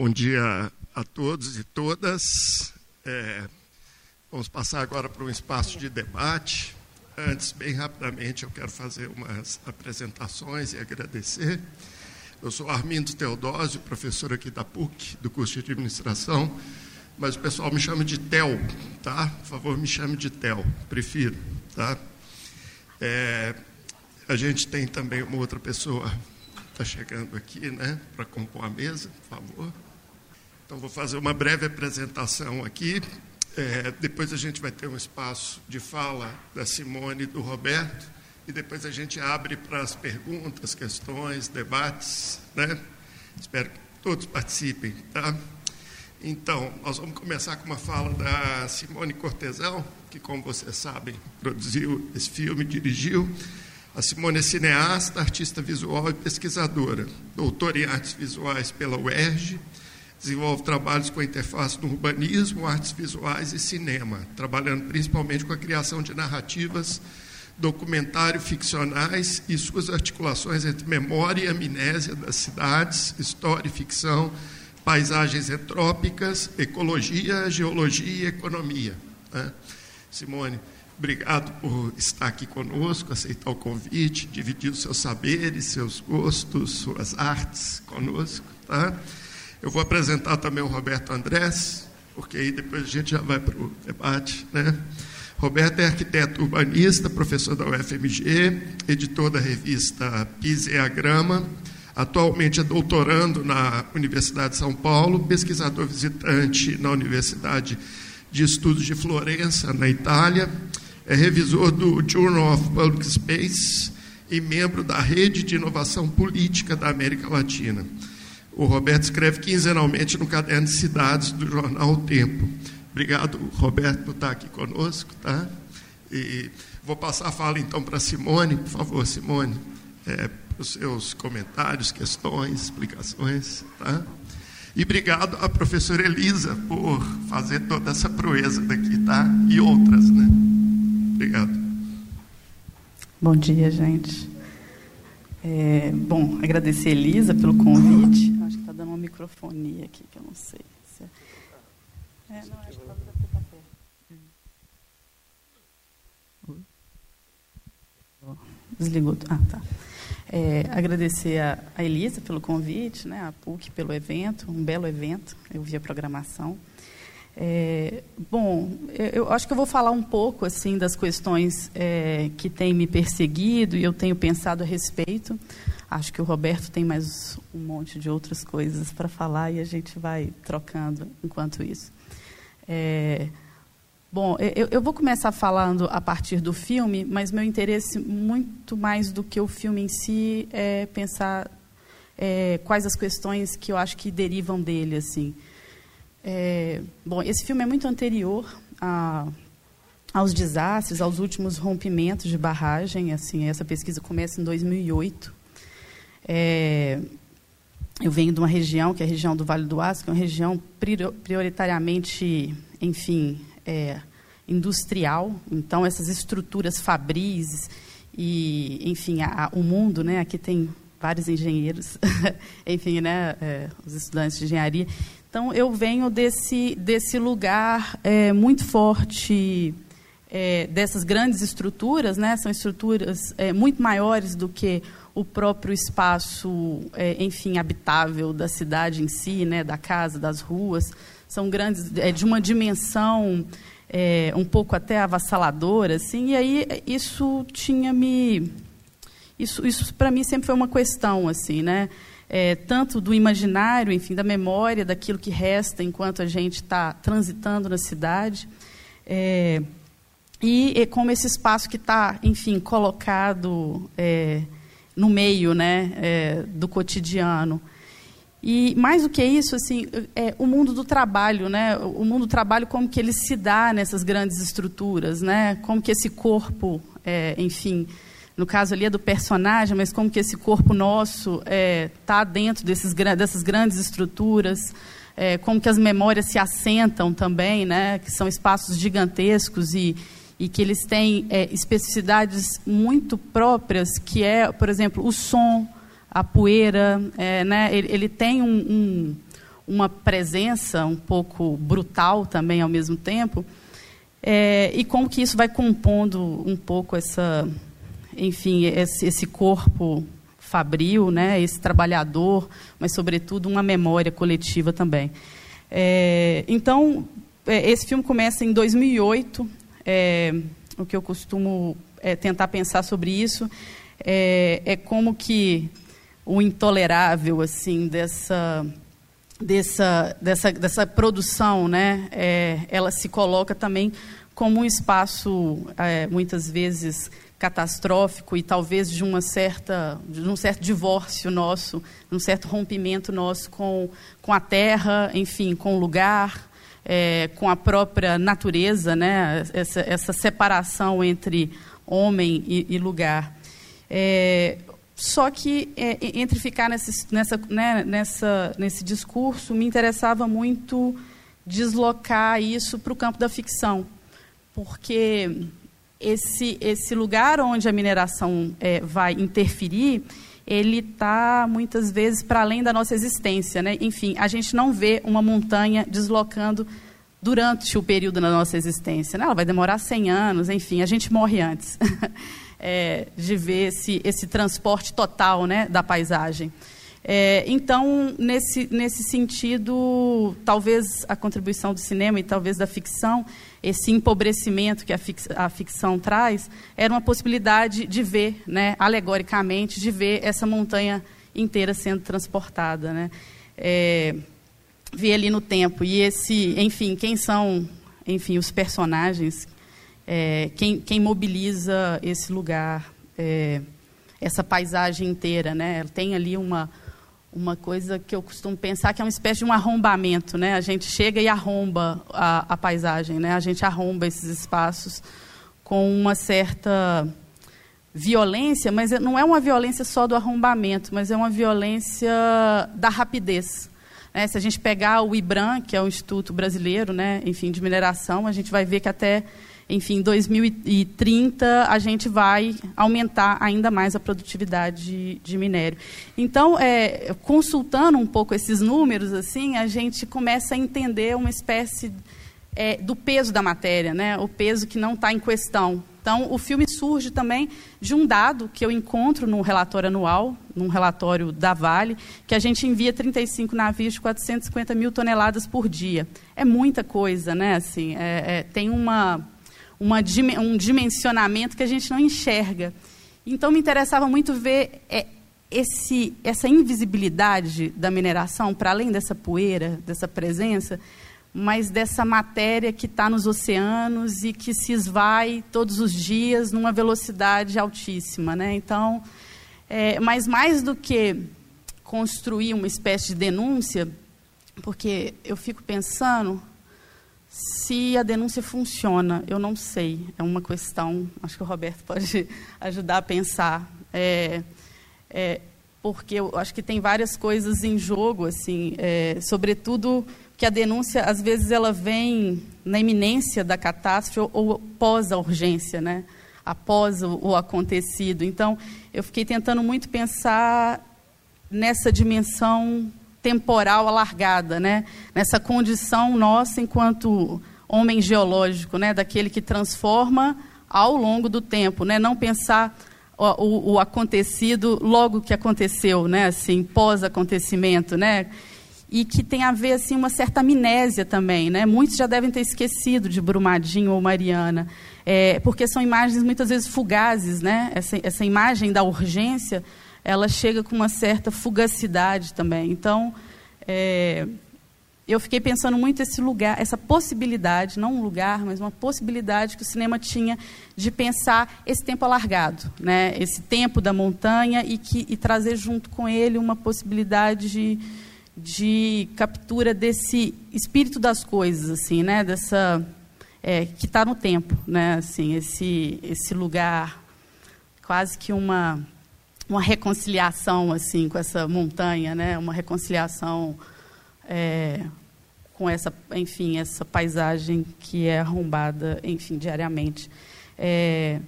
Bom dia a todos e todas. É, vamos passar agora para um espaço de debate. Antes, bem rapidamente, eu quero fazer umas apresentações e agradecer. Eu sou Armindo Teodósio, professor aqui da PUC, do curso de administração, mas o pessoal me chama de Tel, tá? Por favor, me chame de Tel, prefiro, tá? É, a gente tem também uma outra pessoa está chegando aqui, né, para compor a mesa, por favor. Então, vou fazer uma breve apresentação aqui. É, depois a gente vai ter um espaço de fala da Simone e do Roberto, e depois a gente abre para as perguntas, questões, debates. Né? Espero que todos participem. Tá? Então, nós vamos começar com uma fala da Simone Cortesão, que, como vocês sabem, produziu esse filme, dirigiu. A Simone é cineasta, artista visual e pesquisadora, doutora em artes visuais pela UERJ, desenvolve trabalhos com interface no urbanismo, artes visuais e cinema, trabalhando principalmente com a criação de narrativas documentário ficcionais e suas articulações entre memória e amnésia das cidades, história e ficção, paisagens entrópicas, ecologia, geologia e economia. Né? Simone, Obrigado por estar aqui conosco, aceitar o convite, dividir os seus saberes, seus gostos, suas artes conosco. Tá? Eu vou apresentar também o Roberto Andrés, porque aí depois a gente já vai para o debate. Né? Roberto é arquiteto urbanista, professor da UFMG, editor da revista Piseagrama, atualmente é doutorando na Universidade de São Paulo, pesquisador visitante na Universidade de Estudos de Florença, na Itália, é revisor do Journal of Public Space e membro da Rede de Inovação Política da América Latina. O Roberto escreve quinzenalmente no Caderno de Cidades do jornal O Tempo. Obrigado, Roberto, por estar aqui conosco. Tá? E vou passar a fala então para Simone, por favor, Simone, é, os seus comentários, questões, explicações. Tá? E obrigado à professora Elisa por fazer toda essa proeza daqui, tá? E outras, né? Obrigado. Bom dia, gente. É, bom, agradecer a Elisa pelo convite. Acho dando uma microfonia aqui, que eu não sei. Se é... é não. Desligou. Ah, tá. É, agradecer a, a, Elisa pelo convite, né, a PUC pelo evento, um belo evento, eu vi a programação. É, bom, eu acho que eu vou falar um pouco assim das questões é, que têm me perseguido e eu tenho pensado a respeito. Acho que o Roberto tem mais um monte de outras coisas para falar e a gente vai trocando enquanto isso. É, bom, eu, eu, vou começar falando a partir do filme, mas meu interesse muito mais do que o filme em si é pensar é, quais as questões que eu acho que derivam dele, assim. É, bom, esse filme é muito anterior a, aos desastres, aos últimos rompimentos de barragem. Assim, essa pesquisa começa em 2008. É, eu venho de uma região, que é a região do Vale do Aço, que é uma região prioritariamente, enfim, é, industrial. Então, essas estruturas fabris e, enfim, a, a, o mundo, né? Aqui tem vários engenheiros, enfim, né? É, os estudantes de engenharia. Então, eu venho desse, desse lugar é, muito forte, é, dessas grandes estruturas, né? são estruturas é, muito maiores do que o próprio espaço, é, enfim, habitável da cidade em si, né? da casa, das ruas. São grandes, é, de uma dimensão um pouco até avassaladora, assim, e aí isso tinha me... Isso, isso para mim sempre foi uma questão, assim, né? é, tanto do imaginário, enfim, da memória, daquilo que resta enquanto a gente está transitando na cidade, é, e, e, como esse espaço que está, enfim, colocado é, no meio, né, é, do cotidiano. E mais do que isso, assim, é o mundo do trabalho, né? O mundo do trabalho como que ele se dá nessas grandes estruturas, né? Como que esse corpo, é, enfim, no caso ali é do personagem, mas como que esse corpo nosso está é, tá dentro desses, dessas grandes estruturas, é, como que as memórias se assentam também, né, que são espaços gigantescos e, e que eles têm é, especificidades muito próprias, que é, por exemplo, o som, a poeira, é, né, ele, ele tem um, um, uma presença um pouco brutal também ao mesmo tempo, é, e como que isso vai compondo um pouco essa, enfim, esse, esse corpo fabril, né, esse trabalhador, mas sobretudo uma memória coletiva também. É, então, é, esse filme começa em 2008. É, o que eu costumo é, tentar pensar sobre isso é, é como que o intolerável assim dessa dessa dessa dessa produção, né? É, ela se coloca também como um espaço muitas vezes catastrófico e talvez de uma certa de um certo divórcio nosso, um certo rompimento nosso com com a terra, enfim, com o lugar, é, com a própria natureza, né? essa, essa separação entre homem e, e lugar. É, só que é, entre ficar nesse, nessa, né, nessa, nesse discurso, me interessava muito deslocar isso para o campo da ficção, porque esse, esse lugar onde a mineração é, vai interferir, ele está muitas vezes para além da nossa existência. Né? Enfim, a gente não vê uma montanha deslocando durante o período da nossa existência. Né? Ela vai demorar 100 anos, enfim, a gente morre antes é, de ver esse, esse transporte total né, da paisagem. É, então, nesse, nesse sentido, talvez a contribuição do cinema e talvez da ficção, esse empobrecimento que a, fix, a ficção traz, era uma possibilidade de ver, né, alegoricamente, de ver essa montanha inteira sendo transportada. Né? É, ver ali no tempo. E esse, enfim, quem são, enfim, os personagens, é, quem, quem mobiliza esse lugar, é, essa paisagem inteira, né? Tem ali uma uma coisa que eu costumo pensar que é uma espécie de um arrombamento, né? A gente chega e arromba a, a paisagem, né? A gente arromba esses espaços com uma certa violência, mas não é uma violência só do arrombamento, mas é uma violência da rapidez. É, se a gente pegar o IBRAM, que é o Instituto Brasileiro, né, enfim, de mineração, a gente vai ver que até, enfim, 2030 a gente vai aumentar ainda mais a produtividade de, de minério. Então, é, consultando um pouco esses números, assim, a gente começa a entender uma espécie é, do peso da matéria, né, o peso que não está em questão. Então, o filme surge também de um dado que eu encontro no relatório anual, num relatório da Vale, que a gente envia 35 navios de 450 mil toneladas por dia. É muita coisa, né? Assim, é, é, tem uma, uma, um dimensionamento que a gente não enxerga. Então, me interessava muito ver é, esse, essa invisibilidade da mineração, para além dessa poeira, dessa presença, mas dessa matéria que está nos oceanos e que se esvai todos os dias numa velocidade altíssima. Né? Então, é, mas mais do que construir uma espécie de denúncia, porque eu fico pensando se a denúncia funciona, eu não sei. É uma questão, acho que o Roberto pode ajudar a pensar. É, é, porque eu acho que tem várias coisas em jogo, assim, é, sobretudo que a denúncia, às vezes, ela vem na iminência da catástrofe ou, ou pós a urgência, né? após o, o acontecido. Então, eu fiquei tentando muito pensar nessa dimensão temporal alargada, né? nessa condição nossa enquanto homem geológico, né? daquele que transforma ao longo do tempo, né? não pensar o, o, o acontecido logo que aconteceu, né? assim, pós-acontecimento, né? e que tem a ver assim uma certa amnésia também, né? Muitos já devem ter esquecido de Brumadinho ou Mariana, é, porque são imagens muitas vezes fugazes, né? Essa, essa imagem da urgência, ela chega com uma certa fugacidade também. Então, é, eu fiquei pensando muito esse lugar, essa possibilidade, não um lugar, mas uma possibilidade que o cinema tinha de pensar esse tempo alargado, né? Esse tempo da montanha e que e trazer junto com ele uma possibilidade de de captura desse espírito das coisas, assim, né? Dessa é, que está no tempo, né? Assim, esse esse lugar quase que uma uma reconciliação assim com essa montanha, né? Uma reconciliação é, com essa, enfim, essa paisagem que é arrombada, enfim, diariamente. É,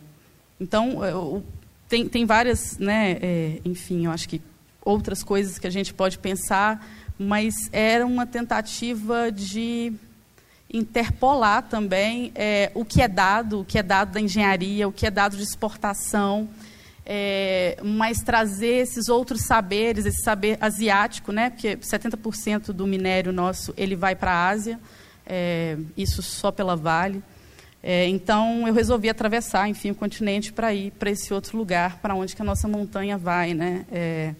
então, eu, tem, tem várias, né? É, enfim, eu acho que outras coisas que a gente pode pensar, mas era uma tentativa de interpolar também é, o que é dado, o que é dado da engenharia, o que é dado de exportação, é, mas trazer esses outros saberes, esse saber asiático, né? Porque 70% do minério nosso ele vai para a Ásia, é, isso só pela Vale. É, então eu resolvi atravessar, enfim, o continente para ir para esse outro lugar, para onde que a nossa montanha vai, né? É,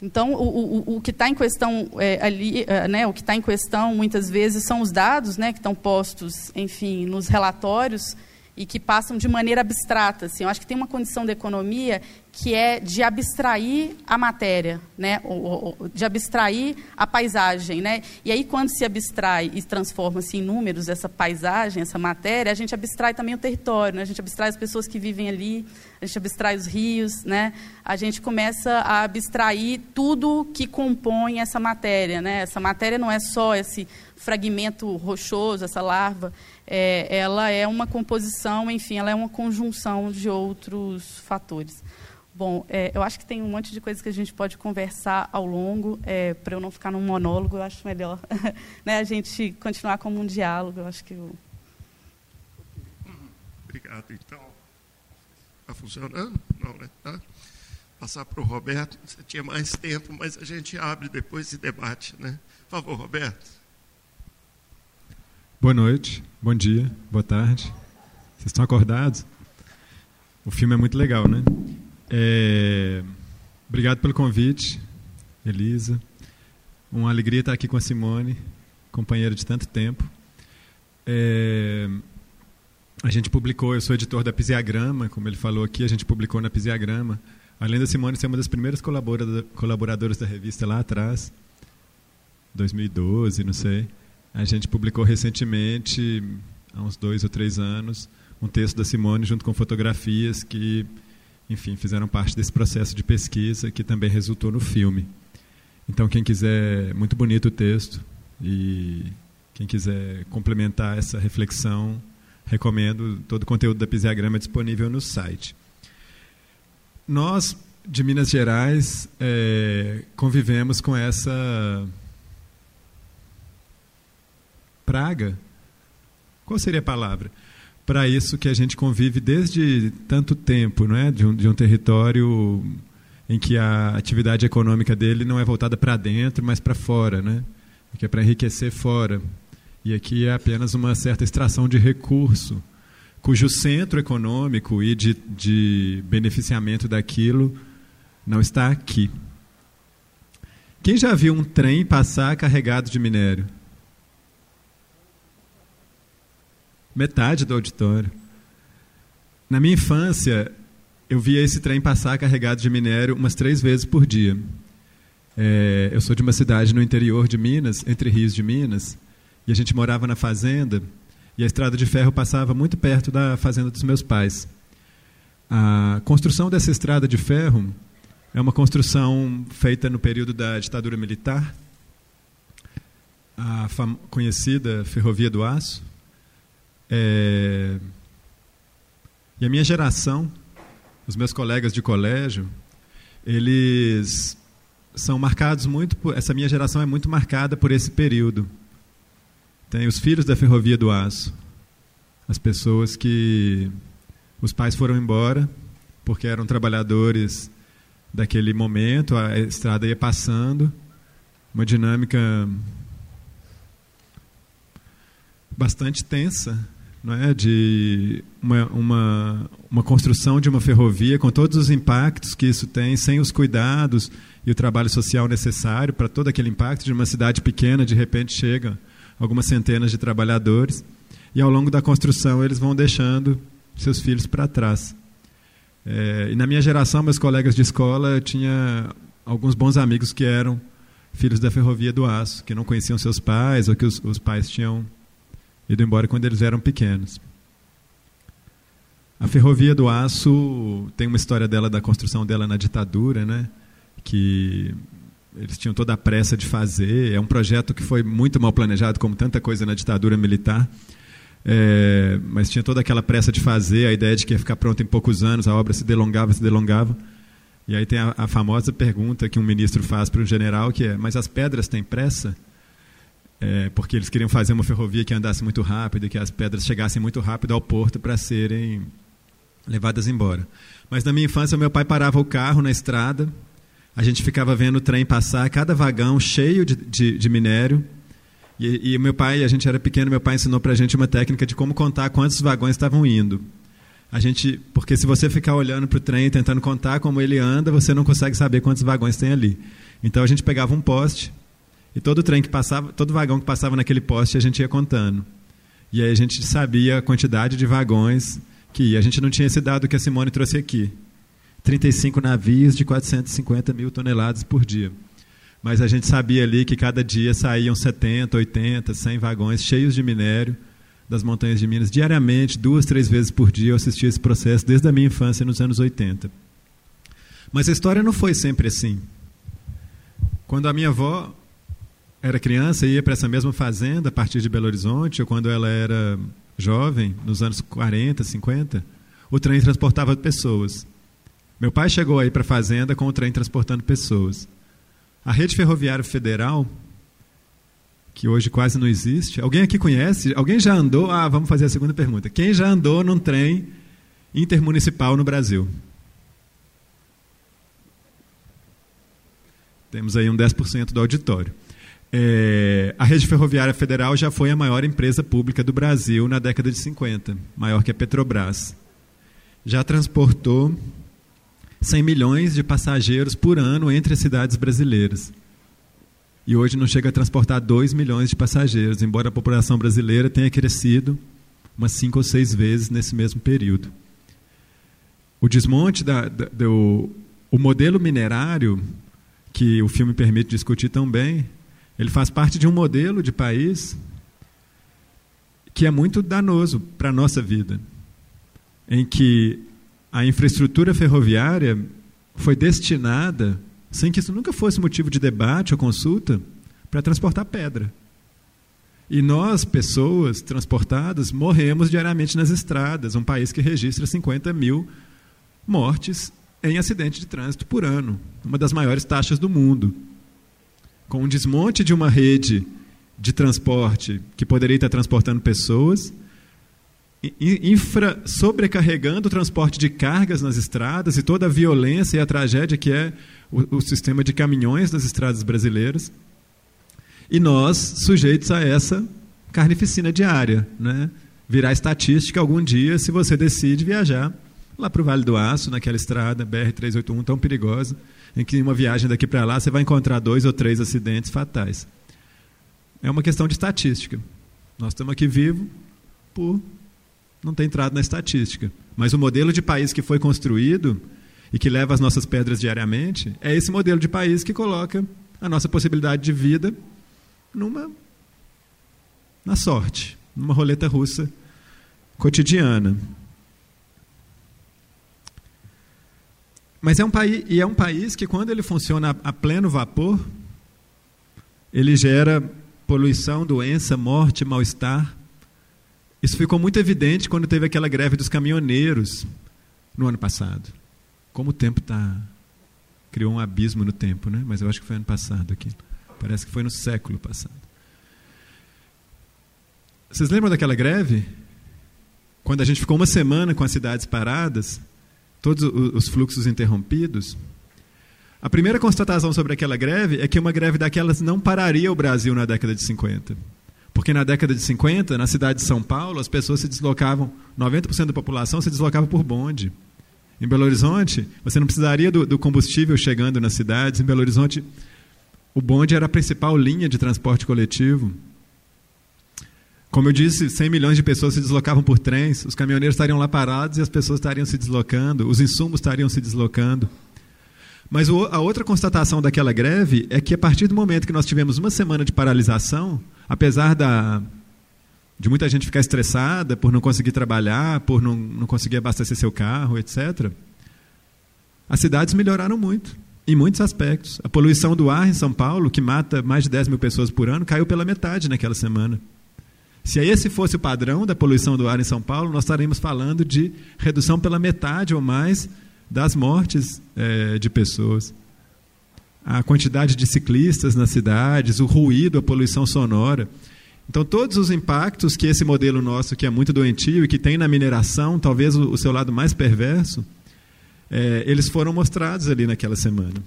então, o, o, o que está em questão é, ali, é, né, o que está em questão muitas vezes são os dados, né, que estão postos, enfim, nos relatórios e que passam de maneira abstrata. Assim. Eu acho que tem uma condição da economia que é de abstrair a matéria, né? de abstrair a paisagem. Né? E aí, quando se abstrai e transforma-se em números essa paisagem, essa matéria, a gente abstrai também o território, né? a gente abstrai as pessoas que vivem ali, a gente abstrai os rios, né? a gente começa a abstrair tudo que compõe essa matéria. Né? Essa matéria não é só esse fragmento rochoso, essa larva, é, ela é uma composição, enfim, ela é uma conjunção de outros fatores. Bom, é, eu acho que tem um monte de coisas que a gente pode conversar ao longo, é, para eu não ficar num monólogo, eu acho melhor né, a gente continuar como um diálogo. Eu acho que. Eu... Obrigado. Então, está funcionando? Não, né? Tá? Passar para o Roberto. Você tinha mais tempo, mas a gente abre depois e debate, né? Por favor, Roberto. Boa noite, bom dia, boa tarde. Vocês estão acordados? O filme é muito legal, né? É... Obrigado pelo convite, Elisa. Uma alegria estar aqui com a Simone, companheira de tanto tempo. É... A gente publicou, eu sou editor da Pisiagrama, como ele falou aqui, a gente publicou na Pisiagrama. Além da Simone ser uma das primeiras colaboradoras da revista lá atrás, 2012, não sei. A gente publicou recentemente, há uns dois ou três anos, um texto da Simone junto com fotografias que enfim, fizeram parte desse processo de pesquisa que também resultou no filme. Então, quem quiser, muito bonito o texto, e quem quiser complementar essa reflexão, recomendo todo o conteúdo da Pisiagrama é disponível no site. Nós, de Minas Gerais, é, convivemos com essa praga. Qual seria a palavra? para isso que a gente convive desde tanto tempo, não é? de, um, de um território em que a atividade econômica dele não é voltada para dentro, mas para fora, né? que é para enriquecer fora. E aqui é apenas uma certa extração de recurso, cujo centro econômico e de, de beneficiamento daquilo não está aqui. Quem já viu um trem passar carregado de minério? Metade do auditório. Na minha infância, eu via esse trem passar carregado de minério umas três vezes por dia. É, eu sou de uma cidade no interior de Minas, entre rios de Minas, e a gente morava na fazenda, e a estrada de ferro passava muito perto da fazenda dos meus pais. A construção dessa estrada de ferro é uma construção feita no período da ditadura militar, a conhecida Ferrovia do Aço, é... E a minha geração, os meus colegas de colégio, eles são marcados muito por, essa minha geração é muito marcada por esse período. Tem os filhos da Ferrovia do Aço, as pessoas que os pais foram embora porque eram trabalhadores daquele momento, a estrada ia passando, uma dinâmica bastante tensa não é, de uma, uma, uma construção de uma ferrovia com todos os impactos que isso tem, sem os cuidados e o trabalho social necessário para todo aquele impacto de uma cidade pequena, de repente chega algumas centenas de trabalhadores e ao longo da construção eles vão deixando seus filhos para trás. É, e na minha geração, meus colegas de escola, eu tinha alguns bons amigos que eram filhos da Ferrovia do Aço, que não conheciam seus pais ou que os, os pais tinham ido embora quando eles eram pequenos. A Ferrovia do Aço tem uma história dela da construção dela na ditadura, né? Que eles tinham toda a pressa de fazer. É um projeto que foi muito mal planejado, como tanta coisa na ditadura militar. É, mas tinha toda aquela pressa de fazer, a ideia de que ia ficar pronto em poucos anos, a obra se delongava, se delongava. E aí tem a, a famosa pergunta que um ministro faz para um general, que é: mas as pedras têm pressa? É, porque eles queriam fazer uma ferrovia que andasse muito rápido e que as pedras chegassem muito rápido ao porto para serem levadas embora. Mas na minha infância, meu pai parava o carro na estrada, a gente ficava vendo o trem passar, cada vagão cheio de, de, de minério. E, e, meu pai, a gente era pequeno, meu pai ensinou para a gente uma técnica de como contar quantos vagões estavam indo. A gente, porque se você ficar olhando para o trem tentando contar como ele anda, você não consegue saber quantos vagões tem ali. Então a gente pegava um poste e todo trem que passava, todo vagão que passava naquele poste a gente ia contando. E aí a gente sabia a quantidade de vagões que ia. A gente não tinha esse dado que a Simone trouxe aqui. 35 navios de 450 mil toneladas por dia. Mas a gente sabia ali que cada dia saíam 70, 80, 100 vagões cheios de minério das montanhas de Minas diariamente, duas, três vezes por dia. Eu assistia esse processo desde a minha infância, nos anos 80. Mas a história não foi sempre assim. Quando a minha avó era criança e ia para essa mesma fazenda a partir de Belo Horizonte, ou quando ela era jovem, nos anos 40, 50, o trem transportava pessoas. Meu pai chegou aí para a fazenda com o trem transportando pessoas. A rede ferroviária federal que hoje quase não existe. Alguém aqui conhece? Alguém já andou? Ah, vamos fazer a segunda pergunta. Quem já andou num trem intermunicipal no Brasil? Temos aí um 10% do auditório. É, a Rede Ferroviária Federal já foi a maior empresa pública do Brasil na década de 50, maior que a Petrobras. Já transportou 100 milhões de passageiros por ano entre as cidades brasileiras e hoje não chega a transportar 2 milhões de passageiros, embora a população brasileira tenha crescido umas cinco ou seis vezes nesse mesmo período. O desmonte da, da, do o modelo minerário que o filme permite discutir também, ele faz parte de um modelo de país que é muito danoso para a nossa vida, em que a infraestrutura ferroviária foi destinada sem que isso nunca fosse motivo de debate ou consulta, para transportar pedra. E nós, pessoas transportadas, morremos diariamente nas estradas, um país que registra 50 mil mortes em acidente de trânsito por ano, uma das maiores taxas do mundo. Com um desmonte de uma rede de transporte que poderia estar transportando pessoas, infra, sobrecarregando o transporte de cargas nas estradas e toda a violência e a tragédia que é o, o sistema de caminhões das estradas brasileiras. E nós, sujeitos a essa carnificina diária, né? virar estatística algum dia se você decide viajar lá para o Vale do Aço, naquela estrada BR-381 tão perigosa, em que uma viagem daqui para lá você vai encontrar dois ou três acidentes fatais. É uma questão de estatística. Nós estamos aqui vivos por não ter entrado na estatística. Mas o modelo de país que foi construído e que leva as nossas pedras diariamente, é esse modelo de país que coloca a nossa possibilidade de vida numa na sorte, numa roleta russa cotidiana. Mas é um país e é um país que quando ele funciona a, pleno vapor, ele gera poluição, doença, morte, mal-estar. Isso ficou muito evidente quando teve aquela greve dos caminhoneiros no ano passado. Como o tempo está. Criou um abismo no tempo, né? mas eu acho que foi ano passado aqui. Parece que foi no século passado. Vocês lembram daquela greve? Quando a gente ficou uma semana com as cidades paradas, todos os fluxos interrompidos. A primeira constatação sobre aquela greve é que uma greve daquelas não pararia o Brasil na década de 50. Porque na década de 50, na cidade de São Paulo, as pessoas se deslocavam, 90% da população se deslocava por bonde. Em Belo Horizonte, você não precisaria do, do combustível chegando nas cidades. Em Belo Horizonte, o bonde era a principal linha de transporte coletivo. Como eu disse, 100 milhões de pessoas se deslocavam por trens, os caminhoneiros estariam lá parados e as pessoas estariam se deslocando, os insumos estariam se deslocando. Mas a outra constatação daquela greve é que, a partir do momento que nós tivemos uma semana de paralisação, apesar da, de muita gente ficar estressada por não conseguir trabalhar, por não, não conseguir abastecer seu carro, etc. As cidades melhoraram muito, em muitos aspectos. A poluição do ar em São Paulo, que mata mais de 10 mil pessoas por ano, caiu pela metade naquela semana. Se esse fosse o padrão da poluição do ar em São Paulo, nós estaríamos falando de redução pela metade ou mais das mortes é, de pessoas. A quantidade de ciclistas nas cidades, o ruído, a poluição sonora. Então, todos os impactos que esse modelo nosso, que é muito doentio e que tem na mineração, talvez o, o seu lado mais perverso, é, eles foram mostrados ali naquela semana.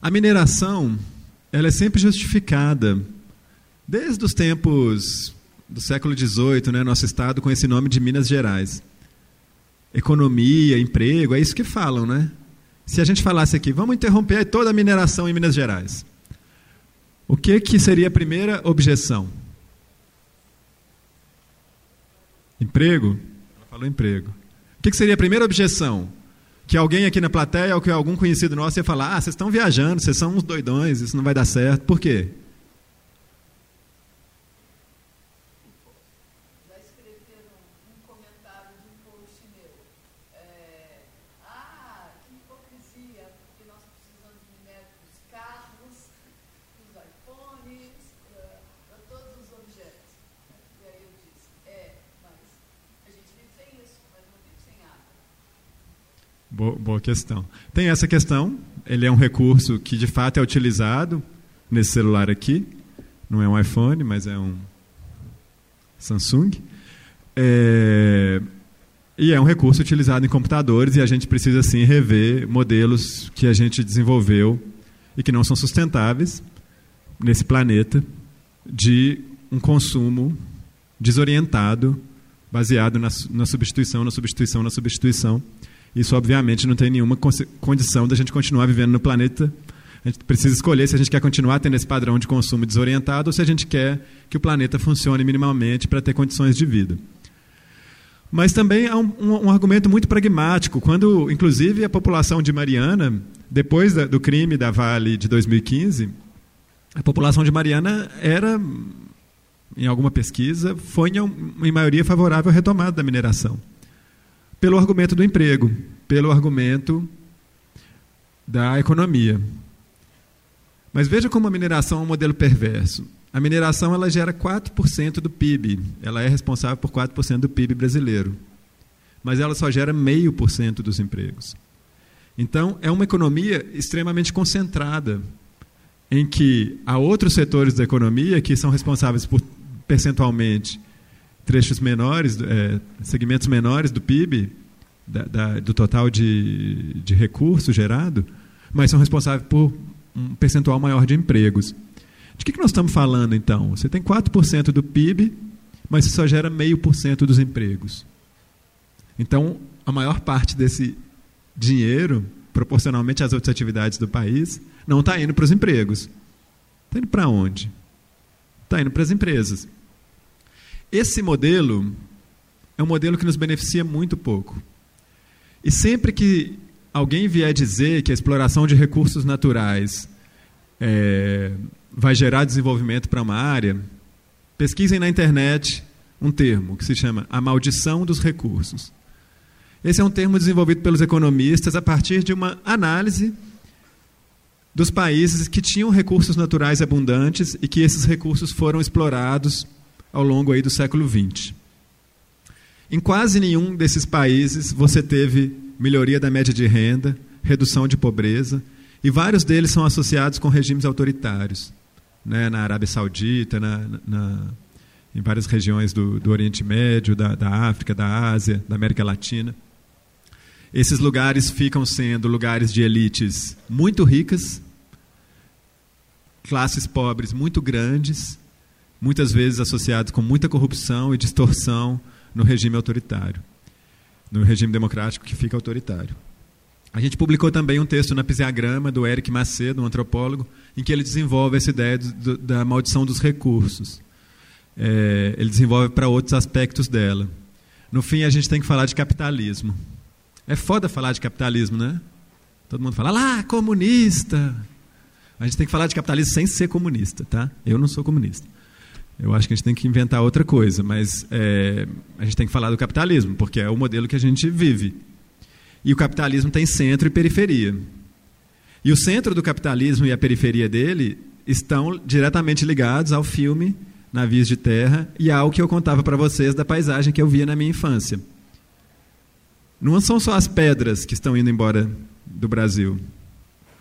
A mineração, ela é sempre justificada, desde os tempos do século XVIII, né, nosso estado com esse nome de Minas Gerais. Economia, emprego, é isso que falam, né? Se a gente falasse aqui, vamos interromper toda a mineração em Minas Gerais. O que, que seria a primeira objeção? Emprego? Ela falou emprego. O que, que seria a primeira objeção? Que alguém aqui na plateia ou que algum conhecido nosso ia falar: ah, vocês estão viajando, vocês são uns doidões, isso não vai dar certo. Por quê? Boa, boa, questão. Tem essa questão, ele é um recurso que de fato é utilizado nesse celular aqui. Não é um iPhone, mas é um Samsung. É, e é um recurso utilizado em computadores e a gente precisa sim rever modelos que a gente desenvolveu e que não são sustentáveis nesse planeta de um consumo desorientado, baseado na, na substituição, na substituição, na substituição isso, obviamente, não tem nenhuma condição da gente continuar vivendo no planeta. A gente precisa escolher se a gente quer continuar tendo esse padrão de consumo desorientado ou se a gente quer que o planeta funcione minimamente para ter condições de vida. Mas também há um, um, um, argumento muito pragmático. Quando, inclusive, a população de Mariana, depois da, do crime da Vale de 2015, a população de Mariana era, em alguma pesquisa, foi em, em maioria favorável à retomada da mineração pelo argumento do emprego, pelo argumento da economia. Mas veja como a mineração é um modelo perverso. A mineração ela gera 4% do PIB, ela é responsável por 4% do PIB brasileiro. Mas ela só gera 0,5% dos empregos. Então, é uma economia extremamente concentrada, em que há outros setores da economia que são responsáveis por percentualmente trechos menores, é, segmentos menores do PIB, da, da, do total de, de recurso gerado, mas são responsáveis por um percentual maior de empregos. De que, que nós estamos falando, então? Você tem 4% do PIB, mas você só gera 0,5% dos empregos. Então, a maior parte desse dinheiro, proporcionalmente às outras atividades do país, não está indo para os empregos. Está indo para onde? Está indo para as empresas. Esse modelo é um modelo que nos beneficia muito pouco. E sempre que alguém vier dizer que a exploração de recursos naturais é, vai gerar desenvolvimento para uma área, pesquisem na internet um termo que se chama a maldição dos recursos. Esse é um termo desenvolvido pelos economistas a partir de uma análise dos países que tinham recursos naturais abundantes e que esses recursos foram explorados ao longo aí do século XX. Em quase nenhum desses países você teve melhoria da média de renda, redução de pobreza, e vários deles são associados com regimes autoritários. Né, na Arábia Saudita, na, na, em várias regiões do, do Oriente Médio, da, da África, da Ásia, da América Latina. Esses lugares ficam sendo lugares de elites muito ricas, classes pobres muito grandes, muitas vezes associados com muita corrupção e distorção no regime autoritário, no regime democrático que fica autoritário. A gente publicou também um texto na Pisiagrama do Eric Macedo, um antropólogo, em que ele desenvolve essa ideia do, da maldição dos recursos. É, ele desenvolve para outros aspectos dela. No fim, a gente tem que falar de capitalismo. É foda falar de capitalismo, né? Todo mundo fala, lá, comunista. A gente tem que falar de capitalismo sem ser comunista, tá? Eu não sou comunista. Eu acho que a gente tem que inventar outra coisa, mas é, a gente tem que falar do capitalismo, porque é o modelo que a gente vive. E o capitalismo tem centro e periferia. E o centro do capitalismo e a periferia dele estão diretamente ligados ao filme Navios de Terra e ao que eu contava para vocês da paisagem que eu via na minha infância. não são só as pedras que estão indo embora do Brasil.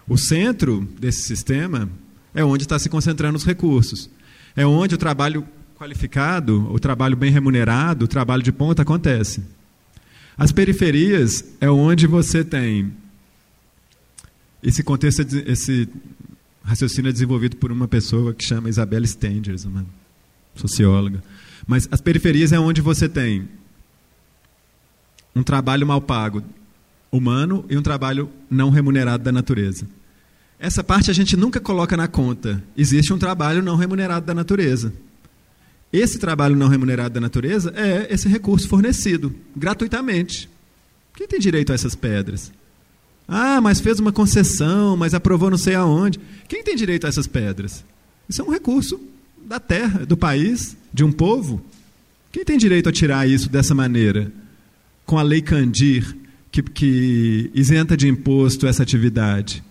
O centro desse sistema é onde está se concentrando os recursos. É onde o trabalho qualificado, o trabalho bem remunerado, o trabalho de ponta acontece. As periferias é onde você tem esse contexto, esse raciocínio é desenvolvido por uma pessoa que chama Isabel Stengers, uma socióloga. Mas as periferias é onde você tem um trabalho mal pago humano e um trabalho não remunerado da natureza. Essa parte a gente nunca coloca na conta. Existe um trabalho não remunerado da natureza. Esse trabalho não remunerado da natureza é esse recurso fornecido gratuitamente. Quem tem direito a essas pedras? Ah, mas fez uma concessão, mas aprovou não sei aonde. Quem tem direito a essas pedras? Isso é um recurso da terra, do país, de um povo. Quem tem direito a tirar isso dessa maneira? Com a lei Candir, que, que isenta de imposto essa atividade.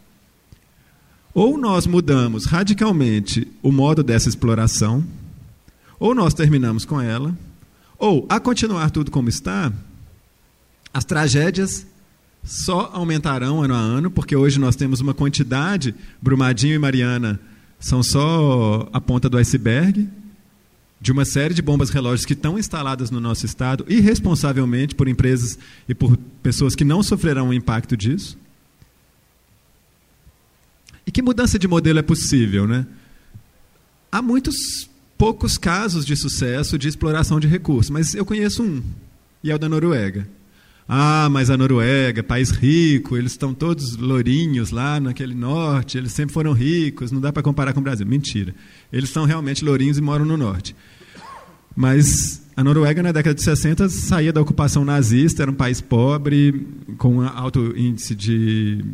Ou nós mudamos radicalmente o modo dessa exploração, ou nós terminamos com ela, ou, a continuar tudo como está, as tragédias só aumentarão ano a ano, porque hoje nós temos uma quantidade, Brumadinho e Mariana são só a ponta do iceberg, de uma série de bombas relógios que estão instaladas no nosso estado, irresponsavelmente por empresas e por pessoas que não sofrerão o impacto disso. E que mudança de modelo é possível? Né? Há muitos poucos casos de sucesso de exploração de recursos, mas eu conheço um, e é o da Noruega. Ah, mas a Noruega, país rico, eles estão todos lourinhos lá naquele norte, eles sempre foram ricos, não dá para comparar com o Brasil. Mentira. Eles são realmente lourinhos e moram no norte. Mas a Noruega, na década de 60, saía da ocupação nazista, era um país pobre, com alto índice de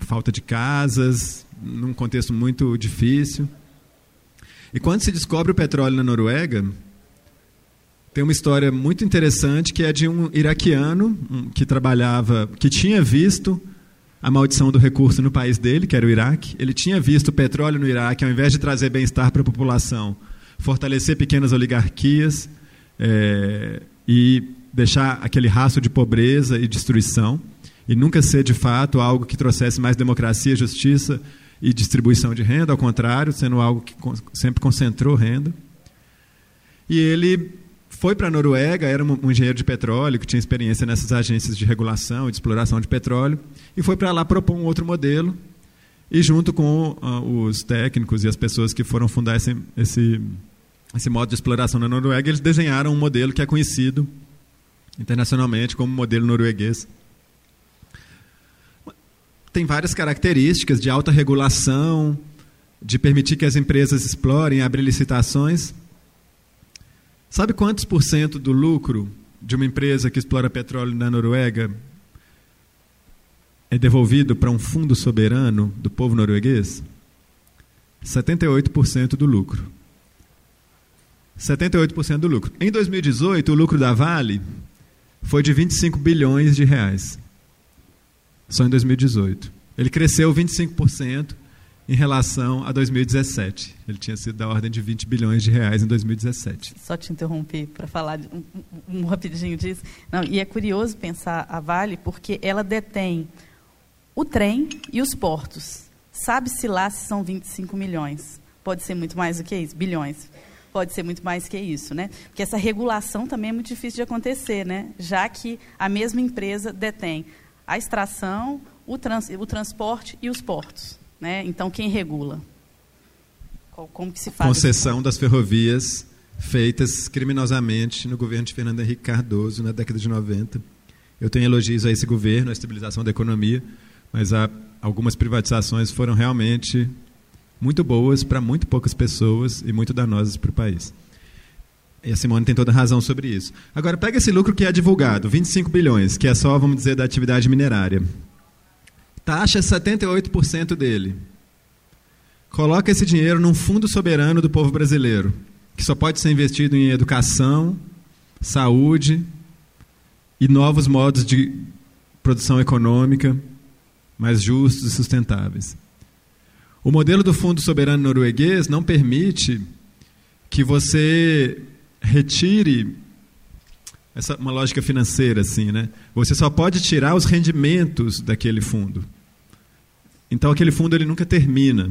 falta de casas, num contexto muito difícil. E quando se descobre o petróleo na Noruega, tem uma história muito interessante que é de um iraquiano que trabalhava, que tinha visto a maldição do recurso no país dele, que era o Iraque. Ele tinha visto o petróleo no Iraque, ao invés de trazer bem-estar para a população, fortalecer pequenas oligarquias é, e deixar aquele rastro de pobreza e destruição, e nunca ser de fato algo que trouxesse mais democracia, justiça e distribuição de renda, ao contrário, sendo algo que sempre concentrou renda. E ele foi para a Noruega, era um, engenheiro de petróleo que tinha experiência nessas agências de regulação e de exploração de petróleo, e foi para lá propor um outro modelo. E junto com uh, os técnicos e as pessoas que foram fundar esse, esse, esse modo de exploração na Noruega, eles desenharam um modelo que é conhecido internacionalmente como modelo norueguês. Tem várias características de alta regulação, de permitir que as empresas explorem, abrir licitações, Sabe quantos por cento do lucro de uma empresa que explora petróleo na Noruega é devolvido para um fundo soberano do povo norueguês? 78% do lucro. 78% do lucro. Em 2018, o lucro da Vale foi de 25 bilhões de reais. Só em 2018. Ele cresceu 25% em relação a 2017. Ele tinha sido da ordem de 20 bilhões de reais em 2017. Só te interrompi para falar um, um, rapidinho disso. Não, e é curioso pensar a Vale porque ela detém o trem e os portos. Sabe-se lá se são 25 milhões. Pode ser muito mais do que isso, bilhões. Pode ser muito mais que isso, né? Porque essa regulação também é muito difícil de acontecer, né? Já que a mesma empresa detém a extração, o, trans, o transporte e os portos. Né? Então, quem regula? Como que se faz? Concessão das ferrovias feitas criminosamente no governo de Fernando Henrique Cardoso na década de 90. Eu tenho elogios a esse governo, a estabilização da economia, mas há, algumas privatizações foram realmente muito boas para muito poucas pessoas e muito danosas para o país. E a Simone tem toda razão sobre isso. Agora, pega esse lucro que é divulgado, 25 bilhões, que é só, vamos dizer, da atividade minerária. Taxa 78% dele. Coloca esse dinheiro num fundo soberano do povo brasileiro, que só pode ser investido em educação, saúde e novos modos de produção econômica mais justos e sustentáveis. O modelo do Fundo Soberano Norueguês não permite que você retire essa uma lógica financeira assim, né? Você só pode tirar os rendimentos daquele fundo. Então aquele fundo ele nunca termina.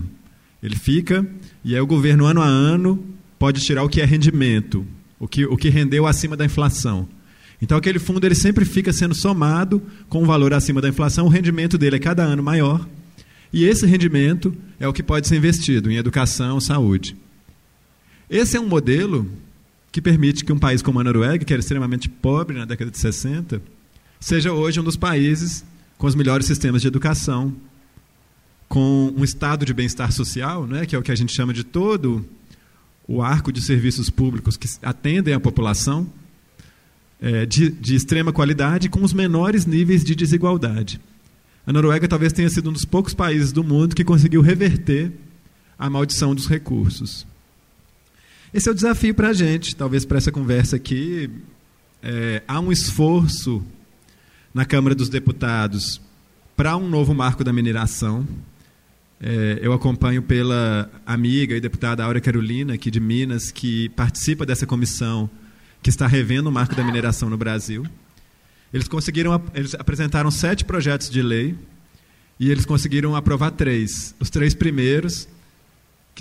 Ele fica e aí o governo ano a ano pode tirar o que é rendimento, o que o que rendeu acima da inflação. Então aquele fundo ele sempre fica sendo somado com um valor acima da inflação, o rendimento dele é cada ano maior. E esse rendimento é o que pode ser investido em educação, saúde. Esse é um modelo que permite que um país como a Noruega, que era extremamente pobre na década de 60, seja hoje um dos países com os melhores sistemas de educação, com um estado de bem-estar social, né, que é o que a gente chama de todo o arco de serviços públicos que atendem à população, é, de, de extrema qualidade, com os menores níveis de desigualdade. A Noruega talvez tenha sido um dos poucos países do mundo que conseguiu reverter a maldição dos recursos. Esse é o desafio para a gente, talvez para essa conversa aqui. É, há um esforço na Câmara dos Deputados para um novo marco da mineração. É, eu acompanho pela amiga e deputada Áurea Carolina, aqui de Minas, que participa dessa comissão que está revendo o marco da mineração no Brasil. Eles conseguiram, eles apresentaram sete projetos de lei e eles conseguiram aprovar três. Os três primeiros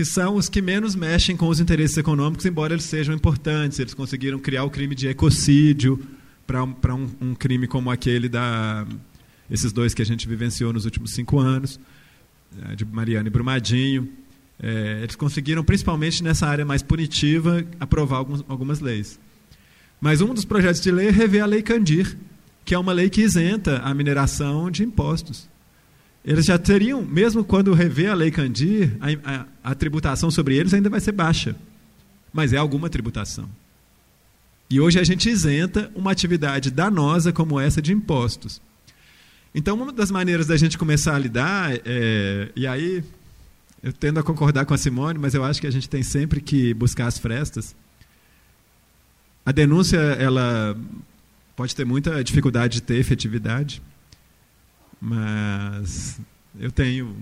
que são os que menos mexem com os interesses econômicos, embora eles sejam importantes. Eles conseguiram criar o crime de ecocídio para um, um, crime como aquele da esses dois que a gente vivenciou nos últimos cinco anos, eh, de Mariana e Brumadinho. É, eles conseguiram, principalmente nessa área mais punitiva, aprovar alguns, algumas leis. Mas um dos projetos de lei é rever a Lei Candir, que é uma lei que isenta a mineração de impostos. Eles já teriam, mesmo quando rever a Lei Candir, a, a, a tributação sobre eles ainda vai ser baixa. Mas é alguma tributação. E hoje a gente isenta uma atividade danosa como essa de impostos. Então, uma das maneiras da gente começar a lidar, é, e aí eu tendo a concordar com a Simone, mas eu acho que a gente tem sempre que buscar as frestas. A denúncia, ela pode ter muita dificuldade de ter efetividade, mas eu tenho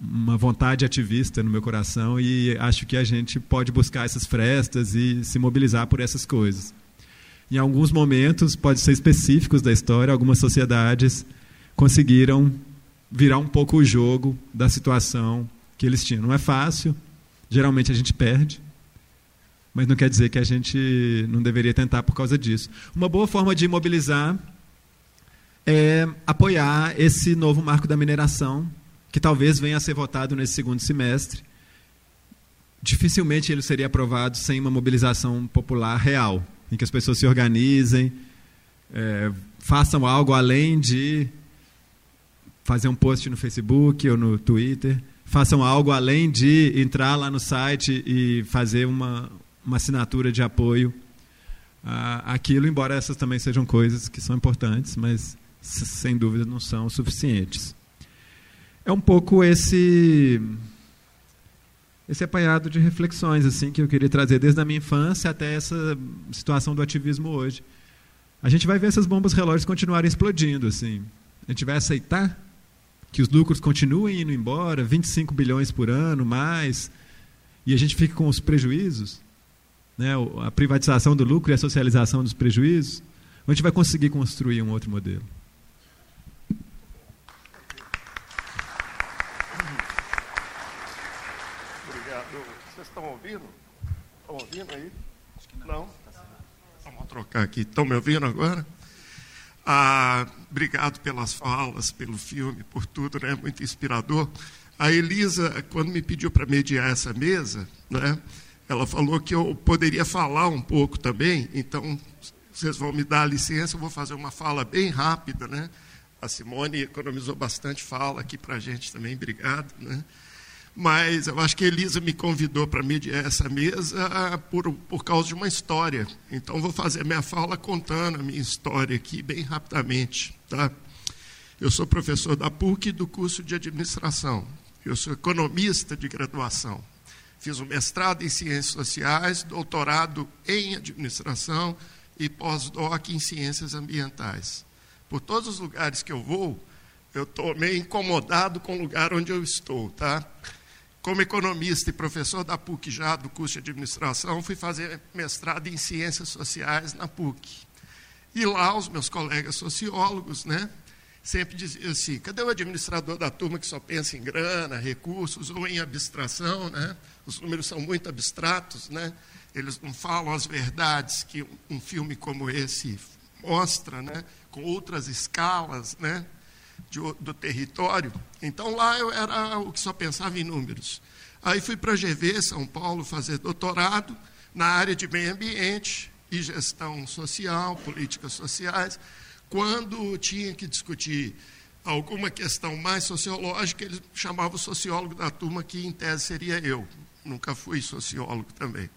uma vontade ativista no meu coração e acho que a gente pode buscar essas frestas e se mobilizar por essas coisas. Em alguns momentos, pode ser específicos da história, algumas sociedades conseguiram virar um pouco o jogo da situação que eles tinham. Não é fácil, geralmente a gente perde, mas não quer dizer que a gente não deveria tentar por causa disso. Uma boa forma de mobilizar é apoiar esse novo marco da mineração, que talvez venha a ser votado nesse segundo semestre. Dificilmente ele seria aprovado sem uma mobilização popular real, em que as pessoas se organizem, é, façam algo além de fazer um post no Facebook ou no Twitter, façam algo além de entrar lá no site e fazer uma, uma assinatura de apoio àquilo, embora essas também sejam coisas que são importantes, mas sem dúvida não são suficientes. É um pouco esse esse apanhado de reflexões assim que eu queria trazer desde a minha infância até essa situação do ativismo hoje. A gente vai ver essas bombas relógios continuarem explodindo assim. A gente vai aceitar que os lucros continuem indo embora, 25 bilhões por ano, mais, e a gente fica com os prejuízos, né? a privatização do lucro e a socialização dos prejuízos, a gente vai conseguir construir um outro modelo? Ouvindo? Estão ouvindo aí? Acho que não. Não? Vamos trocar aqui. Estão me ouvindo agora? Ah, obrigado pelas falas, pelo filme, por tudo, né? Muito inspirador. A Elisa, quando me pediu para mediar essa mesa, né? Ela falou que eu poderia falar um pouco também, então vocês vão me dar a licença, eu vou fazer uma fala bem rápida, né? A Simone economizou bastante fala aqui para a gente também, obrigado, né? Mas eu acho que Elisa me convidou para mediar essa mesa ah, por, por causa de uma história. Então, vou fazer minha fala contando a minha história aqui, bem rapidamente. Tá? Eu sou professor da PUC do curso de administração. Eu sou economista de graduação. Fiz um mestrado em ciências sociais, doutorado em administração e pós-doc em ciências ambientais. Por todos os lugares que eu vou, eu estou meio incomodado com o lugar onde eu estou, tá? Como economista e professor da PUC já do curso de administração, fui fazer mestrado em ciências sociais na PUC. E lá os meus colegas sociólogos, né, sempre diziam assim: cadê o administrador da turma que só pensa em grana, recursos ou em abstração, né? Os números são muito abstratos, né? Eles não falam as verdades que um filme como esse mostra, né? Com outras escalas, né? De, do território. Então lá eu era o que só pensava em números. Aí fui para a GV, São Paulo, fazer doutorado na área de meio ambiente e gestão social, políticas sociais. Quando tinha que discutir alguma questão mais sociológica, ele chamava o sociólogo da turma, que em tese seria eu. Nunca fui sociólogo também.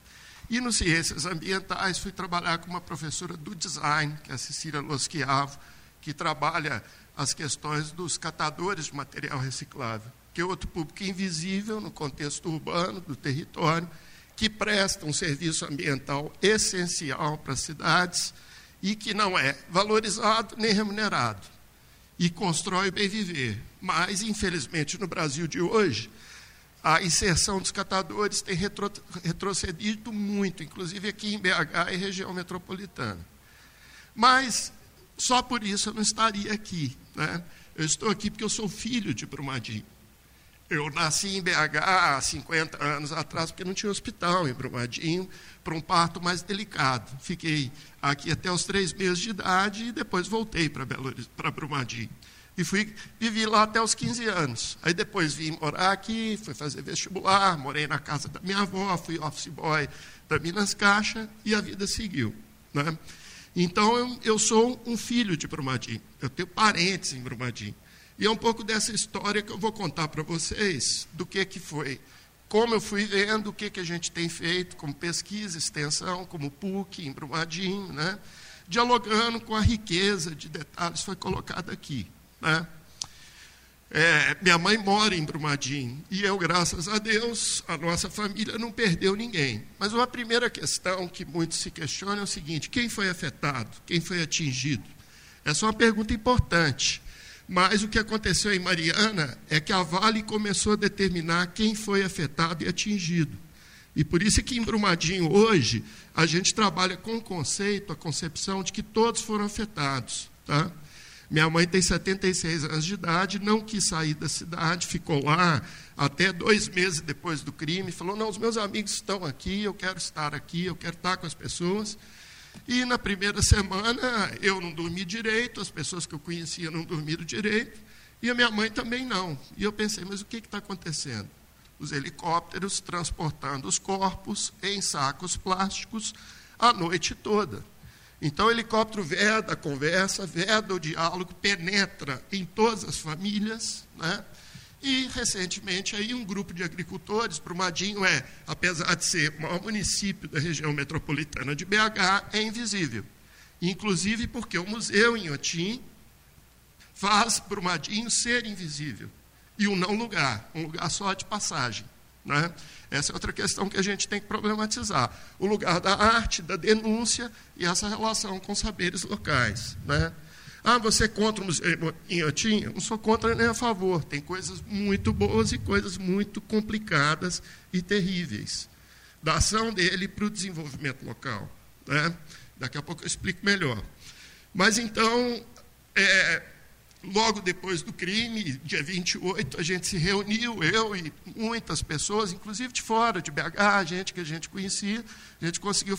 E no Ciências Ambientais fui trabalhar com uma professora do design, que é a Cecília Loschiavo, que trabalha as questões dos catadores de material reciclável, que é outro público invisível no contexto urbano do território, que presta um serviço ambiental essencial para as cidades e que não é valorizado nem remunerado e constrói o bem viver. Mas, infelizmente, no Brasil de hoje, a inserção dos catadores tem retro, retrocedido muito, inclusive aqui em BH e região metropolitana. Mas só por isso eu não estaria aqui. Né? Eu estou aqui porque eu sou filho de Brumadinho. Eu nasci em BH há 50 anos atrás, porque não tinha hospital em Brumadinho, para um parto mais delicado. Fiquei aqui até os três meses de idade e depois voltei para para Brumadinho. E fui, vivi lá até os 15 anos. Aí depois vim morar aqui, fui fazer vestibular, morei na casa da minha avó, fui office boy da Minas Caixa e a vida seguiu. Né? Então, eu, eu sou um filho de Brumadinho, eu tenho parentes em Brumadinho. E é um pouco dessa história que eu vou contar para vocês, do que, que foi, como eu fui vendo, o que, que a gente tem feito como pesquisa, extensão, como PUC em Brumadinho, né? dialogando com a riqueza de detalhes que foi colocada aqui. Né? É, minha mãe mora em Brumadinho e eu, graças a Deus, a nossa família não perdeu ninguém. Mas uma primeira questão que muitos se questionam é o seguinte: quem foi afetado? Quem foi atingido? Essa é uma pergunta importante. Mas o que aconteceu em Mariana é que a Vale começou a determinar quem foi afetado e atingido. E por isso é que em Brumadinho hoje a gente trabalha com o conceito, a concepção de que todos foram afetados. Tá? Minha mãe tem 76 anos de idade, não quis sair da cidade, ficou lá até dois meses depois do crime. Falou: Não, os meus amigos estão aqui, eu quero estar aqui, eu quero estar com as pessoas. E na primeira semana eu não dormi direito, as pessoas que eu conhecia não dormiram direito, e a minha mãe também não. E eu pensei: Mas o que está acontecendo? Os helicópteros transportando os corpos em sacos plásticos a noite toda. Então, o helicóptero veda a conversa, veda o diálogo, penetra em todas as famílias, né? E, recentemente, aí um grupo de agricultores, Brumadinho é, apesar de ser o maior município da região metropolitana de BH, é invisível. Inclusive porque o museu em Otim faz Brumadinho ser invisível. E um não lugar, um lugar só de passagem. Né? Essa é outra questão que a gente tem que problematizar. O lugar da arte, da denúncia e essa relação com saberes locais. Né? Ah, você é contra o Museu Inhotim? Não sou contra nem a favor. Tem coisas muito boas e coisas muito complicadas e terríveis. Da ação dele para o desenvolvimento local. Né? Daqui a pouco eu explico melhor. Mas então, é, Logo depois do crime, dia 28, a gente se reuniu, eu e muitas pessoas, inclusive de fora, de BH, gente que a gente conhecia. A gente conseguiu,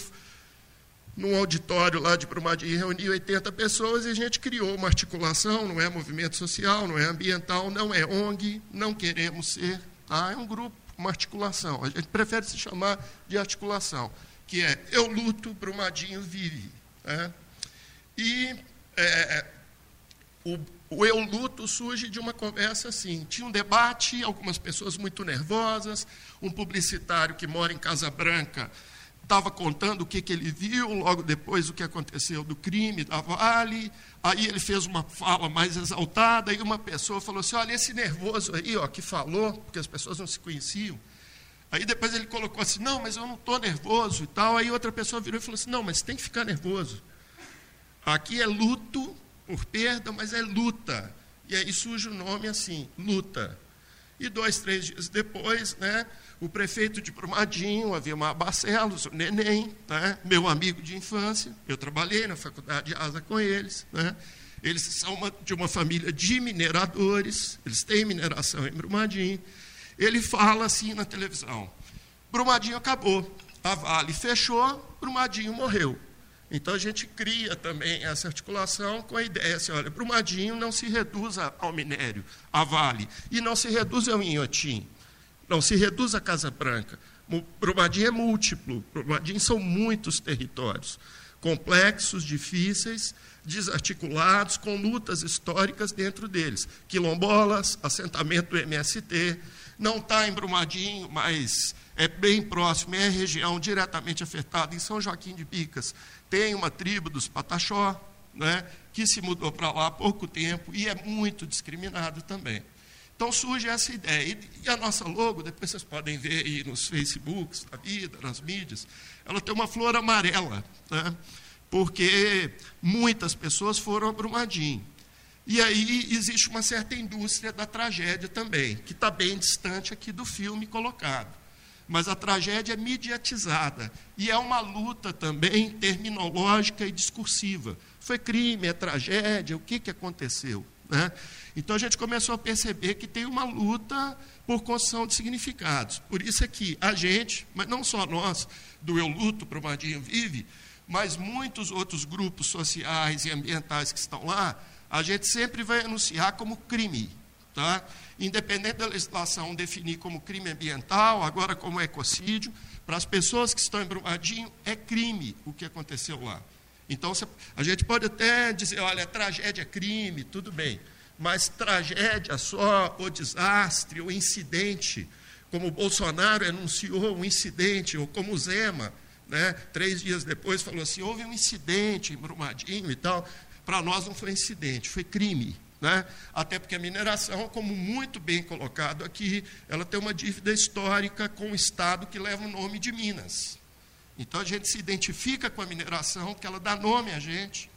num auditório lá de Brumadinho, reunir 80 pessoas e a gente criou uma articulação, não é movimento social, não é ambiental, não é ONG, não queremos ser, tá? é um grupo, uma articulação. A gente prefere se chamar de articulação, que é Eu Luto, Brumadinho Vive. Né? E é, o, o eu luto surge de uma conversa assim. Tinha um debate, algumas pessoas muito nervosas, um publicitário que mora em Casa Branca estava contando o que, que ele viu, logo depois o que aconteceu do crime da Vale. Aí ele fez uma fala mais exaltada, e uma pessoa falou assim: olha, esse nervoso aí, ó, que falou, porque as pessoas não se conheciam. Aí depois ele colocou assim: não, mas eu não estou nervoso e tal. Aí outra pessoa virou e falou assim: não, mas tem que ficar nervoso. Aqui é luto por perda, mas é luta. E aí surge o nome assim, luta. E dois, três dias depois, né, o prefeito de Brumadinho, Avimar Barcelos, o Neném, né, meu amigo de infância, eu trabalhei na faculdade de asa com eles, né, eles são uma, de uma família de mineradores, eles têm mineração em Brumadinho. Ele fala assim na televisão: Brumadinho acabou, a Vale fechou, Brumadinho morreu. Então a gente cria também essa articulação com a ideia assim, olha, Brumadinho não se reduza ao minério, à Vale, e não se reduza ao Inhotim, não se reduza à Casa Branca. Brumadinho é múltiplo, Brumadinho são muitos territórios, complexos, difíceis, desarticulados, com lutas históricas dentro deles. Quilombolas, assentamento do MST, não está em Brumadinho, mas é bem próximo, é região diretamente afetada. Em São Joaquim de Picas, tem uma tribo dos Pataxó, né, que se mudou para lá há pouco tempo e é muito discriminado também. Então surge essa ideia. E, a nossa logo, depois vocês podem ver aí nos Facebooks da vida, nas mídias, ela tem uma flor amarela, né, porque muitas pessoas foram a Brumadinho. E aí existe uma certa indústria da tragédia também, que está bem distante aqui do filme colocado mas a tragédia é mediatizada e é uma luta também terminológica e discursiva. Foi crime, é tragédia, o que, que aconteceu? Né? Então a gente começou a perceber que tem uma luta por construção de significados. Por isso é que a gente, mas não só nós, do Eu Luto, Brumadinho Vive, mas muitos outros grupos sociais e ambientais que estão lá, a gente sempre vai anunciar como crime. Tá? Independente da legislação definir como crime ambiental, agora como ecocídio, para as pessoas que estão em Brumadinho, é crime o que aconteceu lá. Então, a gente pode até dizer, olha, tragédia é crime, tudo bem, mas tragédia só, ou desastre, ou incidente, como o Bolsonaro anunciou um incidente, ou como o Zema, né, três dias depois, falou assim: houve um incidente em Brumadinho e tal. Para nós não foi incidente, foi crime. Né? Até porque a mineração, como muito bem colocado aqui, ela tem uma dívida histórica com o Estado que leva o nome de Minas. Então a gente se identifica com a mineração, porque ela dá nome a gente,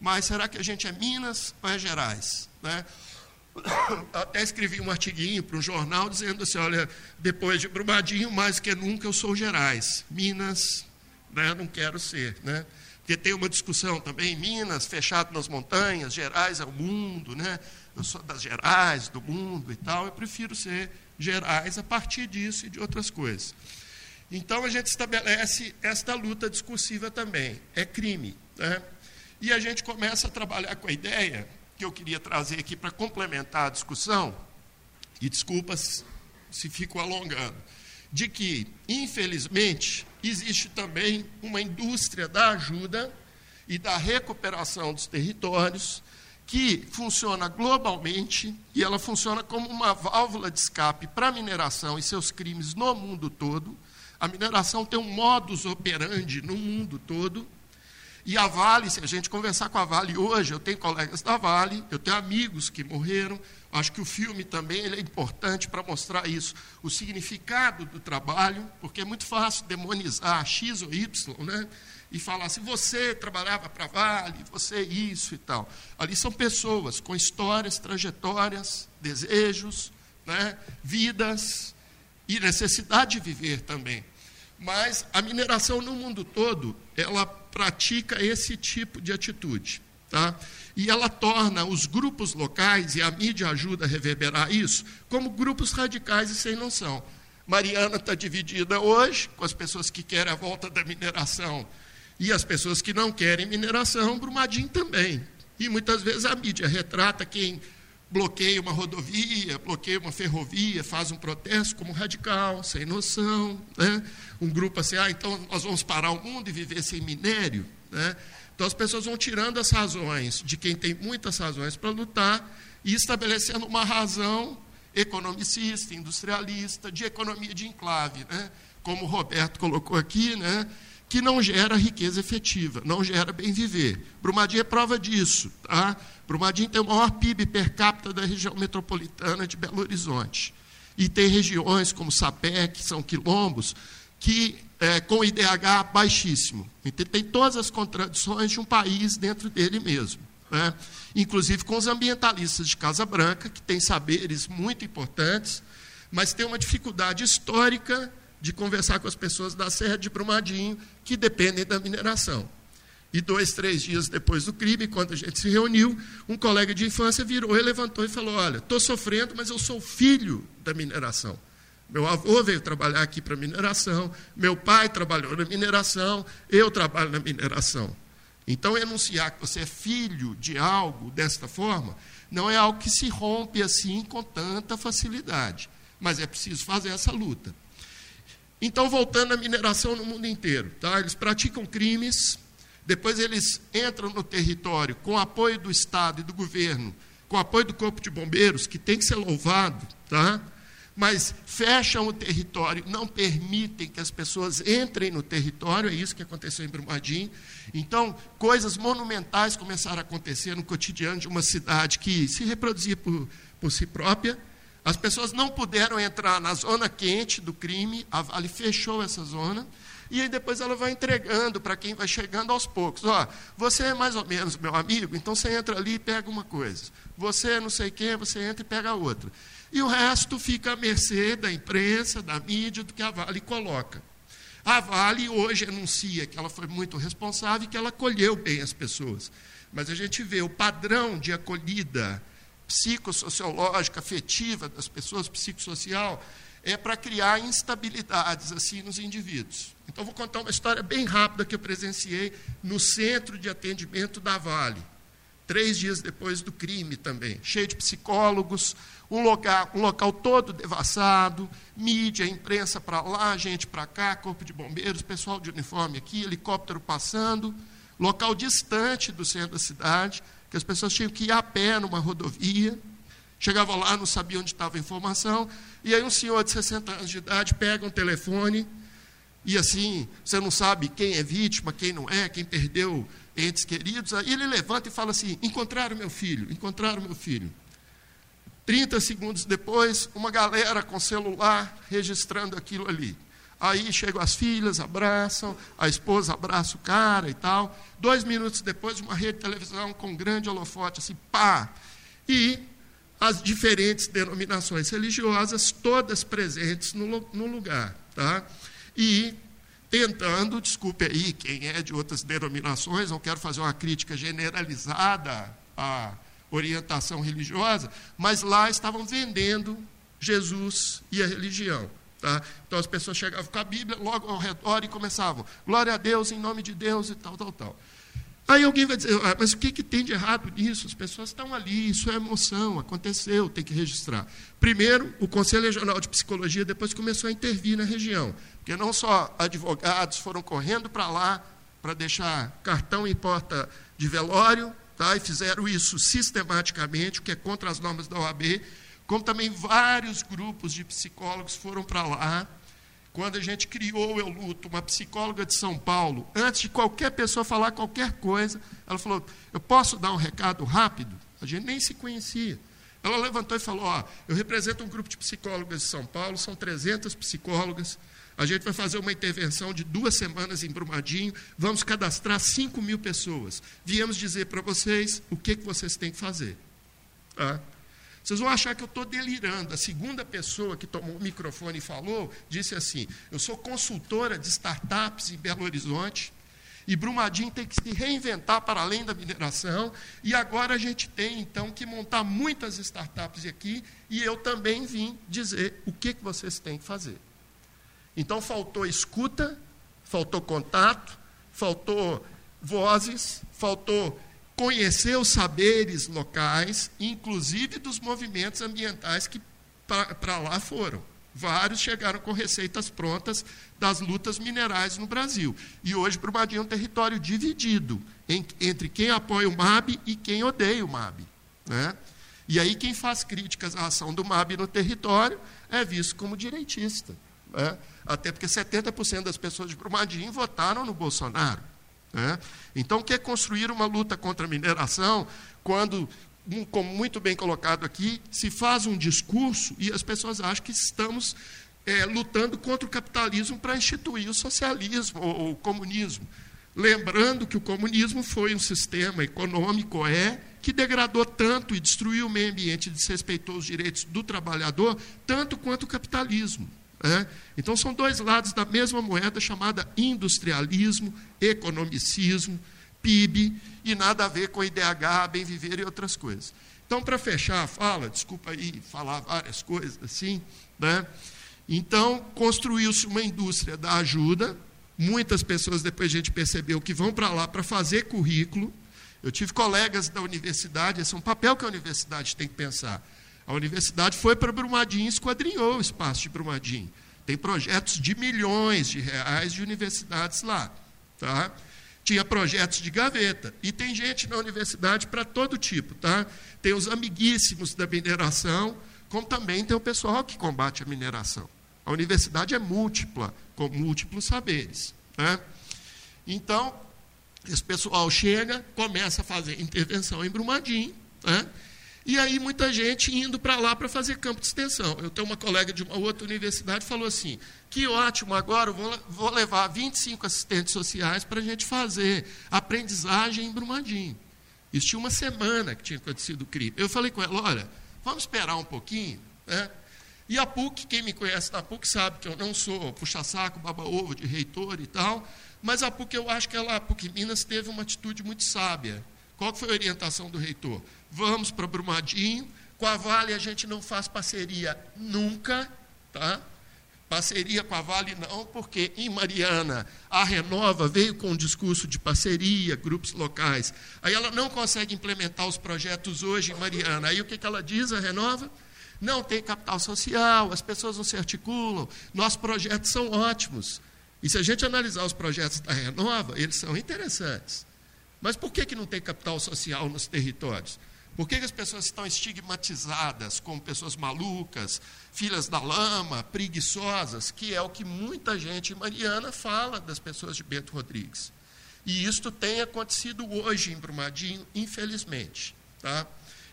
mas será que a gente é Minas ou é Gerais? Né? Até escrevi um artiguinho para um jornal dizendo assim: olha, depois de Brumadinho, mais que nunca eu sou Gerais. Minas, né, não quero ser. Né? Porque tem uma discussão também, Minas, fechado nas montanhas, Gerais é o mundo, né? Eu sou das Gerais, do mundo e tal. Eu prefiro ser Gerais a partir disso e de outras coisas. Então a gente estabelece esta luta discursiva também. É crime. Né? E a gente começa a trabalhar com a ideia que eu queria trazer aqui para complementar a discussão, e desculpas se fico alongando, de que, infelizmente, existe também uma indústria da ajuda e da recuperação dos territórios que funciona globalmente e ela funciona como uma válvula de escape para a mineração e seus crimes no mundo todo. A mineração tem um modus operandi no mundo todo. E a Vale, se a gente conversar com a Vale hoje, eu tenho colegas da Vale, eu tenho amigos que morreram, Acho que o filme também é importante para mostrar isso, o significado do trabalho, porque é muito fácil demonizar X ou Y, né? E falar assim, você trabalhava para Vale, você isso e tal. Ali são pessoas com histórias, trajetórias, desejos, né? vidas e necessidade de viver também. Mas a mineração no mundo todo, ela pratica esse tipo de atitude. Tá? E ela torna os grupos locais, e a mídia ajuda a reverberar isso, como grupos radicais e sem noção. Mariana está dividida hoje com as pessoas que querem a volta da mineração e as pessoas que não querem mineração, Brumadinho também. E muitas vezes a mídia retrata quem bloqueia uma rodovia, bloqueia uma ferrovia, faz um protesto como radical, sem noção. Né? Um grupo assim, ah, então nós vamos parar o mundo e viver sem minério. Né? Então as pessoas vão tirando as razões de quem tem muitas razões para lutar e estabelecendo uma razão economicista, industrialista, de economia de enclave, né? como o Roberto colocou aqui, né? que não gera riqueza efetiva, não gera bem viver. Brumadinho é prova disso. Tá? Brumadinho tem o maior PIB per capita da região metropolitana de Belo Horizonte. E tem regiões como Sapé, que são quilombos, que é, com IDH baixíssimo. Então, tem todas as contradições de um país dentro dele mesmo. Né? Inclusive com os ambientalistas de Casa Branca, que têm saberes muito importantes, mas tem uma dificuldade histórica de conversar com as pessoas da Serra de Brumadinho, que dependem da mineração. E dois, três dias depois do crime, quando a gente se reuniu, um colega de infância virou e levantou e falou: Olha, estou sofrendo, mas eu sou filho da mineração. Meu avô veio trabalhar aqui para mineração, meu pai trabalhou na mineração, eu trabalho na mineração. Então, enunciar que você é filho de algo desta forma, não é algo que se rompe assim com tanta facilidade, mas é preciso fazer essa luta. Então, voltando à mineração no mundo inteiro, tá? eles praticam crimes, depois eles entram no território com apoio do Estado e do governo, com apoio do Corpo de Bombeiros, que tem que ser louvado, tá? Mas fecham o território, não permitem que as pessoas entrem no território, é isso que aconteceu em Brumadinho. Então, coisas monumentais começaram a acontecer no cotidiano de uma cidade que se reproduzia por, por si própria. As pessoas não puderam entrar na zona quente do crime, a Vale fechou essa zona, e aí depois ela vai entregando para quem vai chegando aos poucos. Ó, você é mais ou menos meu amigo, então você entra ali e pega uma coisa. Você é não sei quem, você entra e pega outra. E o resto fica à mercê da imprensa, da mídia, do que a Vale coloca. A Vale hoje anuncia que ela foi muito responsável e que ela acolheu bem as pessoas. Mas a gente vê o padrão de acolhida psicossociológica, afetiva das pessoas, psicossocial, é para criar instabilidades assim nos indivíduos. Então vou contar uma história bem rápida que eu presenciei no centro de atendimento da Vale, três dias depois do crime também, cheio de psicólogos, um local, um local todo devassado, mídia, imprensa para lá, gente para cá, corpo de bombeiros, pessoal de uniforme aqui, helicóptero passando, local distante do centro da cidade, que as pessoas tinham que ir a pé numa rodovia. Chegava lá, não sabia onde estava a informação, e aí um senhor de 60 anos de idade pega um telefone, e assim, você não sabe quem é vítima, quem não é, quem perdeu entes queridos, aí ele levanta e fala assim: encontraram meu filho, encontraram meu filho. 30 segundos depois, uma galera com celular registrando aquilo ali. Aí chegam as filhas, abraçam, a esposa abraça o cara e tal. Dois minutos depois, uma rede de televisão com um grande holofote, assim, pá. E as diferentes denominações religiosas, todas presentes no, no lugar. Tá? E tentando, desculpe aí quem é de outras denominações, não quero fazer uma crítica generalizada a orientação religiosa, mas lá estavam vendendo Jesus e a religião. Tá? Então as pessoas chegavam com a Bíblia logo ao redor e começavam, glória a Deus, em nome de Deus e tal, tal, tal. Aí alguém vai dizer, ah, mas o que, que tem de errado nisso? As pessoas estão ali, isso é emoção, aconteceu, tem que registrar. Primeiro, o Conselho Regional de Psicologia depois começou a intervir na região, porque não só advogados foram correndo para lá para deixar cartão em porta de velório, tá? e fizeram isso sistematicamente, o que é contra as normas da OAB, como também vários grupos de psicólogos foram para lá. Quando a gente criou o Eu Luto, uma psicóloga de São Paulo, antes de qualquer pessoa falar qualquer coisa, ela falou: Eu posso dar um recado rápido? A gente nem se conhecia. Ela levantou e falou: Ó, eu represento um grupo de psicólogas de São Paulo, são 300 psicólogas. A gente vai fazer uma intervenção de duas semanas em Brumadinho, vamos cadastrar 5 mil pessoas. Viemos dizer para vocês o que, que vocês têm que fazer. Vocês vão achar que eu estou delirando. A segunda pessoa que tomou o microfone e falou disse assim: Eu sou consultora de startups em Belo Horizonte. E Brumadinho tem que se reinventar para além da mineração. E agora a gente tem, então, que montar muitas startups aqui. E eu também vim dizer o que, que vocês têm que fazer. Então faltou escuta, faltou contato, faltou vozes, faltou conhecer os saberes locais, inclusive dos movimentos ambientais que para lá foram. Vários chegaram com receitas prontas das lutas minerais no Brasil. E hoje Brumadinho é um território dividido em, entre quem apoia o MAB e quem odeia o MAB. Né? E aí quem faz críticas à ação do MAB no território é visto como direitista. Né? Até porque 70% das pessoas de Brumadinho votaram no Bolsonaro. Né? Então, quer construir uma luta contra a mineração quando, como muito bem colocado aqui, se faz um discurso e as pessoas acham que estamos é, lutando contra o capitalismo para instituir o socialismo ou o comunismo. Lembrando que o comunismo foi um sistema econômico, é, que degradou tanto e destruiu o meio ambiente desrespeitou os direitos do trabalhador, tanto quanto o capitalismo. Né? Então, são dois lados da mesma moeda chamada industrialismo, economicismo, PIB, e nada a ver com IDH, bem viver e outras coisas. Então, para fechar a fala, desculpa aí falar várias coisas assim, né? então construiu-se uma indústria da ajuda, muitas pessoas depois a gente percebeu que vão para lá para fazer currículo. Eu tive colegas da universidade, esse é um papel que a universidade tem que pensar. A universidade foi para Brumadinho e esquadrinhou o espaço de Brumadinho. Tem projetos de milhões de reais de universidades lá. Tá? Tinha projetos de gaveta. E tem gente na universidade para todo tipo. Tá? Tem os amiguíssimos da mineração, como também tem o pessoal que combate a mineração. A universidade é múltipla, com múltiplos saberes. Né? Então, esse pessoal chega, começa a fazer intervenção em Brumadinho, né? E aí muita gente indo para lá para fazer campo de extensão. Eu tenho uma colega de uma outra universidade falou assim: que ótimo, agora vou, vou levar 25 assistentes sociais para a gente fazer aprendizagem em Brumadinho. Isso tinha uma semana que tinha acontecido o crime. Eu falei com ela: olha, vamos esperar um pouquinho. Né? E a PUC, quem me conhece na PUC sabe que eu não sou puxa-saco, baba-ovo de reitor e tal, mas a PUC, eu acho que ela, a PUC Minas teve uma atitude muito sábia. Qual foi a orientação do reitor? Vamos para Brumadinho, com a Vale a gente não faz parceria nunca, tá? Parceria com a Vale não, porque em Mariana a Renova veio com um discurso de parceria, grupos locais. Aí ela não consegue implementar os projetos hoje em Mariana. Aí o que, que ela diz, a Renova? Não tem capital social, as pessoas não se articulam, nossos projetos são ótimos. E se a gente analisar os projetos da Renova, eles são interessantes. Mas por que, que não tem capital social nos territórios? Por que, que as pessoas estão estigmatizadas como pessoas malucas, filhas da lama, preguiçosas, que é o que muita gente mariana fala das pessoas de Bento Rodrigues. E isto tem acontecido hoje em Brumadinho, infelizmente. Tá?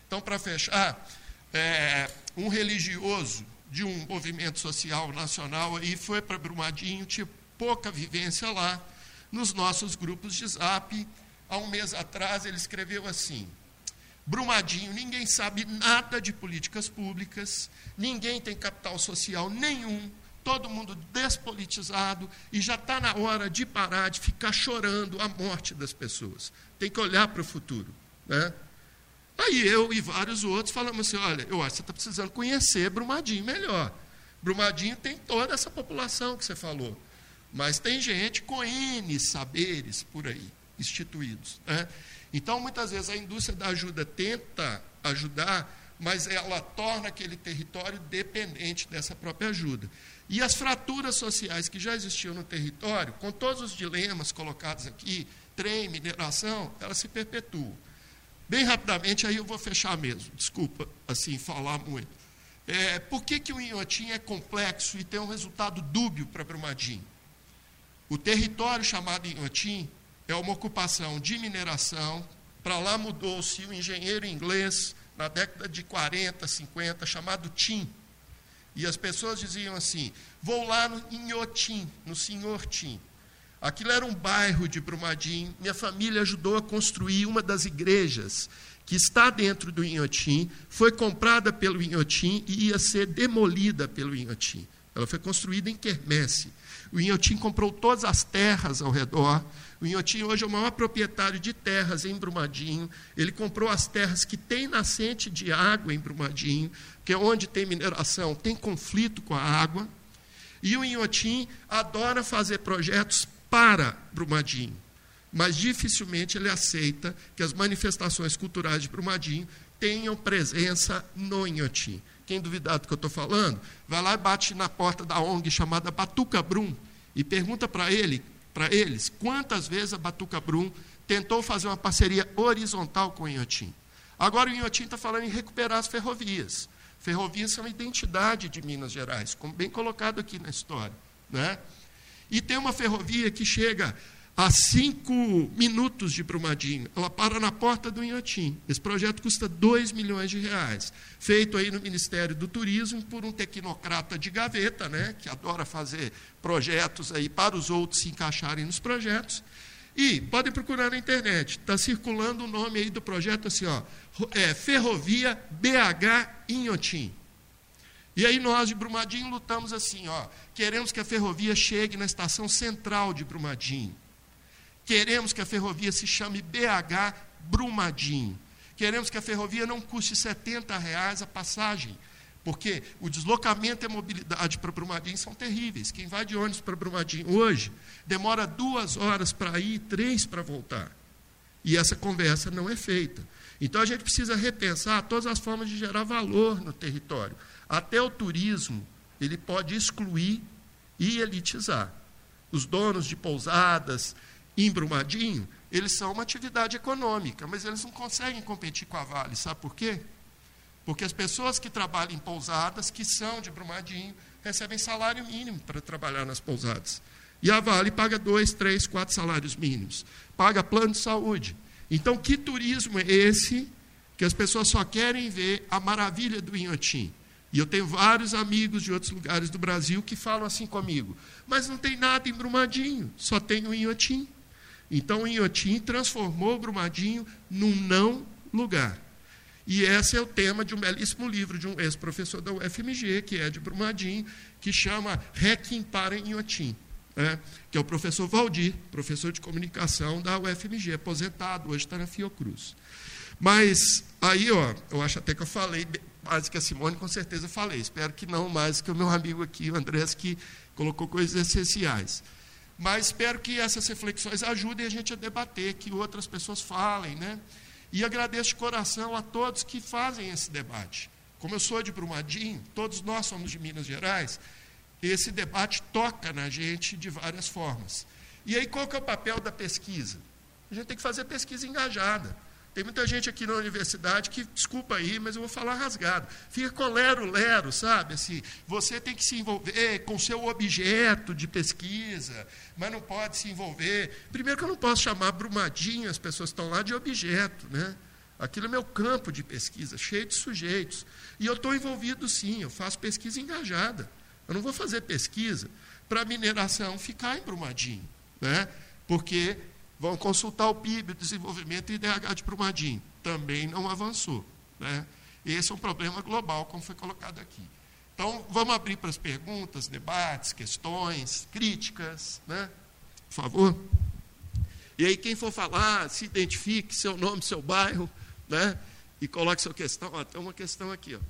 Então, para fechar, é, um religioso de um movimento social nacional aí foi para Brumadinho, tinha pouca vivência lá, nos nossos grupos de zap, há um mês atrás, ele escreveu assim: Brumadinho, ninguém sabe nada de políticas públicas, ninguém tem capital social nenhum, todo mundo despolitizado e já está na hora de parar de ficar chorando a morte das pessoas. Tem que olhar para o futuro. Né? Aí eu e vários outros falamos assim: olha, eu acho que você está precisando conhecer Brumadinho melhor. Brumadinho tem toda essa população que você falou, mas tem gente com N saberes por aí instituídos. Né? Então, muitas vezes, a indústria da ajuda tenta ajudar, mas ela torna aquele território dependente dessa própria ajuda. E as fraturas sociais que já existiam no território, com todos os dilemas colocados aqui, trem, mineração, elas se perpetuam. Bem rapidamente, aí eu vou fechar mesmo, desculpa assim falar muito. É, por que, que o Inhotim é complexo e tem um resultado dúbio para Brumadinho? O território chamado Inhotim é uma ocupação de mineração. Para lá mudou-se o engenheiro inglês, na década de 40, 50, chamado Tim. E as pessoas diziam assim: vou lá no Inhotim, no Senhor Tim. Aquilo era um bairro de Brumadinho. Minha família ajudou a construir uma das igrejas que está dentro do Inhotim. Foi comprada pelo Inhotim e ia ser demolida pelo Inhotim. Ela foi construída em Quermesse. O Inhotim comprou todas as terras ao redor. O Inhotim hoje é o maior proprietário de terras em Brumadinho. Ele comprou as terras que tem nascente de água em Brumadinho, que é onde tem mineração, tem conflito com a água. E o Inhotim adora fazer projetos para Brumadinho, mas dificilmente ele aceita que as manifestações culturais de Brumadinho tenham presença no Inhotim. Quem duvidar do que eu estou falando, vai lá e bate na porta da ONG chamada Batuca Brum e pergunta para ele, para eles, quantas vezes a Batuca Brum tentou fazer uma parceria horizontal com o Inhotim. Agora o Inhotim está falando em recuperar as ferrovias. Ferrovias são a identidade de Minas Gerais, como bem colocado aqui na história. Né? E tem uma ferrovia que chega a cinco minutos de Brumadinho. Ela para na porta do Inhotim. Esse projeto custa 2 milhões de reais. Feito aí no Ministério do Turismo por um tecnocrata de gaveta, né, que adora fazer projetos aí para os outros se encaixarem nos projetos. E podem procurar na internet, está circulando o nome aí do projeto assim, ó, é, Ferrovia BH Inhotim. E aí nós de Brumadinho lutamos assim, ó, queremos que a ferrovia chegue na estação central de Brumadinho. Queremos que a ferrovia se chame BH Brumadinho. Queremos que a ferrovia não custe 70 reais a passagem, porque o deslocamento e a mobilidade para Brumadinho são terríveis. Quem vai de ônibus para Brumadinho hoje demora duas horas para ir e três para voltar. E essa conversa não é feita. Então a gente precisa repensar todas as formas de gerar valor no território. Até o turismo, ele pode excluir e elitizar. Os donos de pousadas em Brumadinho eles são uma atividade econômica, mas eles não conseguem competir com a Vale. Sabe por quê? Porque as pessoas que trabalham em pousadas, que são de Brumadinho, recebem salário mínimo para trabalhar nas pousadas. E a Vale paga dois, três, quatro salários mínimos. Paga plano de saúde. Então, que turismo é esse que as pessoas só querem ver a maravilha do Inhotim? E eu tenho vários amigos de outros lugares do Brasil que falam assim comigo. Mas não tem nada em Brumadinho, só tem o Inhotim. Então, Inhotim transformou Brumadinho num não lugar. E esse é o tema de um belíssimo livro de um ex-professor da UFMG, que é de Brumadinho, que chama Requiem para Inhotim, né? que é o professor Valdir, professor de comunicação da UFMG, aposentado, hoje está na Fiocruz. Mas aí, ó, eu acho até que eu falei mais que a Simone, com certeza falei. Espero que não mais que o meu amigo aqui, o Andrés, que colocou coisas essenciais. Mas espero que essas reflexões ajudem a gente a debater, que outras pessoas falem, né? E agradeço de coração a todos que fazem esse debate. Como eu sou de Brumadinho, todos nós somos de Minas Gerais, esse debate toca na gente de várias formas. E aí qual que é o papel da pesquisa? A gente tem que fazer pesquisa engajada. Tem muita gente aqui na universidade que, desculpa aí, mas eu vou falar rasgado. Fica com lero-lero, sabe? Assim, você tem que se envolver com seu objeto de pesquisa, mas não pode se envolver. Primeiro que eu não posso chamar Brumadinho, as pessoas estão lá, de objeto, né? Aquilo é meu campo de pesquisa, cheio de sujeitos. E eu estou envolvido sim, eu faço pesquisa engajada. Eu não vou fazer pesquisa para a mineração ficar em Brumadinho, né? porque Vão consultar o PIB, o desenvolvimento e IDH de Brumadinho. Também não avançou. Né? Esse é um problema global, como foi colocado aqui. Então, vamos abrir para as perguntas, debates, questões, críticas, né? Por favor. E aí, quem for falar, se identifique, seu nome, seu bairro, né? E coloque sua questão. Ó, tem uma questão aqui, ó.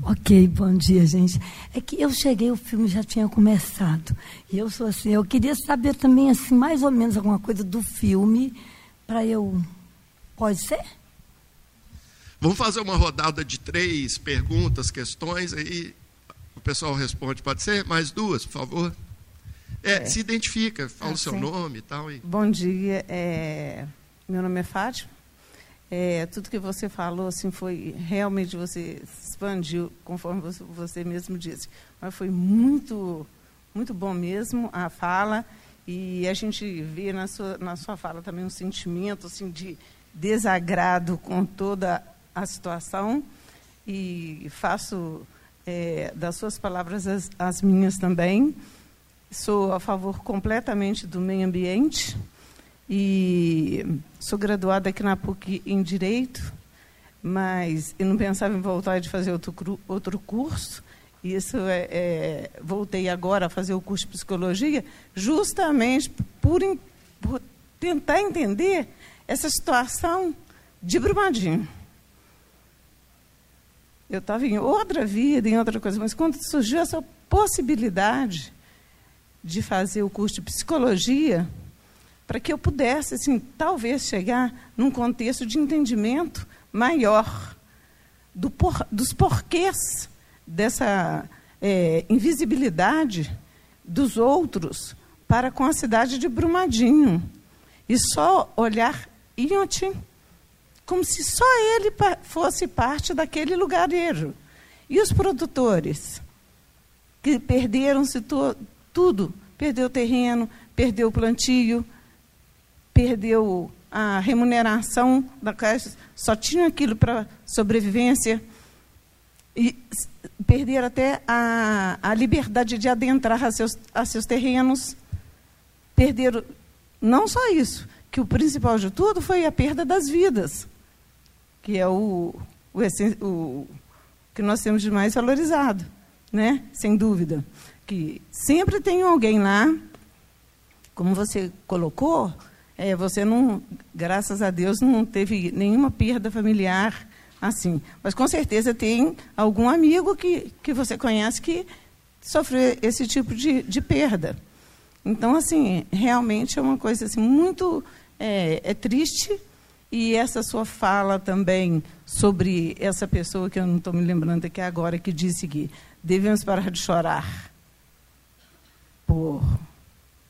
Ok, bom dia, gente. É que eu cheguei, o filme já tinha começado. E eu sou assim, eu queria saber também, assim, mais ou menos alguma coisa do filme, para eu. Pode ser? Vamos fazer uma rodada de três perguntas, questões, aí o pessoal responde. Pode ser? Mais duas, por favor. É, é. se identifica, fala o seu nome e tal. E... Bom dia, é... meu nome é Fátima. É, tudo que você falou assim foi realmente você expandiu conforme você, mesmo disse. Mas foi muito muito bom mesmo a fala. E a gente vê na sua na sua fala também um sentimento assim de desagrado com toda a situação. E faço é, das suas palavras as, as minhas também. Sou a favor completamente do meio ambiente e sou graduada aqui na PUC em Direito, mas eu não pensava em voltar de fazer outro, outro curso. Isso é, é, voltei agora a fazer o curso de psicologia, justamente por, por tentar entender essa situação de Brumadinho. Eu estava em outra vida, em outra coisa, mas quando surgiu essa possibilidade de fazer o curso de psicologia, para que eu pudesse, assim, talvez chegar num contexto de entendimento maior do por, dos porquês dessa é, invisibilidade dos outros para com a cidade de Brumadinho. E só olhar Inhotim como se só ele fosse parte daquele lugarejo. E os produtores, que perderam-se tudo, perdeu o terreno, perdeu o plantio, perdeu a remuneração da Caixa, só tinha aquilo para sobrevivência. e perder até a, a liberdade de adentrar a seus, a seus terrenos, perder não só isso, que o principal de tudo foi a perda das vidas, que é o, o, o que nós temos de mais valorizado, né? sem dúvida. Que sempre tem alguém lá, como você colocou, é, você não, graças a Deus, não teve nenhuma perda familiar assim. Mas com certeza tem algum amigo que, que você conhece que sofreu esse tipo de, de perda. Então, assim, realmente é uma coisa assim, muito é, é triste. E essa sua fala também sobre essa pessoa que eu não estou me lembrando aqui agora, que disse que devemos parar de chorar por,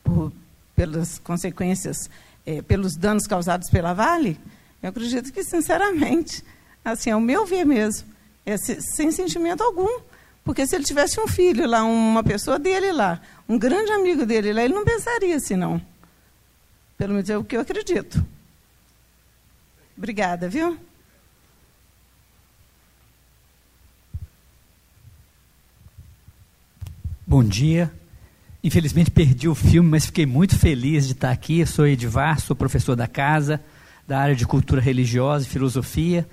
por pelas consequências, é, pelos danos causados pela Vale, eu acredito que, sinceramente, assim, ao meu ver mesmo, é sem sentimento algum. Porque se ele tivesse um filho lá, uma pessoa dele lá, um grande amigo dele lá, ele não pensaria assim, não. Pelo menos é o que eu acredito. Obrigada, viu? Bom dia. Infelizmente perdi o filme, mas fiquei muito feliz de estar aqui. Sou Edvar, sou professor da casa, da área de cultura religiosa e filosofia.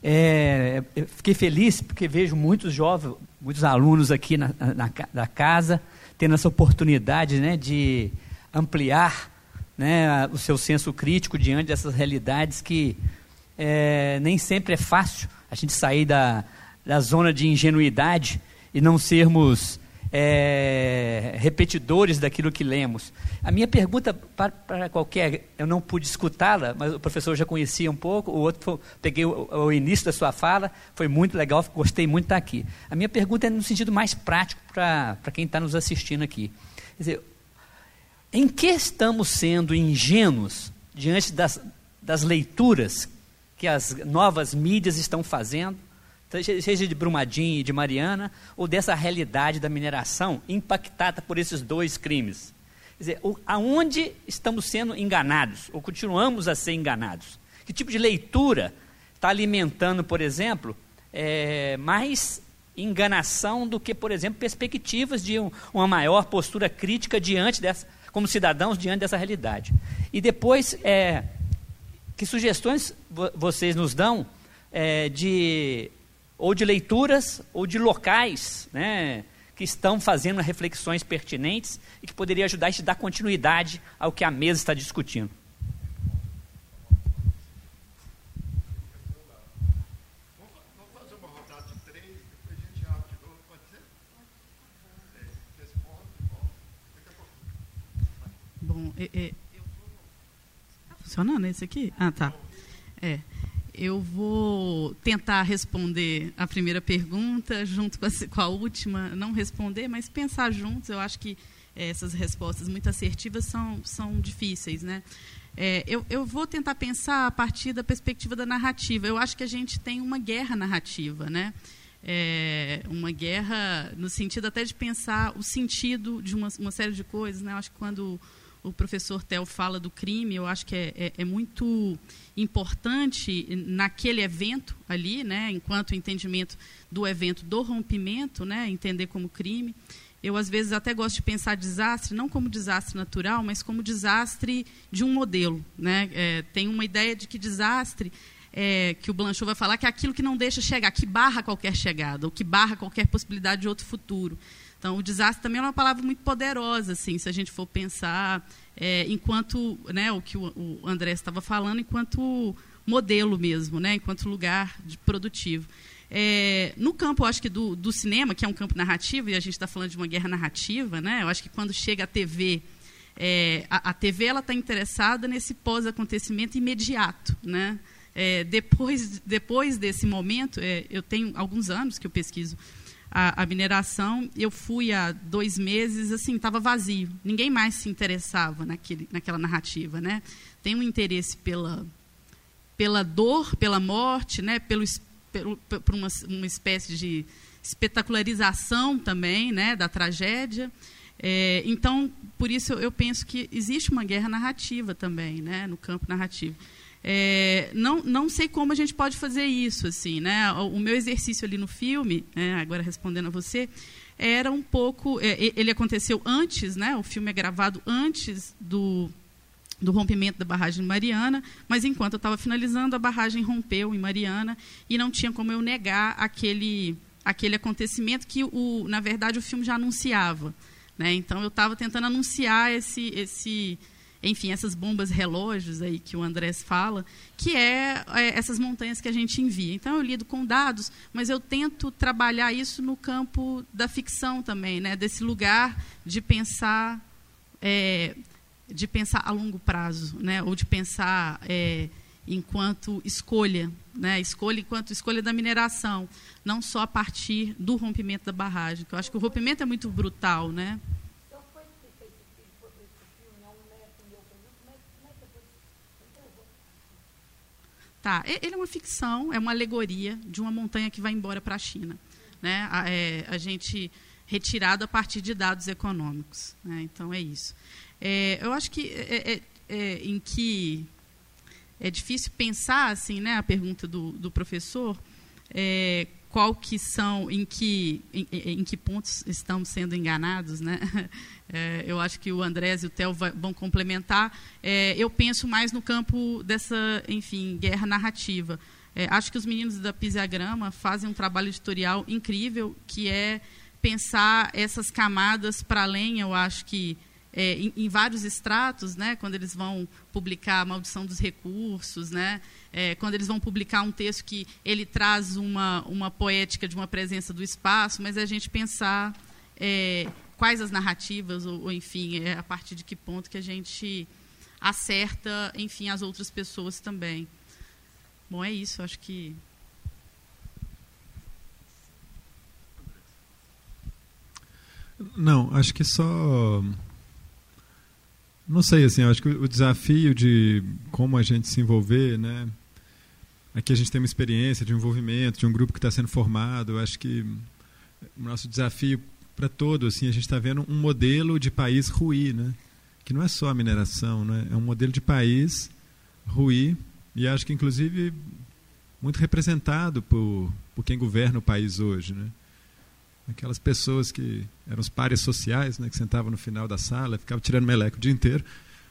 É, fiquei feliz porque vejo muitos jovens, muitos alunos aqui na, na, na casa, tendo essa oportunidade né, de ampliar né, o seu senso crítico diante dessas realidades que é, nem sempre é fácil a gente sair da, da zona de ingenuidade e não sermos é, repetidores daquilo que lemos. A minha pergunta para, para qualquer, eu não pude escutá-la, mas o professor já conhecia um pouco, o outro, foi, peguei o, o, início da sua fala, foi muito legal, gostei muito de estar aqui. A minha pergunta é no sentido mais prático para, para quem está nos assistindo aqui. Quer dizer, em que estamos sendo ingênuos diante das, das leituras que as novas mídias estão fazendo, seja de Brumadinho e de Mariana, ou dessa realidade da mineração impactada por esses dois crimes. Quer dizer, aonde estamos sendo enganados, ou continuamos a ser enganados? Que tipo de leitura está alimentando, por exemplo, é, mais enganação do que, por exemplo, perspectivas de um, uma maior postura crítica diante dessa, como cidadãos diante dessa realidade. E depois, é, que sugestões vocês nos dão é, de ou de leituras, ou de locais, né, que estão fazendo reflexões pertinentes e que poderia ajudar a dar continuidade ao que a mesa está discutindo. Bom, é, é, Tá funcionando esse aqui? Ah, tá. É. Eu vou tentar responder a primeira pergunta junto com a, com a última, não responder, mas pensar juntos. Eu acho que é, essas respostas muito assertivas são, são difíceis, né? É, eu, eu, vou tentar pensar a partir da perspectiva da narrativa. Eu acho que a gente tem uma guerra narrativa, né? É, uma guerra no sentido até de pensar o sentido de uma, uma série de coisas, né? Eu acho que quando o professor Tel fala do crime, eu acho que é, é, é, muito importante naquele evento ali, né, enquanto entendimento do evento do rompimento, né, entender como crime. Eu, às vezes, até gosto de pensar desastre, não como desastre natural, mas como desastre de um modelo. Né? É, tem uma ideia de que desastre, é, que o Blanchot vai falar, que é aquilo que não deixa chegar, que barra qualquer chegada, ou que barra qualquer possibilidade de outro futuro. Então, o desastre também é uma palavra muito poderosa, assim, se a gente for pensar é, enquanto, né, o que o, André estava falando, enquanto modelo mesmo, né, enquanto lugar produtivo. É, no campo, eu acho que do, do, cinema, que é um campo narrativo, e a gente está falando de uma guerra narrativa, né, eu acho que quando chega a TV, é, a, a, TV ela está interessada nesse pós-acontecimento imediato, né? É, depois, depois desse momento, é, eu tenho alguns anos que eu pesquiso a, a, mineração. Eu fui há dois meses, assim, estava vazio. Ninguém mais se interessava naquele, naquela narrativa, né? Tem um interesse pela, pela dor, pela morte, né? Pelo, pelo, por uma, uma espécie de espetacularização também, né? Da tragédia. É, então, por isso eu penso que existe uma guerra narrativa também, né? No campo narrativo. É, não, não sei como a gente pode fazer isso, assim, né? O, o meu exercício ali no filme, né, agora respondendo a você, era um pouco, é, ele aconteceu antes, né? O filme é gravado antes do do rompimento da barragem Mariana, mas enquanto eu estava finalizando, a barragem rompeu em Mariana e não tinha como eu negar aquele, aquele acontecimento que, o, na verdade, o filme já anunciava. Né? Então, eu estava tentando anunciar esse, esse, enfim, essas bombas relógios aí que o Andrés fala, que é, é, essas montanhas que a gente envia. Então, eu lido com dados, mas eu tento trabalhar isso no campo da ficção também, né? desse lugar de pensar... É, de pensar a longo prazo, né? ou de pensar é, enquanto escolha, né? escolha enquanto escolha da mineração, não só a partir do rompimento da barragem, que eu acho que o rompimento é muito brutal, né? Tá, ele é uma ficção, é uma alegoria de uma montanha que vai embora para a China, né? A, é, a gente retirado a partir de dados econômicos, né? Então é isso. É, eu acho que é, é, é, em que é difícil pensar assim, né? A pergunta do, do professor, é, qual que são, em que, em, em, que pontos estamos sendo enganados, né? É, eu acho que o Andrés e o Theo vão complementar. eu penso mais no campo dessa, enfim, guerra narrativa. acho que os meninos da Pisiagrama fazem um trabalho editorial incrível, que é pensar essas camadas para além, eu acho que é, em, em, vários estratos, né, quando eles vão publicar a maldição dos recursos, né, é, quando eles vão publicar um texto que ele traz uma, uma poética de uma presença do espaço, mas é a gente pensar é, quais as narrativas, ou, ou, enfim, é a partir de que ponto que a gente acerta, enfim, as outras pessoas também. Bom, é isso, acho que Não, acho que só não sei, assim, acho que o desafio de como a gente se envolver, né? Aqui a gente tem uma experiência de envolvimento, de um grupo que está sendo formado. acho que o nosso desafio para todos, assim, a gente está vendo um modelo de país ruir, né? Que não é só a mineração, né? É um modelo de país ruir e acho que inclusive muito representado por, por quem governa o país hoje, né? Aquelas pessoas que eram os pares sociais, né, que sentavam no final da sala, ficavam tirando meleco o dia inteiro.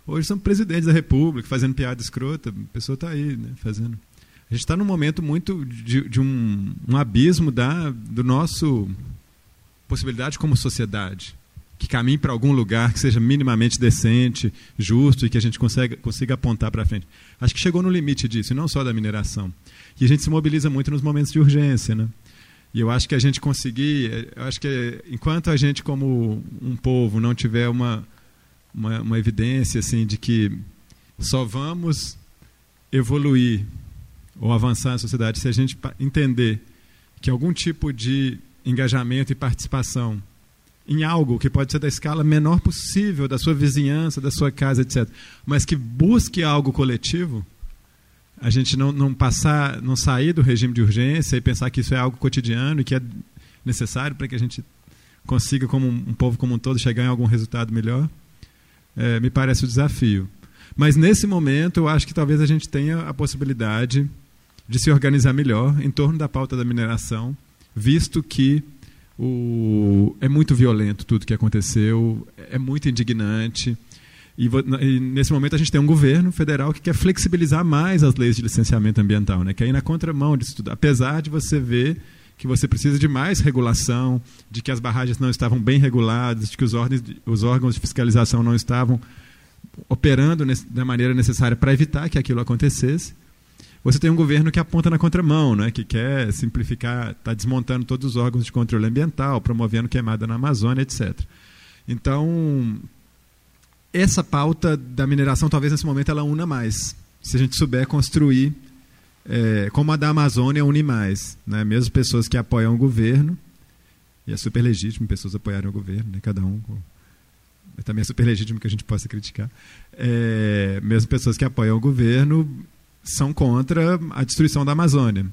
Hoje são presidentes da República, fazendo piada escrota, a pessoa está aí, né, fazendo. A gente está num momento muito de, de um, um, abismo da do nosso possibilidade como sociedade, que caminhe para algum lugar que seja minimamente decente, justo e que a gente consiga, consiga apontar para frente. Acho que chegou no limite disso, e não só da mineração. E a gente se mobiliza muito nos momentos de urgência, né? E eu acho que a gente conseguir, eu acho que enquanto a gente como um povo não tiver uma, uma, uma evidência assim de que só vamos evoluir ou avançar na sociedade se a gente entender que algum tipo de engajamento e participação em algo que pode ser da escala menor possível da sua vizinhança, da sua casa, etc., mas que busque algo coletivo, a gente não, não passar, não sair do regime de urgência e pensar que isso é algo cotidiano e que é necessário para que a gente consiga, como um, um, povo como um todo, chegar em algum resultado melhor, é, me parece o um desafio. Mas nesse momento, eu acho que talvez a gente tenha a possibilidade de se organizar melhor em torno da pauta da mineração, visto que o, é muito violento tudo que aconteceu, é muito indignante. E, e, nesse momento a gente tem um governo federal que quer flexibilizar mais as leis de licenciamento ambiental, né? quer ir na contramão disso tudo. Apesar de você ver que você precisa de mais regulação, de que as barragens não estavam bem reguladas, de que os órgãos, os órgãos de fiscalização não estavam operando da maneira necessária para evitar que aquilo acontecesse. Você tem um governo que aponta na contramão, né? que quer simplificar, está desmontando todos os órgãos de controle ambiental, promovendo queimada na Amazônia, etc. Então, essa pauta da mineração, talvez nesse momento, ela una mais. Se a gente souber construir, é, como a da Amazônia une mais. Né? Mesmo pessoas que apoiam o governo, e é super legítimo pessoas apoiarem o governo, né? cada um. Também é super legítimo que a gente possa criticar. É, mesmo pessoas que apoiam o governo são contra a destruição da Amazônia.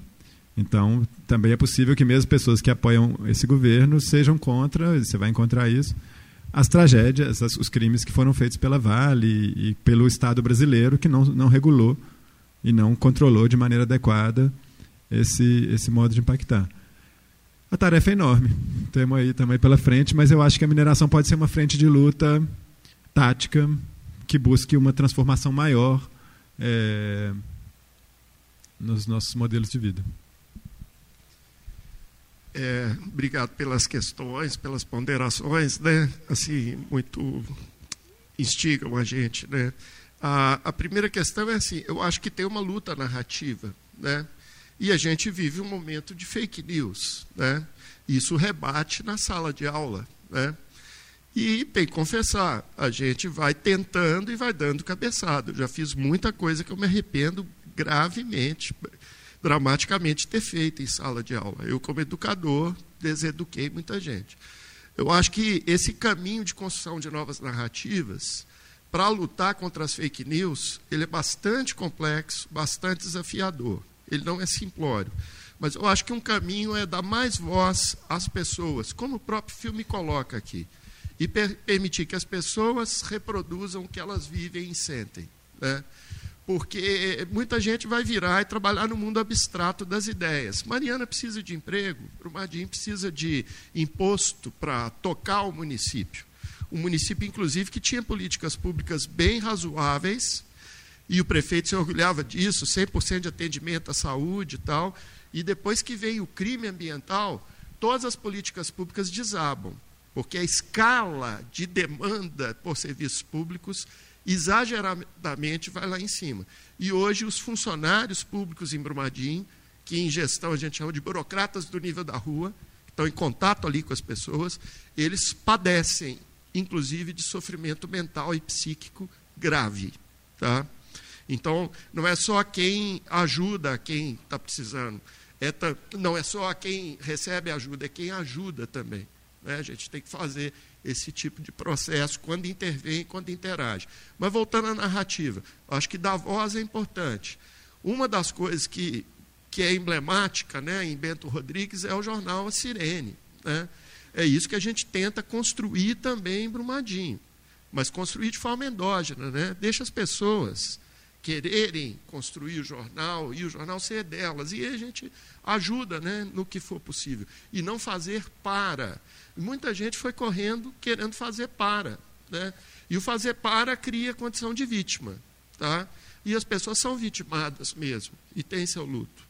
Então, também é possível que mesmo pessoas que apoiam esse governo sejam contra, você vai encontrar isso, as tragédias, as, os crimes que foram feitos pela Vale e, e, pelo Estado brasileiro que não, não regulou e não controlou de maneira adequada esse, esse modo de impactar. A tarefa é enorme, temos aí também pela frente, mas eu acho que a mineração pode ser uma frente de luta tática que busque uma transformação maior é, nos nossos modelos de vida. É, obrigado pelas questões, pelas ponderações, né? Assim, muito instigam a gente, né? A, a primeira questão é assim, eu acho que tem uma luta narrativa, né? E a gente vive um momento de fake news, né? Isso rebate na sala de aula, né? E que confessar, a gente vai tentando e vai dando cabeçada. Eu já fiz muita coisa que eu me arrependo gravemente, dramaticamente ter feito em sala de aula. Eu, como educador, deseduquei muita gente. Eu acho que esse caminho de construção de novas narrativas, para lutar contra as fake news, ele é bastante complexo, bastante desafiador. Ele não é simplório. Mas eu acho que um caminho é dar mais voz às pessoas, como o próprio filme coloca aqui, e per permitir que as pessoas reproduzam o que elas vivem e sentem. Né? Porque muita gente vai virar e trabalhar no mundo abstrato das ideias. Mariana precisa de emprego, Brumadinho precisa de imposto para tocar o município. Um município, inclusive, que tinha políticas públicas bem razoáveis, e o prefeito se orgulhava disso, 100% de atendimento à saúde e tal. E depois que veio o crime ambiental, todas as políticas públicas desabam, porque a escala de demanda por serviços públicos exageradamente vai lá em cima. E hoje os funcionários públicos em Brumadinho, que em gestão a gente chama de burocratas do nível da rua, que estão em contato ali com as pessoas, eles padecem, inclusive, de sofrimento mental e psíquico grave. Tá? Então, não é só quem ajuda quem está precisando, é, não é só quem recebe ajuda, é quem ajuda também. Né? A gente tem que fazer esse tipo de processo quando intervém, quando interage. Mas voltando à narrativa, acho que dar voz é importante. Uma das coisas que, que é emblemática né, em Bento Rodrigues é o jornal A Sirene. Né? É isso que a gente tenta construir também em Brumadinho, mas construir de forma endógena, né? deixa as pessoas quererem construir o jornal e o jornal ser delas. E a gente ajuda né, no que for possível. E não fazer para. Muita gente foi correndo querendo fazer para. Né? E o fazer para cria condição de vítima. Tá? E as pessoas são vitimadas mesmo, e têm seu luto.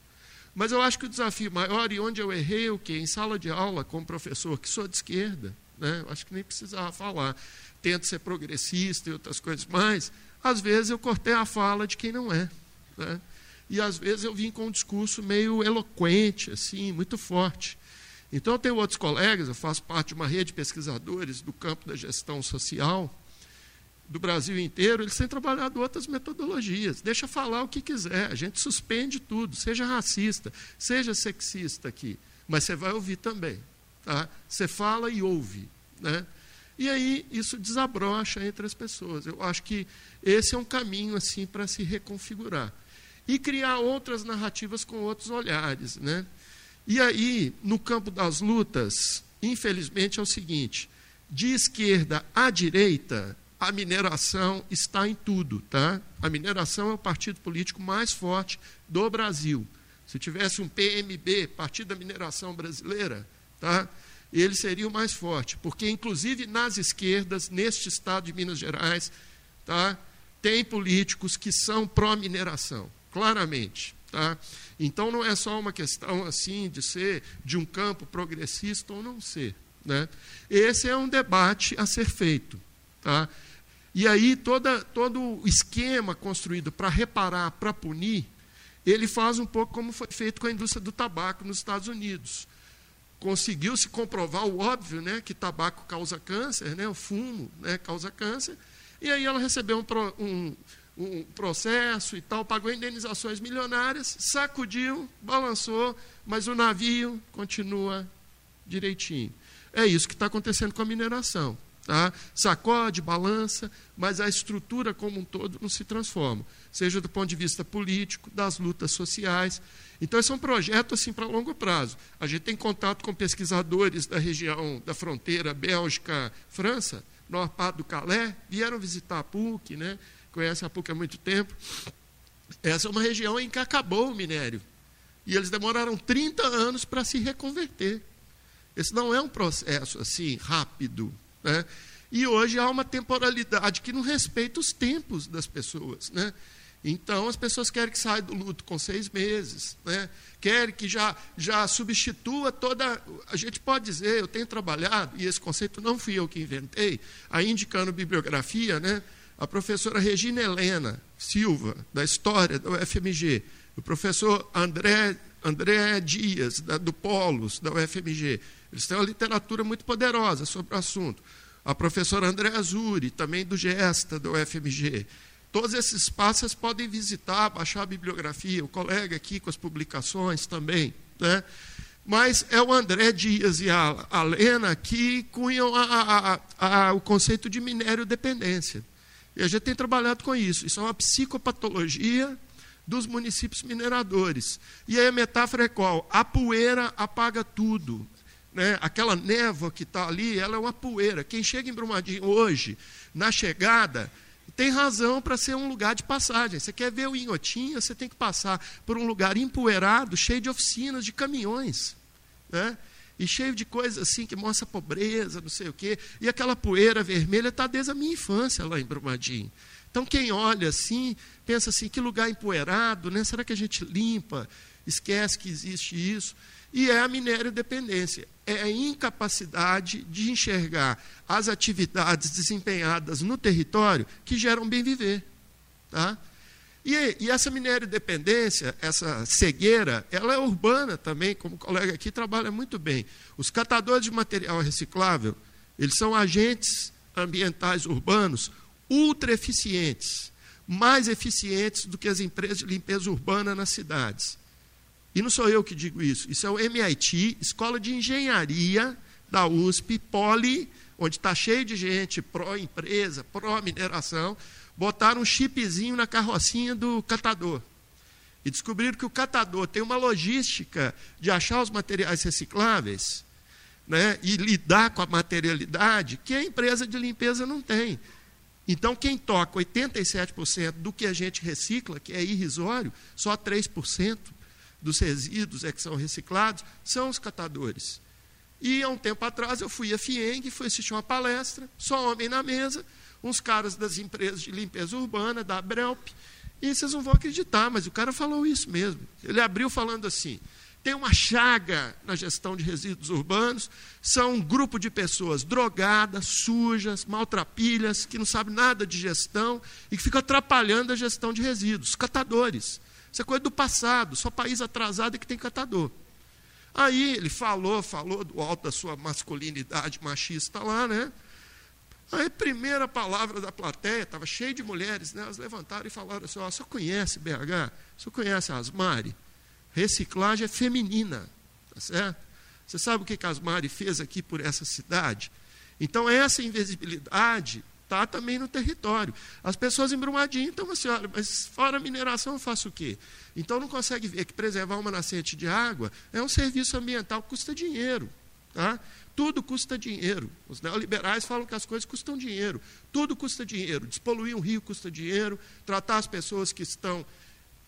Mas eu acho que o desafio maior, e onde eu errei, é o quê? Em sala de aula, como professor, que sou de esquerda, né? acho que nem precisava falar. Tento ser progressista e outras coisas mais às vezes eu cortei a fala de quem não é. Né? E às vezes eu vim com um discurso meio eloquente, assim, muito forte. Então eu tenho outros colegas, eu faço parte de uma rede de pesquisadores do campo da gestão social do Brasil inteiro, eles têm trabalhado outras metodologias. Deixa falar o que quiser, a gente suspende tudo, seja racista, seja sexista aqui, mas você vai ouvir também. Tá? Você fala e ouve. Né? E aí isso desabrocha entre as pessoas. Eu acho que esse é um caminho assim para se reconfigurar e criar outras narrativas com outros olhares, né? E aí, no campo das lutas, infelizmente é o seguinte: de esquerda à direita, a mineração está em tudo, tá? A mineração é o partido político mais forte do Brasil. Se tivesse um PMB, Partido da Mineração Brasileira, tá? Ele seria o mais forte, porque inclusive nas esquerdas, neste estado de Minas Gerais, tá? tem políticos que são pró-mineração, claramente. Tá? Então não é só uma questão assim de ser de um campo progressista ou não ser. Né? Esse é um debate a ser feito. Tá? E aí toda, todo o esquema construído para reparar, para punir, ele faz um pouco como foi feito com a indústria do tabaco nos Estados Unidos. Conseguiu-se comprovar o óbvio, né, que tabaco causa câncer, né, o fumo né, causa câncer, e aí ela recebeu um, um, um processo e tal, pagou indenizações milionárias, sacudiu, balançou, mas o navio continua direitinho. É isso que está acontecendo com a mineração. Tá? Sacode, balança, mas a estrutura como um todo não se transforma, seja do ponto de vista político, das lutas sociais. Então, esse é um projeto assim para longo prazo. A gente tem contato com pesquisadores da região da fronteira Bélgica, França, Norpado do Calé, vieram visitar a PUC, né? Conhecem a há muito tempo, essa é uma região em que acabou o minério. E eles demoraram 30 anos para se reconverter. Esse não é um processo assim rápido. Né? E hoje há uma temporalidade que não respeita os tempos das pessoas. Né? Então, as pessoas querem que saia do luto com seis meses, né? querem que já, já substitua toda. A gente pode dizer, eu tenho trabalhado, e esse conceito não fui eu que inventei, aí indicando bibliografia, né? A professora Regina Helena Silva, da História da UFMG, o professor André, André Dias, da, do Polos, da UFMG, eles têm uma literatura muito poderosa sobre o assunto. A professora André Azuri, também do Gesta, da UFMG. Todos esses espaços podem visitar, baixar a bibliografia, o colega aqui com as publicações também. Né? Mas é o André Dias e a, a Lena que cunham a, a, o conceito de minério dependência. E a gente tem trabalhado com isso. Isso é uma psicopatologia dos municípios mineradores. E aí a metáfora é qual? A poeira apaga tudo. Né? Aquela névoa que está ali, ela é uma poeira. Quem chega em Brumadinho hoje, na chegada, tem razão para ser um lugar de passagem. Você quer ver o Inhotinha, você tem que passar por um lugar empoeirado, cheio de oficinas, de caminhões. Né? E cheio de coisas assim que mostra pobreza, não sei o quê. E aquela poeira vermelha está desde a minha infância lá em Brumadinho. Então, quem olha assim, pensa assim: que lugar empoeirado, né? será que a gente limpa? Esquece que existe isso. E é a minério dependência é a incapacidade de enxergar as atividades desempenhadas no território que geram bem viver. Tá? E, e, essa minério dependência, essa cegueira, ela é urbana também, como o colega aqui trabalha muito bem. Os catadores de material reciclável, eles são agentes ambientais urbanos ultra eficientes, mais eficientes do que as empresas de limpeza urbana nas cidades. E não sou eu que digo isso, isso é o MIT, Escola de Engenharia da USP, Poli, onde está cheio de gente pró-empresa, pró-mineração, botaram um chipzinho na carrocinha do catador. E descobriram que o catador tem uma logística de achar os materiais recicláveis né, e lidar com a materialidade que a empresa de limpeza não tem. Então, quem toca 87% do que a gente recicla, que é irrisório, só 3% dos resíduos é que são reciclados, são os catadores. E há um tempo atrás eu fui a FIENG, fui assistir uma palestra, só homem na mesa, uns caras das empresas de limpeza urbana, da Brelp, e vocês não vão acreditar, mas o cara falou isso mesmo. Ele abriu falando assim: tem uma chaga na gestão de resíduos urbanos, são um grupo de pessoas drogadas, sujas, maltrapilhas, que não sabem nada de gestão e que ficam atrapalhando a gestão de resíduos, catadores. Isso é coisa do passado, só país atrasado é que tem catador. Aí ele falou, falou do alto da sua masculinidade machista lá, né? Aí a primeira palavra da plateia, estava cheio de mulheres, né? Elas levantaram e falaram assim, ó, você conhece BH? Você conhece a Asmari? Reciclagem é feminina, tá certo? Você sabe o que a Asmari fez aqui por essa cidade? Então, essa invisibilidade está também no território. As pessoas em Brumadinho estão assim, olha, mas fora mineração eu faço o quê? Então não consegue ver que preservar uma nascente de água é um serviço ambiental que custa dinheiro. Tá? Tudo custa dinheiro. Os neoliberais falam que as coisas custam dinheiro. Tudo custa dinheiro. Despoluir um rio custa dinheiro. Tratar as pessoas que estão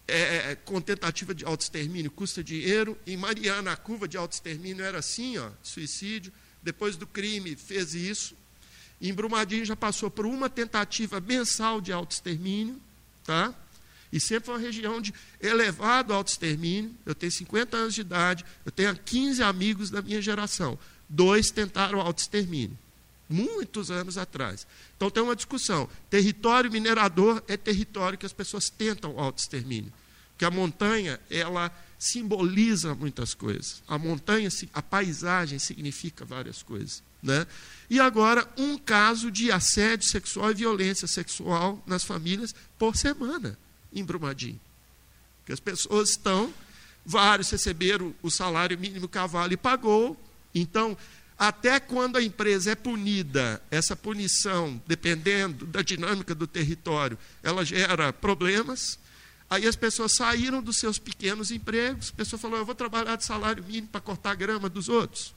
é, com tentativa de autoextermínio custa dinheiro. Em Mariana, a curva de autoextermínio era assim, ó, suicídio. Depois do crime, fez isso. Em Brumadinho já passou por uma tentativa mensal de autoextermínio, tá? E sempre foi uma região de elevado autoextermínio. Eu tenho 50 anos de idade, eu tenho 15 amigos da minha geração. Dois tentaram autoextermínio, muitos anos atrás. Então tem uma discussão. Território minerador é território que as pessoas tentam autoextermínio. Porque a montanha, ela simboliza muitas coisas. A montanha, a paisagem significa várias coisas. Né? E agora, um caso de assédio sexual e violência sexual nas famílias por semana em Brumadinho. Porque as pessoas estão, vários receberam o salário mínimo Vale pagou, então, até quando a empresa é punida, essa punição, dependendo da dinâmica do território, ela gera problemas. Aí as pessoas saíram dos seus pequenos empregos, a pessoa falou: Eu vou trabalhar de salário mínimo para cortar a grama dos outros.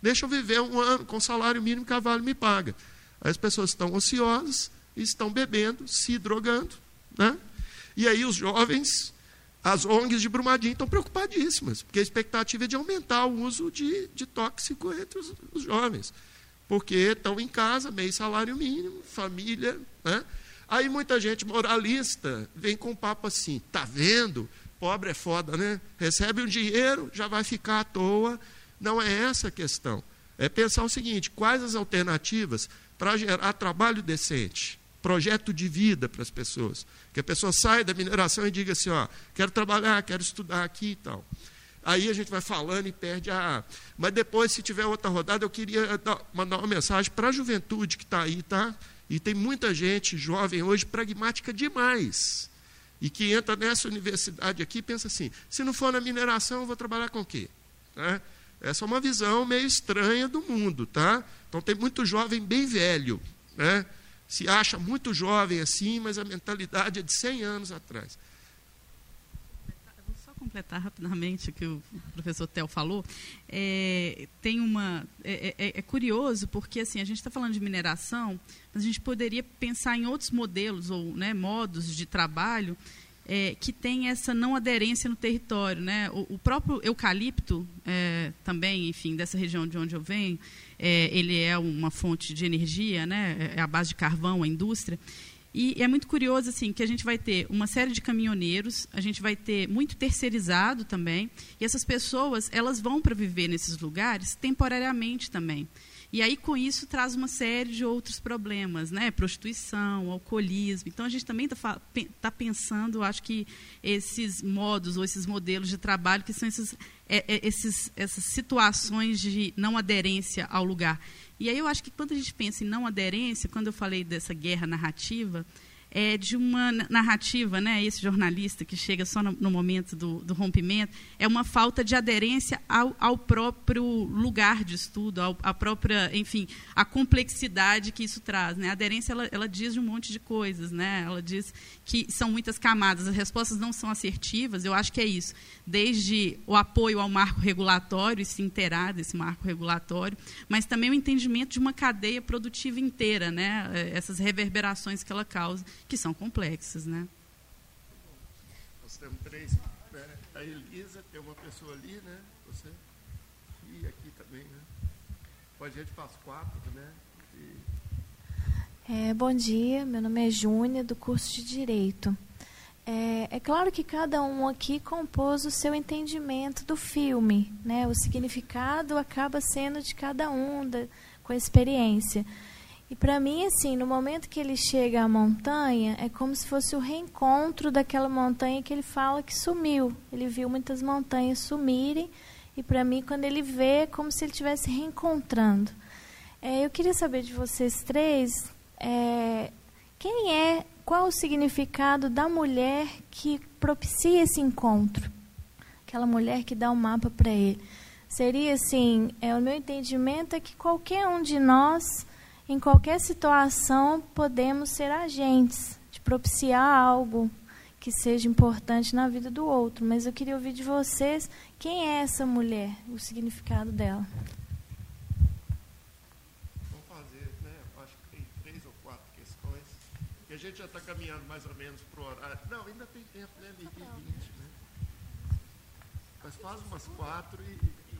Deixa eu viver um ano com salário mínimo que a Vale me paga. Aí as pessoas estão ociosas, estão bebendo, se drogando. Né? E aí os jovens, as ONGs de Brumadinho estão preocupadíssimas, porque a expectativa é de aumentar o uso de, de tóxico entre os, os jovens. Porque estão em casa, meio salário mínimo, família. Né? Aí muita gente moralista vem com papo assim, tá vendo? Pobre é foda, né? Recebe um dinheiro, já vai ficar à toa. Não é essa a questão. É pensar o seguinte: quais as alternativas para gerar trabalho decente, projeto de vida para as pessoas? Que a pessoa saia da mineração e diga assim: ó, quero trabalhar, quero estudar aqui e tal. Aí a gente vai falando e perde a. Mas depois, se tiver outra rodada, eu queria mandar uma mensagem para a juventude que está aí, tá? E tem muita gente jovem hoje pragmática demais e que entra nessa universidade aqui e pensa assim: se não for na mineração, eu vou trabalhar com o quê? Né? Essa é uma visão meio estranha do mundo, tá? Então tem muito jovem bem velho, né? Se acha muito jovem assim, mas a mentalidade é de 100 anos atrás. Completar rapidamente o que o professor Tel falou, é, tem uma é, é, é, curioso porque assim a gente está falando de mineração, mas a gente poderia pensar em outros modelos ou né, modos de trabalho é, que tem essa não aderência no território, né? O, o próprio eucalipto é, também, enfim, dessa região de onde eu venho, é, ele é uma fonte de energia, né? É a base de carvão, a indústria. E é muito curioso assim que a gente vai ter uma série de caminhoneiros, a gente vai ter muito terceirizado também, e essas pessoas elas vão para viver nesses lugares temporariamente também. E aí, com isso, traz uma série de outros problemas, né? Prostituição, alcoolismo. Então, a gente também está tá pensando, acho que, esses modos ou esses modelos de trabalho que são esses, é, é, esses, essas situações de não aderência ao lugar. E aí eu acho que quando a gente pensa em não aderência, quando eu falei dessa guerra narrativa, é, de uma narrativa, né, esse jornalista que chega só no, no momento do, do, rompimento, é uma falta de aderência ao, ao próprio lugar de estudo, ao, à própria, enfim, a complexidade que isso traz. Né? A aderência, ela, ela diz de um monte de coisas, né? ela diz que são muitas camadas, as respostas não são assertivas, eu acho que é isso. Desde o apoio ao marco regulatório e se inteirar desse marco regulatório, mas também o entendimento de uma cadeia produtiva inteira, né? essas reverberações que ela causa que são complexas, né? Nós temos três, né? A Elisa, tem uma pessoa ali, né? Você e aqui também, né? Pode a gente faz quatro, né? E... É, bom dia, meu nome é Júnia, do curso de Direito. É, é, claro que cada um aqui compôs o seu entendimento do filme, né? O significado acaba sendo de cada um, da, com a experiência. E para mim, assim, no momento que ele chega à montanha, é como se fosse o reencontro daquela montanha que ele fala que sumiu. Ele viu muitas montanhas sumirem, e para mim, quando ele vê, é como se ele estivesse reencontrando. É, eu queria saber de vocês três, é, quem é, qual o significado da mulher que propicia esse encontro? Aquela mulher que dá o um mapa para ele. Seria assim, é, o meu entendimento é que qualquer um de nós em qualquer situação, podemos ser agentes de propiciar algo que seja importante na vida do outro. Mas eu queria ouvir de vocês quem é essa mulher, o significado dela. Vamos fazer, né? Eu acho que tem três ou quatro questões. E a gente já está caminhando mais ou menos para o horário. Não, ainda tem tempo, né? Meio dia 20, né? Mas faz umas quatro e. e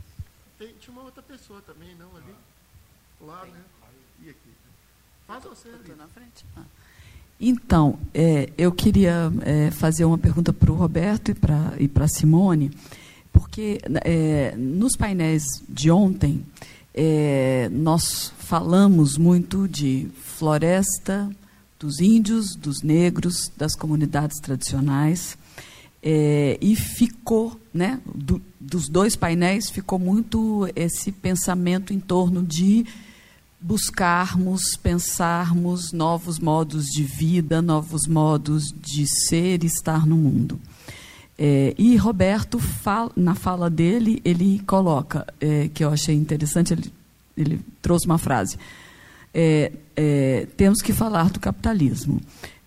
tem, tinha uma outra pessoa também, não, ali? Lá, né? Aqui. Faz você na frente. Ah. Então, é, eu queria é, fazer uma pergunta para o Roberto e para a Simone, porque é, nos painéis de ontem é, nós falamos muito de floresta, dos índios, dos negros, das comunidades tradicionais, é, e ficou, né, do, dos dois painéis, ficou muito esse pensamento em torno de buscarmos, pensarmos novos modos de vida, novos modos de ser e estar no mundo. É, e Roberto, fala, na fala dele, ele coloca, é, que eu achei interessante, ele, ele trouxe uma frase: é, é temos que falar do capitalismo.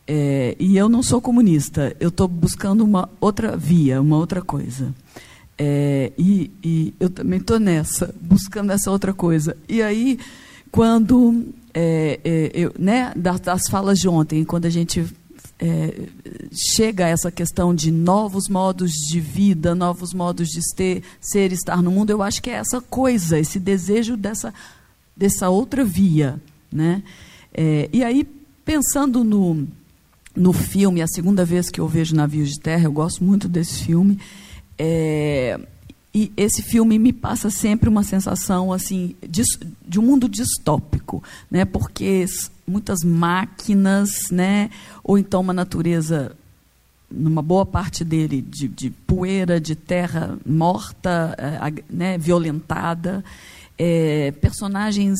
É, e eu não sou comunista, eu estou buscando uma outra via, uma outra coisa. É, e, e eu também estou nessa, buscando essa outra coisa. E aí quando, é, é, eu, né, das, das, falas de ontem, quando a gente é, chega a essa questão de novos modos de vida, novos modos de ter, ser, estar no mundo, eu acho que é essa coisa, esse desejo dessa, dessa outra via. Né? É, e aí, pensando no, no filme, a segunda vez que eu vejo Navios de Terra, eu gosto muito desse filme. É, e esse filme me passa sempre uma sensação assim de, de um mundo distópico, né? Porque muitas máquinas, né? Ou então uma natureza numa boa parte dele de, de poeira, de terra morta, é, né? Violentada, é, personagens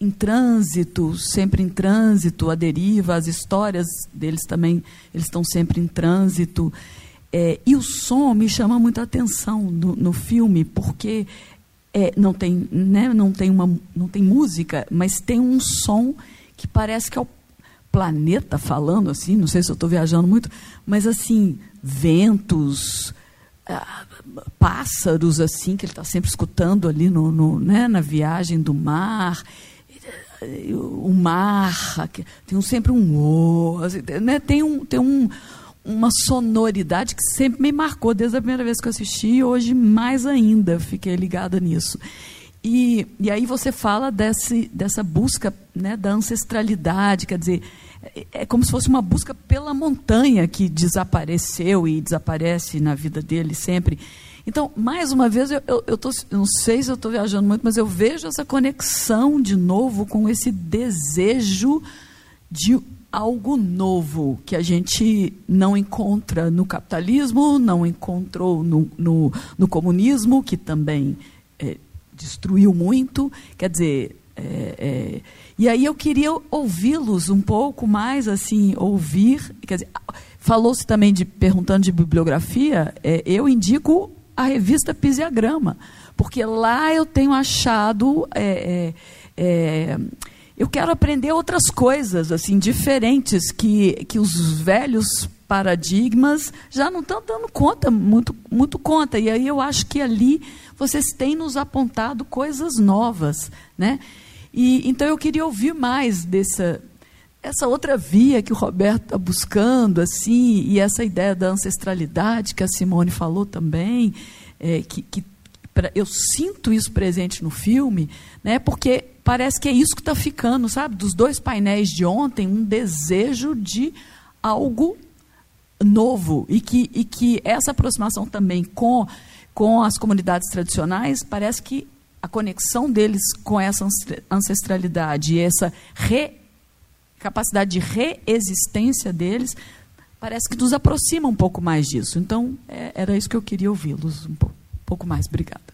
em trânsito, sempre em trânsito, a deriva, as histórias deles também, eles estão sempre em trânsito. É, e o som me chama muita atenção no, no filme, porque é, não, tem, né, não, tem uma, não tem música, mas tem um som que parece que é o planeta falando, assim, não sei se eu estou viajando muito, mas assim, ventos, ah, pássaros, assim, que ele está sempre escutando ali no, no, né, na viagem do mar o mar, tem sempre um o, assim, né? tem um, tem um, uma sonoridade que sempre me marcou desde a primeira vez que eu assisti e hoje mais ainda fiquei ligada nisso. E, e aí você fala desse, dessa busca né, da ancestralidade, quer dizer, é, é como se fosse uma busca pela montanha que desapareceu e desaparece na vida dele sempre. Então, mais uma vez, eu, eu, eu, tô, eu não sei se eu estou viajando muito, mas eu vejo essa conexão de novo com esse desejo de algo novo que a gente não encontra no capitalismo, não encontrou no, no, no comunismo, que também é, destruiu muito. Quer dizer, é, é, e aí eu queria ouvi-los um pouco mais, assim, ouvir. Quer dizer, falou-se também de perguntando de bibliografia. É, eu indico a revista Pisiagrama, porque lá eu tenho achado é, é, é eu quero aprender outras coisas, assim, diferentes, que, que os velhos paradigmas já não estão dando conta, muito, muito conta. E aí eu acho que ali vocês têm nos apontado coisas novas, né? E, então eu queria ouvir mais dessa essa outra via que o Roberto está buscando, assim, e essa ideia da ancestralidade que a Simone falou também, é, que, que pra, eu sinto isso presente no filme, né? Porque parece que é isso que está ficando, sabe? Dos dois painéis de ontem, um desejo de algo novo e que, e que essa aproximação também com, com as comunidades tradicionais parece que a conexão deles com essa ancestralidade e essa re, capacidade de reexistência deles parece que nos aproxima um pouco mais disso. Então, é, era isso que eu queria ouvi-los um pouco, um pouco mais. Obrigada.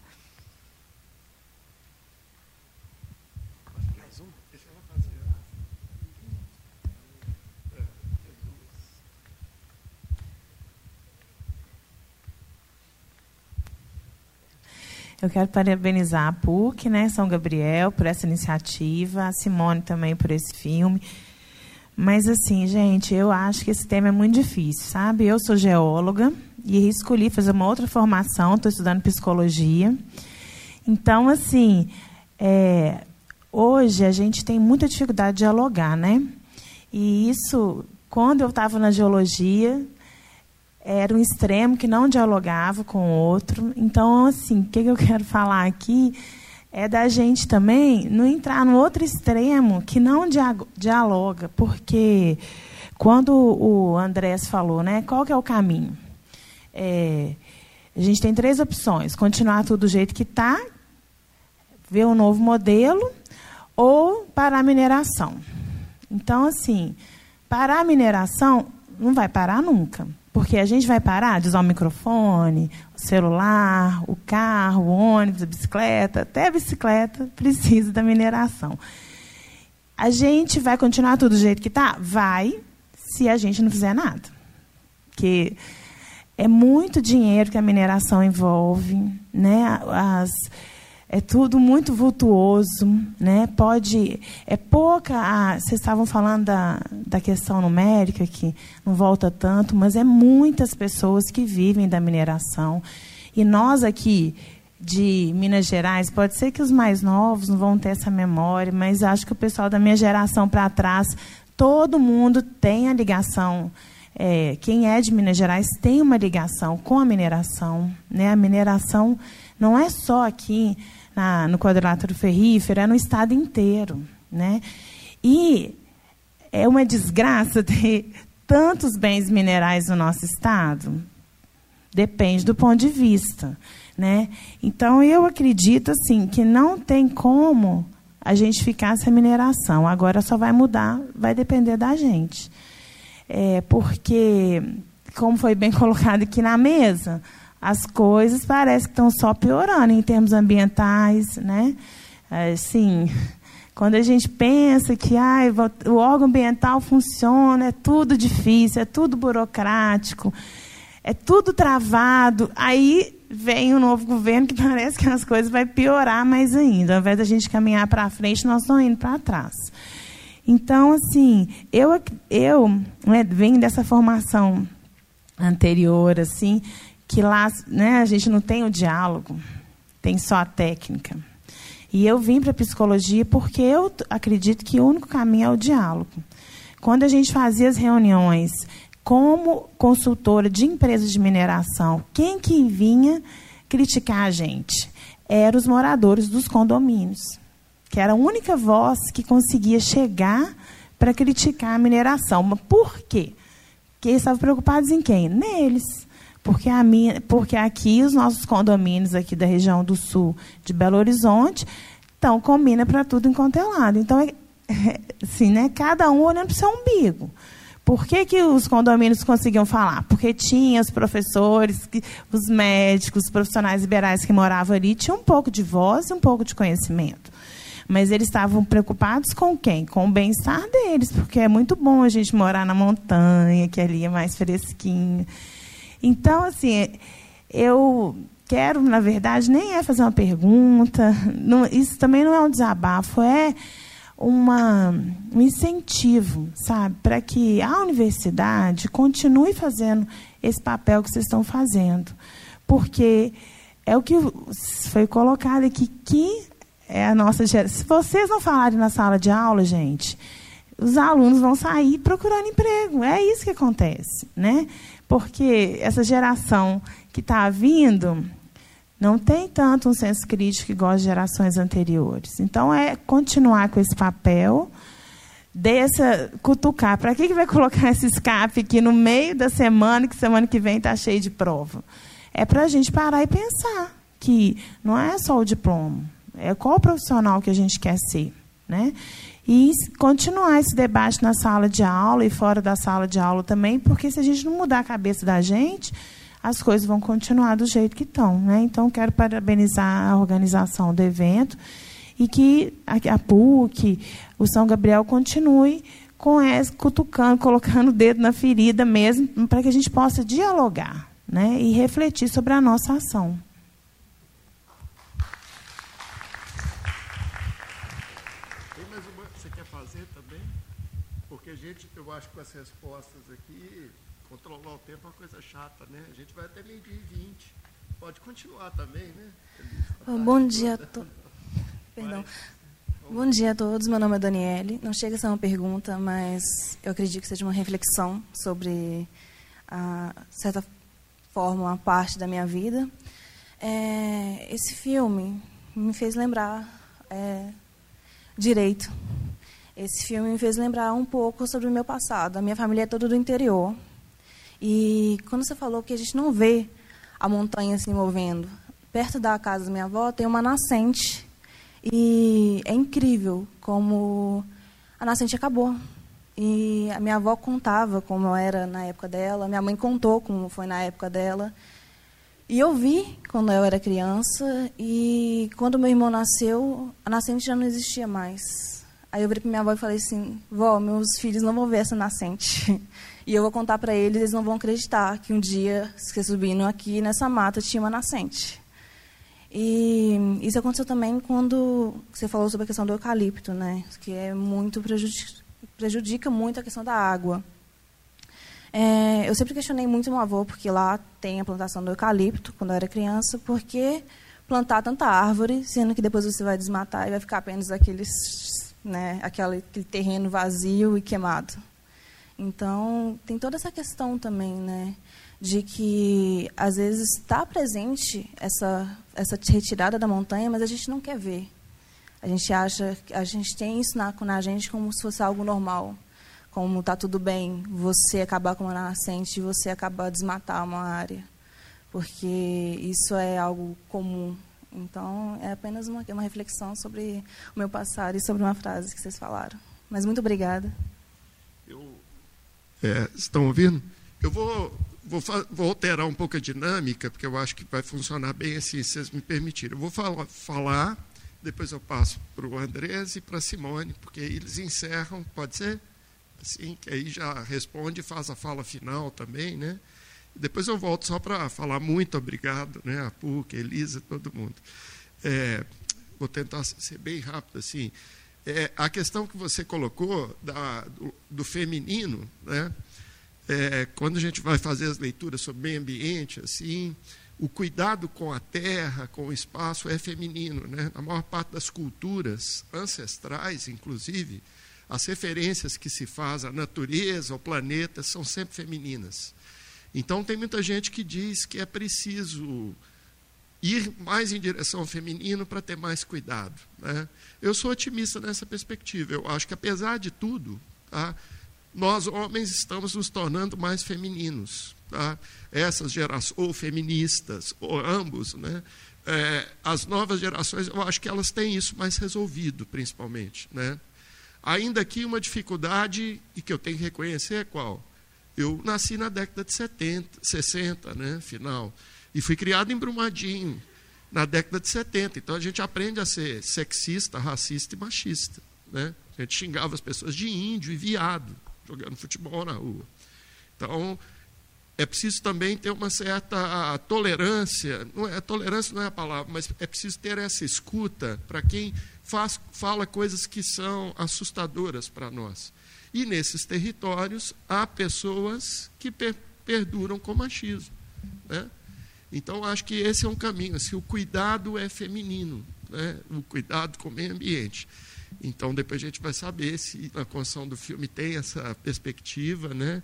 Eu quero parabenizar a PUC, né, São Gabriel, por essa iniciativa, a Simone também por esse filme. Mas, assim, gente, eu acho que esse tema é muito difícil, sabe? Eu sou geóloga e escolhi fazer uma outra formação, estou estudando psicologia. Então, assim, é, hoje a gente tem muita dificuldade de dialogar, né? E isso, quando eu estava na geologia, era um extremo que não dialogava com o outro. Então, assim, o que eu quero falar aqui é da gente também não entrar no outro extremo que não dialoga, porque quando o Andrés falou, né, qual que é o caminho? É, a gente tem três opções: continuar tudo do jeito que está, ver um novo modelo, ou parar a mineração. Então, assim, parar a mineração não vai parar nunca. Porque a gente vai parar de usar o microfone, o celular, o carro, o ônibus, a bicicleta, até a bicicleta precisa da mineração. A gente vai continuar tudo do jeito que está? Vai, se a gente não fizer nada. Porque é muito dinheiro que a mineração envolve, né? As, é tudo muito vultuoso, né? Pode é pouca. A, vocês estavam falando da, da questão numérica que não volta tanto, mas é muitas pessoas que vivem da mineração e nós aqui de Minas Gerais, pode ser que os mais novos não vão ter essa memória, mas acho que o pessoal da minha geração para trás, todo mundo tem a ligação é, quem é de Minas Gerais tem uma ligação com a mineração. Né? A mineração não é só aqui na, no quadrilátero ferrífero, é no estado inteiro. Né? E é uma desgraça ter tantos bens minerais no nosso estado. Depende do ponto de vista. Né? Então, eu acredito assim que não tem como a gente ficar sem mineração. Agora só vai mudar, vai depender da gente. É, porque, como foi bem colocado aqui na mesa, as coisas parecem que estão só piorando em termos ambientais. Né? Assim, quando a gente pensa que ah, o órgão ambiental funciona, é tudo difícil, é tudo burocrático, é tudo travado, aí vem um novo governo que parece que as coisas vão piorar mais ainda. Ao invés da gente caminhar para frente, nós estamos indo para trás. Então, assim, eu, eu né, venho dessa formação anterior, assim, que lá né, a gente não tem o diálogo, tem só a técnica. E eu vim para a psicologia porque eu acredito que o único caminho é o diálogo. Quando a gente fazia as reuniões como consultora de empresas de mineração, quem que vinha criticar a gente? Eram os moradores dos condomínios, que era a única voz que conseguia chegar para criticar a mineração. Mas por quê? Porque eles estavam preocupados em quem? Neles. Porque, a minha, porque aqui os nossos condomínios aqui da região do sul de Belo Horizonte estão com mina para tudo enquanto é lado. Então, é, assim, né, cada um olhando para o seu umbigo. Por que, que os condomínios conseguiam falar? Porque tinha os professores, os médicos, os profissionais liberais que moravam ali, tinham um pouco de voz e um pouco de conhecimento. Mas eles estavam preocupados com quem? Com o bem-estar deles, porque é muito bom a gente morar na montanha, que ali é mais fresquinho. Então, assim, eu quero, na verdade, nem é fazer uma pergunta, não, isso também não é um desabafo, é uma, um incentivo, sabe, para que a universidade continue fazendo esse papel que vocês estão fazendo. Porque é o que foi colocado aqui, que é a nossa geração. Se vocês não falarem na sala de aula, gente, os alunos vão sair procurando emprego. É isso que acontece, né? Porque essa geração que está vindo não tem tanto um senso crítico igual as gerações anteriores. Então, é continuar com esse papel, dessa cutucar. Para que, que vai colocar esse escape aqui no meio da semana, que semana que vem está cheio de prova? É para a gente parar e pensar que não é só o diploma, é qual profissional que a gente quer ser. Né? E continuar esse debate na sala de aula e fora da sala de aula também, porque se a gente não mudar a cabeça da gente, as coisas vão continuar do jeito que estão. Né? Então, quero parabenizar a organização do evento e que a, PUC, o São Gabriel, continue com essa, cutucando, colocando o dedo na ferida mesmo, para que a gente possa dialogar né? e refletir sobre a nossa ação. Tem mais uma que você quer fazer também? Porque a gente, eu acho que com as respostas aqui, controlar o tempo é uma coisa chata, né? A gente vai até meio-dia e vinte. Pode continuar também, né? Bom dia a todos. Perdão. Bom dia a todos. Meu nome é Daniele. Não chega a ser uma pergunta, mas eu acredito que seja uma reflexão sobre, a certa forma, uma parte da minha vida. É, esse filme me fez lembrar é, direito. Esse filme me fez lembrar um pouco sobre o meu passado. A minha família é toda do interior. E quando você falou que a gente não vê a montanha se movendo, perto da casa da minha avó tem uma nascente. E é incrível como a nascente acabou. E a minha avó contava como era na época dela, minha mãe contou como foi na época dela. E eu vi quando eu era criança, e quando meu irmão nasceu, a nascente já não existia mais. Aí eu virei para minha avó e falei assim: Vó, meus filhos não vão ver essa nascente. E eu vou contar para eles, eles não vão acreditar que um dia, se subindo aqui nessa mata, tinha uma nascente. E isso aconteceu também quando você falou sobre a questão do eucalipto, né? Que é muito prejudica, prejudica muito a questão da água. É, eu sempre questionei muito meu avô, porque lá tem a plantação do eucalipto, quando eu era criança, porque plantar tanta árvore, sendo que depois você vai desmatar e vai ficar apenas aqueles, né, aquele, aquele terreno vazio e queimado. Então, tem toda essa questão também, né? De que, às vezes, está presente essa, essa retirada da montanha, mas a gente não quer ver. A gente acha, a gente tem isso na, na gente como se fosse algo normal. Como está tudo bem você acabar com uma nascente você acabar desmatar uma área. Porque isso é algo comum. Então, é apenas uma, uma reflexão sobre o meu passado e sobre uma frase que vocês falaram. Mas muito obrigada. Eu, é, estão ouvindo? Eu vou, vou, vou, alterar um pouco a dinâmica, porque eu acho que vai funcionar bem assim, se vocês me permitirem. Eu vou falar, falar depois eu passo para o Andrés e para a Simone, porque eles encerram, pode ser? Assim, que aí já responde e faz a fala final também, né? Depois eu volto só para falar muito obrigado, né? A PUC, a Elisa, todo mundo. É, vou tentar ser bem rápido assim. É, a questão que você colocou da, do, do feminino, né? É, quando a gente vai fazer as leituras sobre meio ambiente, assim, o cuidado com a terra, com o espaço é feminino, né? Na maior parte das culturas ancestrais, inclusive, as referências que se faz à natureza, ao planeta, são sempre femininas. Então, tem muita gente que diz que é preciso ir mais em direção ao feminino para ter mais cuidado. Né? Eu sou otimista nessa perspectiva. Eu acho que, apesar de tudo, tá, nós, homens, estamos nos tornando mais femininos. Tá? Essas gerações, ou feministas, ou ambos, né? É, as novas gerações, eu acho que elas têm isso mais resolvido, principalmente. Né? Ainda aqui uma dificuldade, e que eu tenho que reconhecer é qual? Eu nasci na década de 70, 60, né, final, e fui criado em Brumadinho, na década de 70. Então a gente aprende a ser sexista, racista e machista. Né? A gente xingava as pessoas de índio e viado, jogando futebol na rua. Então, é preciso também ter uma certa tolerância, não é, tolerância não é a palavra, mas é preciso ter essa escuta para quem faz, fala coisas que são assustadoras para nós. E nesses territórios há pessoas que per perduram com machismo. Né? Então, acho que esse é um caminho. Assim, o cuidado é feminino, né? o cuidado com o meio ambiente. Então, depois a gente vai saber se na construção do filme tem essa perspectiva, né?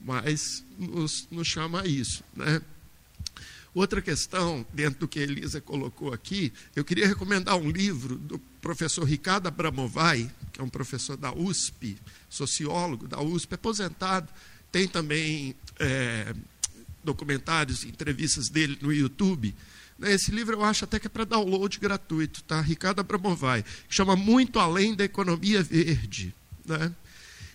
mas nos, nos chama a isso. Né? Outra questão, dentro do que a Elisa colocou aqui, eu queria recomendar um livro do professor Ricardo Abramovay, que é um professor da USP, sociólogo da USP, aposentado. Tem também é, documentários, entrevistas dele no YouTube. Esse livro eu acho até que é para download gratuito, tá? Ricardo Abramovay, que chama Muito Além da Economia Verde, né?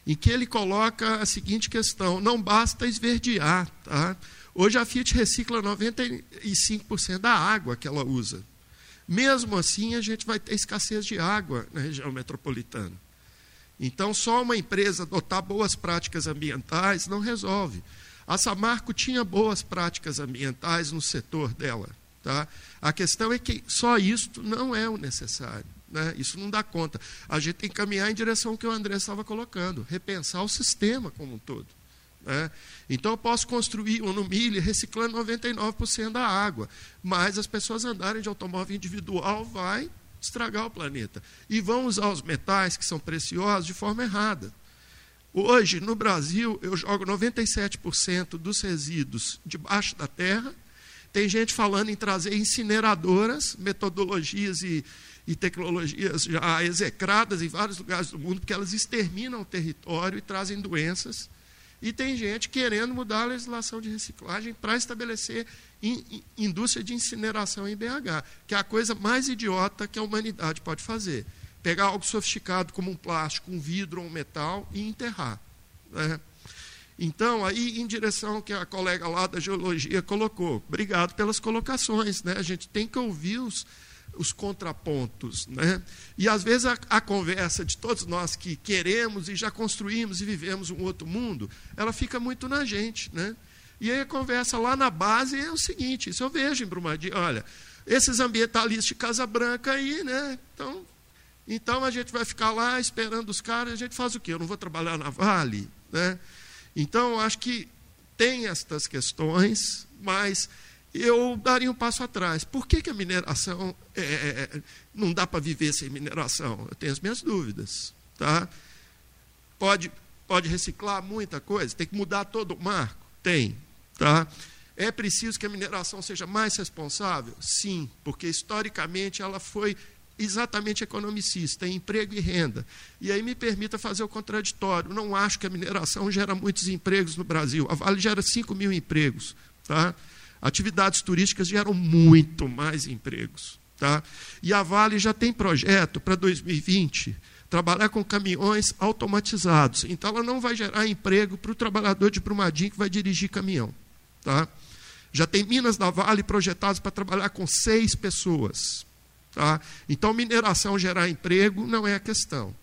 em que ele coloca a seguinte questão: não basta esverdear, tá? Hoje a Fiat recicla 95% da água que ela usa. Mesmo assim, a gente vai ter escassez de água na região metropolitana. Então, só uma empresa adotar boas práticas ambientais não resolve. A Samarco tinha boas práticas ambientais no setor dela. Tá? A questão é que só isto não é o necessário. Né? Isso não dá conta. A gente tem que caminhar em direção ao que o André estava colocando, repensar o sistema como um todo. Né? Então eu posso construir um no milho reciclando 99% da água, mas as pessoas andarem de automóvel individual vai estragar o planeta. E vão usar os metais que são preciosos de forma errada. Hoje, no Brasil, eu jogo 97% dos resíduos debaixo da terra. Tem gente falando em trazer incineradoras, metodologias e, e tecnologias já execradas em vários lugares do mundo, porque elas exterminam o território e trazem doenças e tem gente querendo mudar a legislação de reciclagem para estabelecer in, in, indústria de incineração em BH, que é a coisa mais idiota que a humanidade pode fazer. Pegar algo sofisticado como um plástico, um vidro ou um metal e enterrar. Né? Então, aí, em direção que a colega lá da geologia colocou, obrigado pelas colocações. Né? A gente tem que ouvir os, os contrapontos. Né? E às vezes a, a, conversa de todos nós que queremos e já construímos e vivemos um outro mundo, ela fica muito na gente. Né? E aí a conversa lá na base é o seguinte: isso eu vejo em Brumadinho, olha, esses ambientalistas de Casa Branca aí, né? Então, então a gente vai ficar lá esperando os caras, a gente faz o quê? Eu não vou trabalhar na Vale? Né? Então, acho que tem estas questões, mas eu daria um passo atrás. Por que, que a mineração é, é, é não dá para viver sem mineração? Eu tenho as minhas dúvidas. Tá? Pode, Pode reciclar muita coisa? Tem que mudar todo o marco? Tem. Tá? É preciso que a mineração seja mais responsável? Sim, porque historicamente ela foi exatamente economicista, em emprego e renda. E aí me permita fazer o contraditório. Não acho que a mineração gera muitos empregos no Brasil. A Vale gera 5 mil empregos. Tá? Atividades turísticas geram muito mais empregos. Tá? E a Vale já tem projeto para 2020 trabalhar com caminhões automatizados. Então, ela não vai gerar emprego para o trabalhador de Brumadinho que vai dirigir caminhão. Tá? Já tem minas da Vale projetadas para trabalhar com seis pessoas. Tá? Então, mineração gerar emprego não é a questão.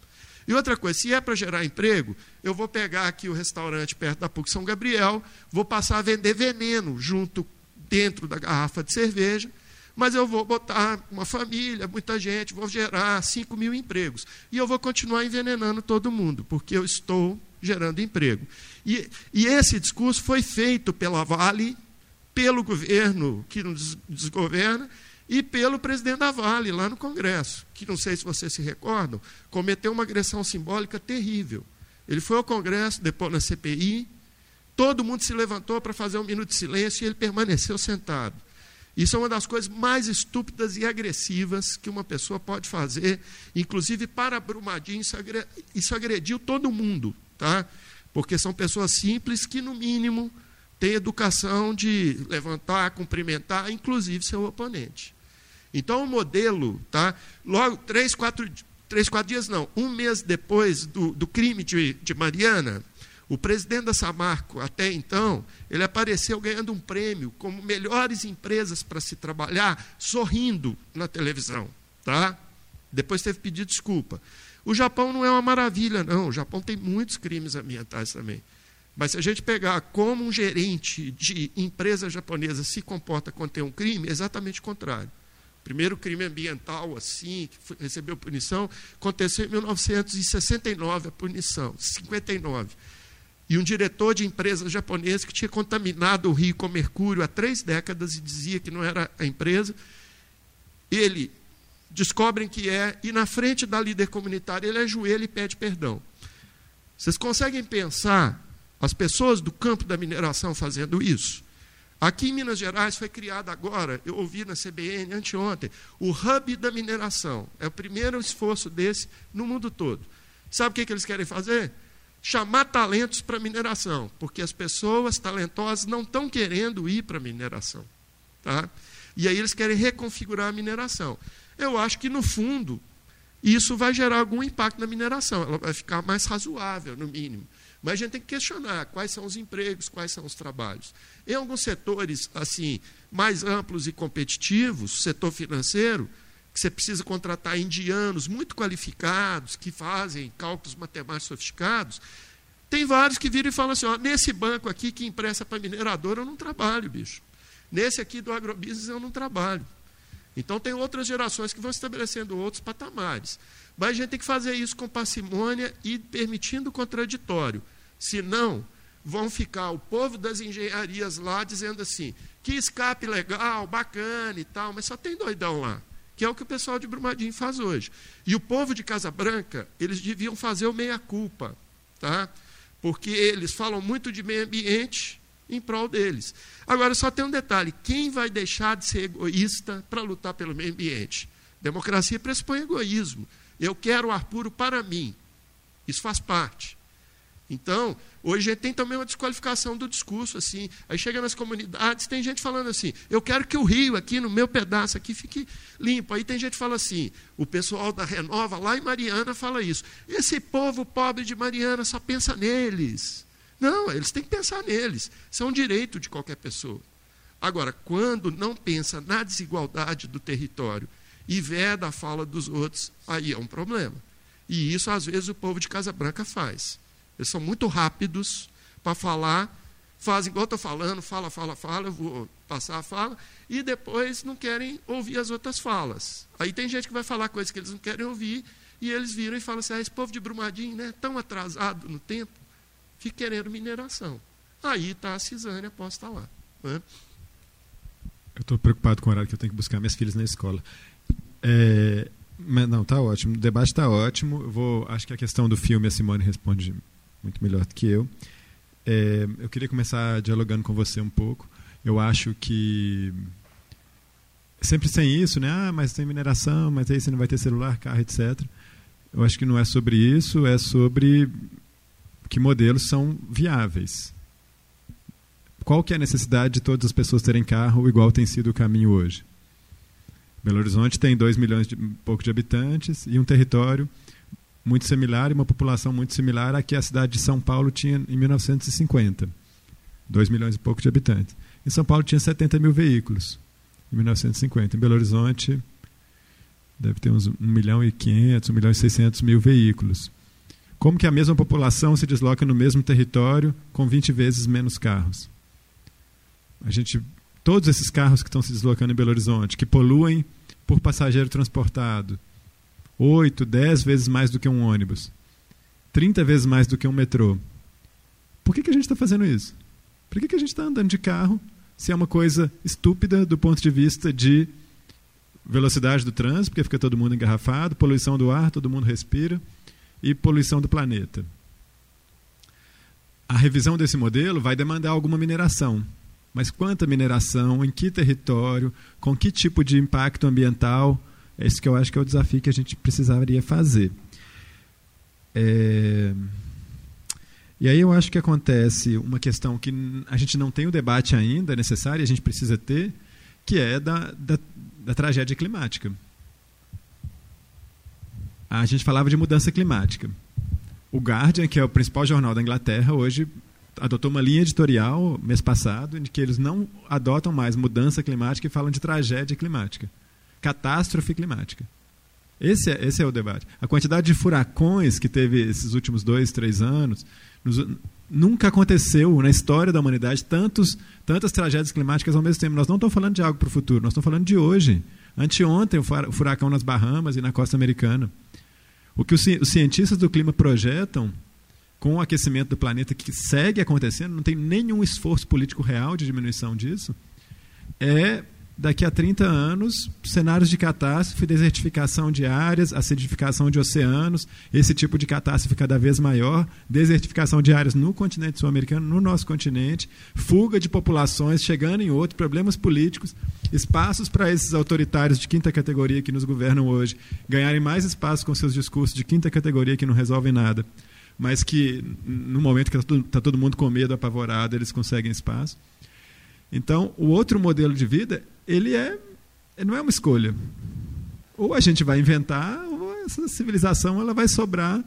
E outra coisa, se é para gerar emprego, eu vou pegar aqui o restaurante perto da PUC São Gabriel, vou passar a vender veneno junto dentro da garrafa de cerveja, mas eu vou botar uma família, muita gente, vou gerar 5 mil empregos. E eu vou continuar envenenando todo mundo, porque eu estou gerando emprego. E, e esse discurso foi feito pela Vale, pelo governo que nos desgoverna, e pelo presidente da Vale, lá no Congresso, que não sei se vocês se recordam, cometeu uma agressão simbólica terrível. Ele foi ao Congresso, depois na CPI, todo mundo se levantou para fazer um minuto de silêncio e ele permaneceu sentado. Isso é uma das coisas mais estúpidas e agressivas que uma pessoa pode fazer, inclusive para Brumadinho, isso agrediu todo mundo, tá? porque são pessoas simples que, no mínimo, têm educação de levantar, cumprimentar, inclusive seu oponente. Então, o modelo, tá? logo, três, quatro, três, quatro dias não, um mês depois do, do crime de, de Mariana, o presidente da Samarco, até então, ele apareceu ganhando um prêmio como melhores empresas para se trabalhar, sorrindo na televisão. Tá? Depois teve que pedir desculpa. O Japão não é uma maravilha, não. O Japão tem muitos crimes ambientais também. Mas se a gente pegar como um gerente de empresa japonesa se comporta quando tem um crime, é exatamente o contrário. Primeiro crime ambiental, assim, que recebeu punição, aconteceu em 1969, a punição, 59 e um diretor de empresa japonesa que tinha contaminado o rio com mercúrio há três décadas e dizia que não era a empresa. Ele descobrem que é, e na frente da líder comunitária ele ajoelha e pede perdão. Vocês conseguem pensar as pessoas do campo da mineração fazendo isso? Aqui em Minas Gerais foi criado agora, eu ouvi na CBN anteontem, o Hub da Mineração. É o primeiro esforço desse no mundo todo. Sabe o que, que eles querem fazer? Chamar talentos para mineração, porque as pessoas talentosas não estão querendo ir para mineração. Tá? E aí eles querem reconfigurar a mineração. Eu acho que, no fundo, isso vai gerar algum impacto na mineração. Ela vai ficar mais razoável, no mínimo. Mas a gente tem que questionar quais são os empregos, quais são os trabalhos. Em alguns setores assim mais amplos e competitivos, setor financeiro, que você precisa contratar indianos muito qualificados, que fazem cálculos matemáticos sofisticados, tem vários que viram e falam assim: ó, nesse banco aqui que empresta para minerador, eu não trabalho, bicho. Nesse aqui do agrobusiness, eu não trabalho. Então, tem outras gerações que vão estabelecendo outros patamares. Mas a gente tem que fazer isso com parcimônia e permitindo o contraditório. Senão, vão ficar o povo das engenharias lá dizendo assim: que escape legal, bacana e tal, mas só tem doidão lá que é o que o pessoal de Brumadinho faz hoje. E o povo de Casa Branca, eles deviam fazer o meia-culpa, tá? porque eles falam muito de meio ambiente em prol deles. Agora, só tem um detalhe: quem vai deixar de ser egoísta para lutar pelo meio ambiente? Democracia pressupõe egoísmo. Eu quero o ar puro para mim. Isso faz parte. Então, hoje tem também uma desqualificação do discurso, assim. Aí chega nas comunidades, tem gente falando assim, eu quero que o rio aqui, no meu pedaço aqui, fique limpo. Aí tem gente que fala assim, o pessoal da Renova, lá em Mariana, fala isso. Esse povo pobre de Mariana só pensa neles. Não, eles têm que pensar neles. Isso é um direito de qualquer pessoa. Agora, quando não pensa na desigualdade do território e veda a fala dos outros, aí é um problema. E isso, às vezes, o povo de Casa Branca faz. Eles são muito rápidos para falar, fazem igual estou falando, fala, fala, fala, eu vou passar a fala, e depois não querem ouvir as outras falas. Aí tem gente que vai falar coisas que eles não querem ouvir, e eles viram e falam assim: ah, esse povo de Brumadinho, né, tão atrasado no tempo, fica querendo mineração. Aí está a Cisânia posta lá. Né? Eu estou preocupado com o horário que eu tenho que buscar minhas filhas na escola. É, mas não, tá ótimo. O debate está ótimo. Vou, acho que a questão do filme a Simone responde muito melhor do que eu. É, eu queria começar dialogando com você um pouco. Eu acho que sempre sem isso, né? Ah, mas tem mineração, mas aí você não vai ter celular, carro, etc. Eu acho que não é sobre isso, é sobre que modelos são viáveis. Qual que é a necessidade de todas as pessoas terem carro, igual tem sido o caminho hoje? Belo Horizonte tem 2 milhões e pouco de habitantes e um território muito similar e uma população muito similar à que a cidade de São Paulo tinha em 1950. 2 milhões e pouco de habitantes. Em São Paulo tinha 70 mil veículos em 1950. Em Belo Horizonte deve ter uns 1 milhão e 500, 1 milhão e 600 mil veículos. Como que a mesma população se desloca no mesmo território com 20 vezes menos carros? A gente, todos esses carros que estão se deslocando em Belo Horizonte, que poluem por passageiro transportado, 8, 10 vezes mais do que um ônibus, 30 vezes mais do que um metrô. Por que, que a gente está fazendo isso? Por que, que a gente está andando de carro se é uma coisa estúpida do ponto de vista de velocidade do trânsito, porque fica todo mundo engarrafado, poluição do ar, todo mundo respira, e poluição do planeta. A revisão desse modelo vai demandar alguma mineração. Mas quanta mineração, em que território, com que tipo de impacto ambiental? É isso que eu acho que é o desafio que a gente precisaria fazer. É... E aí eu acho que acontece uma questão que a gente não tem o debate ainda necessário, a gente precisa ter, que é da, da, da tragédia climática. A gente falava de mudança climática. O Guardian, que é o principal jornal da Inglaterra, hoje adotou uma linha editorial mês passado em que eles não adotam mais mudança climática e falam de tragédia climática, catástrofe climática. Esse é, esse é o debate. A quantidade de furacões que teve esses últimos dois, três anos, nos, nunca aconteceu na história da humanidade tantos, tantas tragédias climáticas ao mesmo tempo. Nós não estamos falando de algo para o futuro, nós estamos falando de hoje. Anteontem, o furacão nas Bahamas e na costa americana. O que os cientistas do clima projetam com o aquecimento do planeta que segue acontecendo, não tem nenhum esforço político real de diminuição disso, é daqui a 30 anos, cenários de catástrofe, desertificação de áreas, acidificação de oceanos, esse tipo de catástrofe cada vez maior, desertificação de áreas no continente sul-americano, no nosso continente, fuga de populações, chegando em outros, problemas políticos, espaços para esses autoritários de quinta categoria que nos governam hoje ganharem mais espaço com seus discursos de quinta categoria que não resolvem nada mas que no momento que está tá todo mundo com medo, apavorado, eles conseguem espaço. Então, o outro modelo de vida, ele é, não é uma escolha. Ou a gente vai inventar, ou essa civilização ela vai sobrar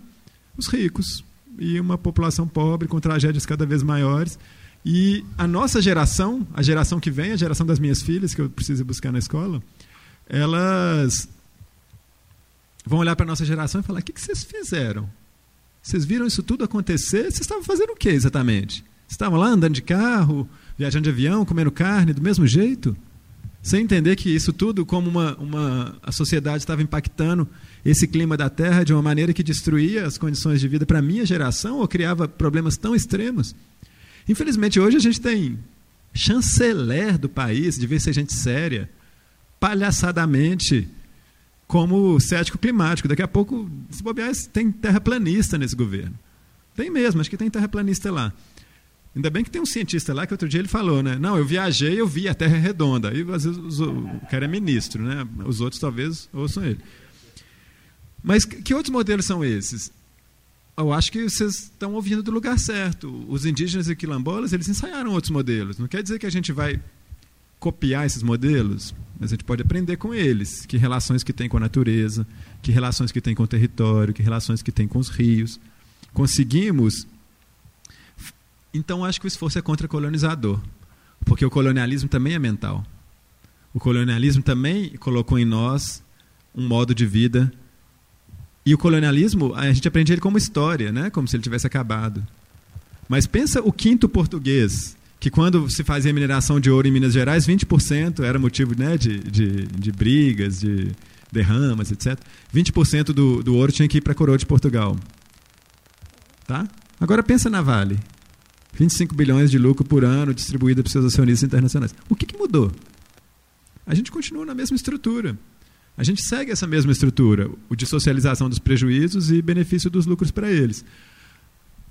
os ricos e uma população pobre com tragédias cada vez maiores. E a nossa geração, a geração que vem, a geração das minhas filhas que eu preciso buscar na escola, elas vão olhar para a nossa geração e falar: o que, que vocês fizeram? Vocês viram isso tudo acontecer? Vocês estavam fazendo o que exatamente? Vocês estavam lá andando de carro, viajando de avião, comendo carne do mesmo jeito? Sem entender que isso tudo, como uma, uma, a sociedade estava impactando esse clima da Terra de uma maneira que destruía as condições de vida para a minha geração ou criava problemas tão extremos. Infelizmente, hoje a gente tem chanceler do país, devia ser gente séria, palhaçadamente como cético climático. Daqui a pouco, se bobear, tem terraplanista nesse governo. Tem mesmo, acho que tem terraplanista lá. Ainda bem que tem um cientista lá que outro dia ele falou, né? Não, eu viajei, eu vi a Terra redonda. E às vezes o cara é ministro, né? Os outros talvez ouçam ele. Mas que outros modelos são esses? Eu acho que vocês estão ouvindo do lugar certo. Os indígenas e quilombolas, eles ensaiaram outros modelos. Não quer dizer que a gente vai copiar esses modelos, mas a gente pode aprender com eles. Que relações que tem com a natureza, que relações que tem com o território, que relações que tem com os rios. Conseguimos. Então, acho que o esforço é contra colonizador, porque o colonialismo também é mental. O colonialismo também colocou em nós um modo de vida. E o colonialismo, a gente aprende ele como história, né? como se ele tivesse acabado. Mas pensa o quinto português, que quando se fazia mineração de ouro em Minas Gerais, 20% era motivo né, de, de, de brigas, de derramas, etc. 20% do, do ouro tinha que ir para a coroa de Portugal. Tá? Agora pensa na Vale. 25 bilhões de lucro por ano distribuído para seus acionistas internacionais. O que, que mudou? A gente continua na mesma estrutura. A gente segue essa mesma estrutura, o de socialização dos prejuízos e benefício dos lucros para eles.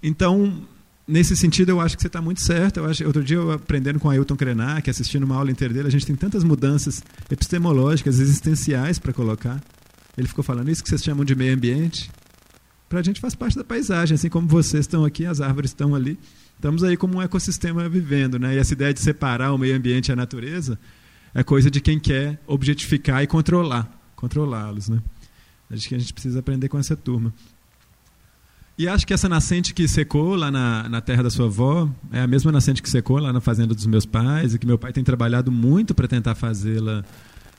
então, nesse sentido, eu acho que você está muito certo. Eu acho, outro dia, eu aprendendo com Ailton Krenak, assistindo uma aula inteira dele, a gente tem tantas mudanças epistemológicas, existenciais para colocar. Ele ficou falando isso que vocês chamam de meio ambiente. Para a gente faz parte da paisagem, assim como vocês estão aqui, as árvores estão ali. Estamos aí como um ecossistema vivendo, né? E essa ideia de separar o meio ambiente e a natureza é coisa de quem quer objetificar e controlar, controlá-los, né? Acho que a gente precisa aprender com essa turma. E acho que essa nascente que secou lá na, na terra da sua avó é a mesma nascente que secou lá na fazenda dos meus pais e que meu pai tem trabalhado muito para tentar fazê-la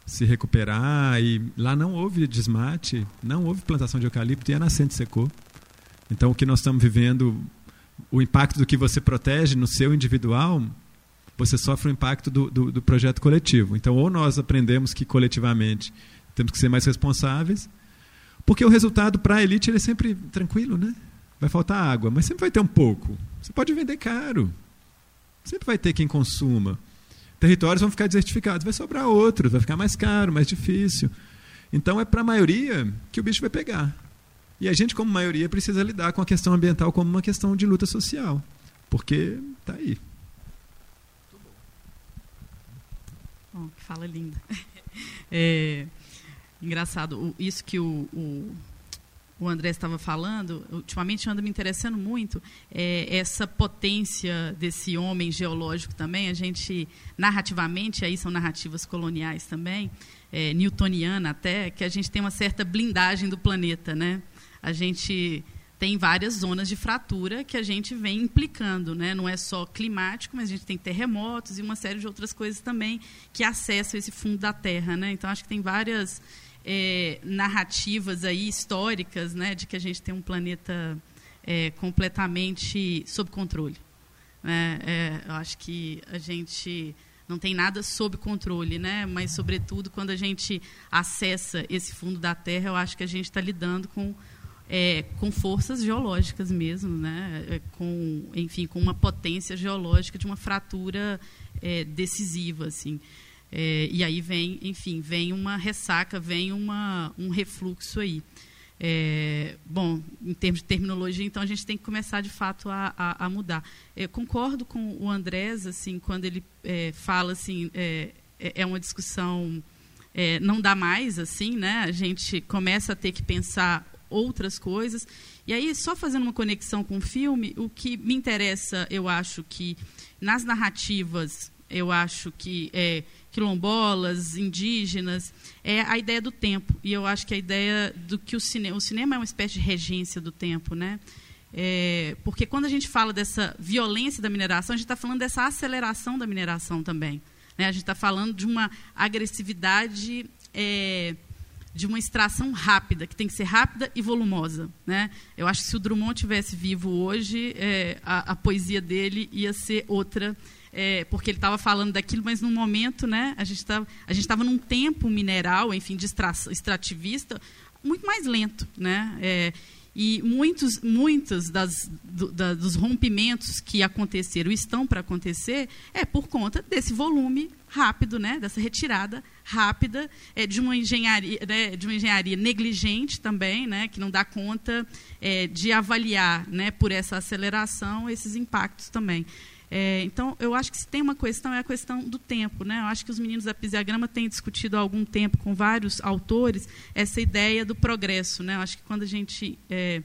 se recuperar. E lá não houve desmate, não houve plantação de eucalipto e a nascente secou. Então o que nós estamos vivendo, o impacto do que você protege no seu individual, você sofre o impacto do, do, do projeto coletivo. Então ou nós aprendemos que coletivamente temos que ser mais responsáveis porque o resultado para a elite ele é sempre tranquilo, né? Vai faltar água, mas sempre vai ter um pouco. Você pode vender caro. Sempre vai ter quem consuma. Territórios vão ficar desertificados, vai sobrar outros, vai ficar mais caro, mais difícil. Então é para a maioria que o bicho vai pegar. E a gente, como maioria, precisa lidar com a questão ambiental como uma questão de luta social. Porque está aí. Bom, que fala linda. É, engraçado, isso que o, o, o André estava falando, ultimamente anda me interessando muito é, essa potência desse homem geológico também. A gente, narrativamente, aí são narrativas coloniais também, é, newtoniana até, que a gente tem uma certa blindagem do planeta, né? A gente tem várias zonas de fratura que a gente vem implicando, né? Não é só climático, mas a gente tem terremotos e uma série de outras coisas também que acessam esse fundo da Terra, né? Então acho que tem várias é, narrativas aí históricas, né, de que a gente tem um planeta é, completamente sob controle. É, eu acho que a gente não tem nada sob controle, né? Mas sobretudo quando a gente acessa esse fundo da Terra, eu acho que a gente está lidando com é, com forças geológicas mesmo, né? É, com, enfim, com uma potência geológica de uma fratura é, decisiva, assim. É, e aí vem, enfim, vem uma ressaca, vem uma, um refluxo aí. É, bom, em termos de terminologia, então a gente tem que começar de fato a, a, a mudar. Eu concordo com o Andrés, assim, quando ele fala assim, é uma discussão, é, não dá mais, assim, né? A gente começa a ter que pensar outras coisas. E aí, só fazendo uma conexão com o filme, o que me interessa, eu acho que nas narrativas, eu acho que é, quilombolas, indígenas, é a ideia do tempo. E eu acho que a ideia do que o cinema, o cinema é uma espécie de regência do tempo, né? É, porque quando a gente fala dessa violência da mineração, a gente está falando dessa aceleração da mineração também. Né? A gente está falando de uma agressividade, é, de uma extração rápida, que tem que ser rápida e volumosa. Né? Eu acho que se o Drummond tivesse vivo hoje, é, a, a poesia dele ia ser outra é, porque ele estava falando daquilo, mas no momento, né, a gente gente estava num tempo mineral, enfim, de extrativista muito mais lento, né? É, e muitos, muitos das, do, da, dos rompimentos que aconteceram estão para acontecer é por conta desse volume rápido, né, dessa retirada rápida é, de uma engenharia, né, de uma engenharia negligente também, né, que não dá conta é, de avaliar, né, por essa aceleração esses impactos também. É, então, eu acho que se tem uma questão, é a questão do tempo. Né? Eu acho que os meninos da Pisiagrama têm discutido há algum tempo com vários autores essa ideia do progresso. Né? Eu acho que quando a gente é,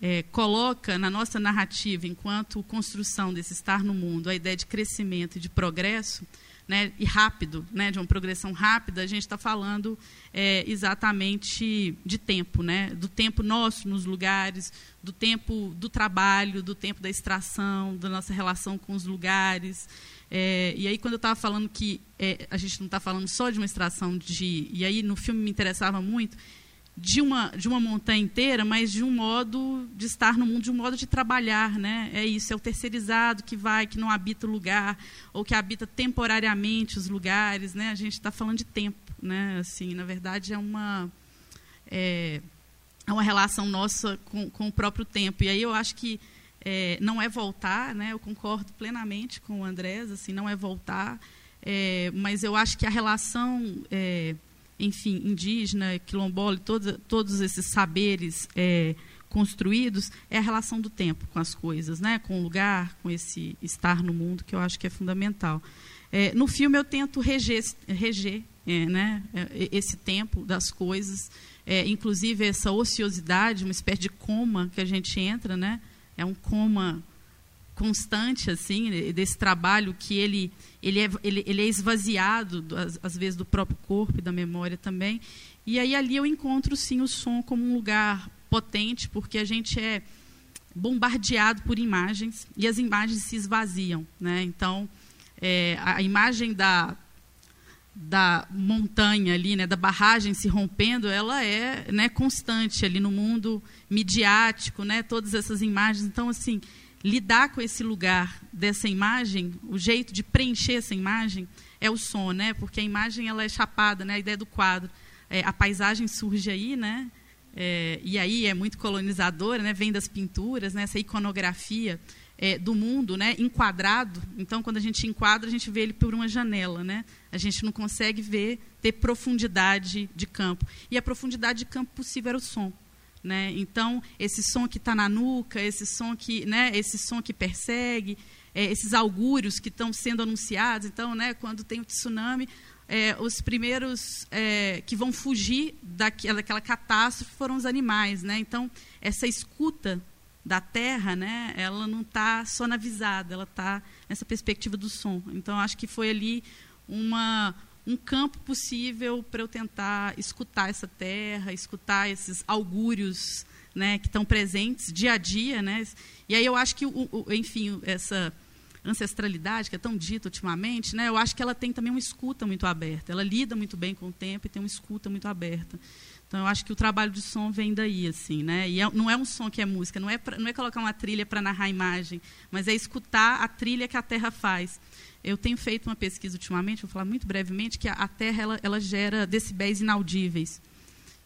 é, coloca na nossa narrativa, enquanto construção desse estar no mundo, a ideia de crescimento e de progresso, né, e rápido, né, de uma progressão rápida, a gente está falando é, exatamente de tempo, né, do tempo nosso nos lugares, do tempo do trabalho, do tempo da extração, da nossa relação com os lugares. É, e aí, quando eu estava falando que é, a gente não está falando só de uma extração de. E aí, no filme me interessava muito, de uma, de uma montanha inteira, mas de um modo de estar no mundo, de um modo de trabalhar. Né? É isso, é o terceirizado que vai, que não habita o lugar, ou que habita temporariamente os lugares. Né? A gente está falando de tempo. Né? Assim, na verdade, é uma, é, é uma relação nossa com, com o próprio tempo. E aí eu acho que é, não é voltar, né? eu concordo plenamente com o Andrés, assim, não é voltar, é, mas eu acho que a relação é, enfim, indígena, quilombola, todos, todos esses saberes é, construídos é a relação do tempo com as coisas, né? com o lugar, com esse estar no mundo, que eu acho que é fundamental. É, no filme eu tento reger, reger é, né? É, esse tempo das coisas, é, inclusive essa ociosidade, uma espécie de coma que a gente entra, né? é um coma constante assim desse trabalho que ele ele é, ele, ele é esvaziado às, às vezes do próprio corpo e da memória também. E aí ali eu encontro sim o som como um lugar potente porque a gente é bombardeado por imagens e as imagens se esvaziam né? Então é, a imagem da da montanha ali, né, da barragem se rompendo, ela é né, constante ali no mundo midiático, né, todas essas imagens. Então, assim, lidar com esse lugar dessa imagem, o jeito de preencher essa imagem é o som, né? Porque a imagem ela é chapada, né? A ideia do quadro, é, a paisagem surge aí, né? É, e aí é muito colonizadora, né? Vem das pinturas, né? Essa iconografia é, do mundo, né? Enquadrado. Então, quando a gente enquadra, a gente vê ele por uma janela, né? A gente não consegue ver ter profundidade de campo. E a profundidade de campo possível era o som. Né? Então, esse som que está na nuca, esse som que, né, esse som que persegue, é, esses augúrios que estão sendo anunciados. Então, né, quando tem o tsunami, é, os primeiros é, que vão fugir daquela, daquela catástrofe foram os animais. Né? Então, essa escuta da terra, né, ela não está sonorizada, ela está nessa perspectiva do som. Então, acho que foi ali uma um campo possível para eu tentar escutar essa terra, escutar esses augúrios né, que estão presentes dia a dia. Né? E aí eu acho que, o, o, enfim, essa ancestralidade que é tão dita ultimamente, né, eu acho que ela tem também uma escuta muito aberta. Ela lida muito bem com o tempo e tem uma escuta muito aberta. Então eu acho que o trabalho de som vem daí, assim, né? E é, não é um som que é música, não é pra, não é colocar uma trilha para narrar a imagem, mas é escutar a trilha que a Terra faz. Eu tenho feito uma pesquisa ultimamente, vou falar muito brevemente, que a, Terra ela, ela, gera decibéis inaudíveis.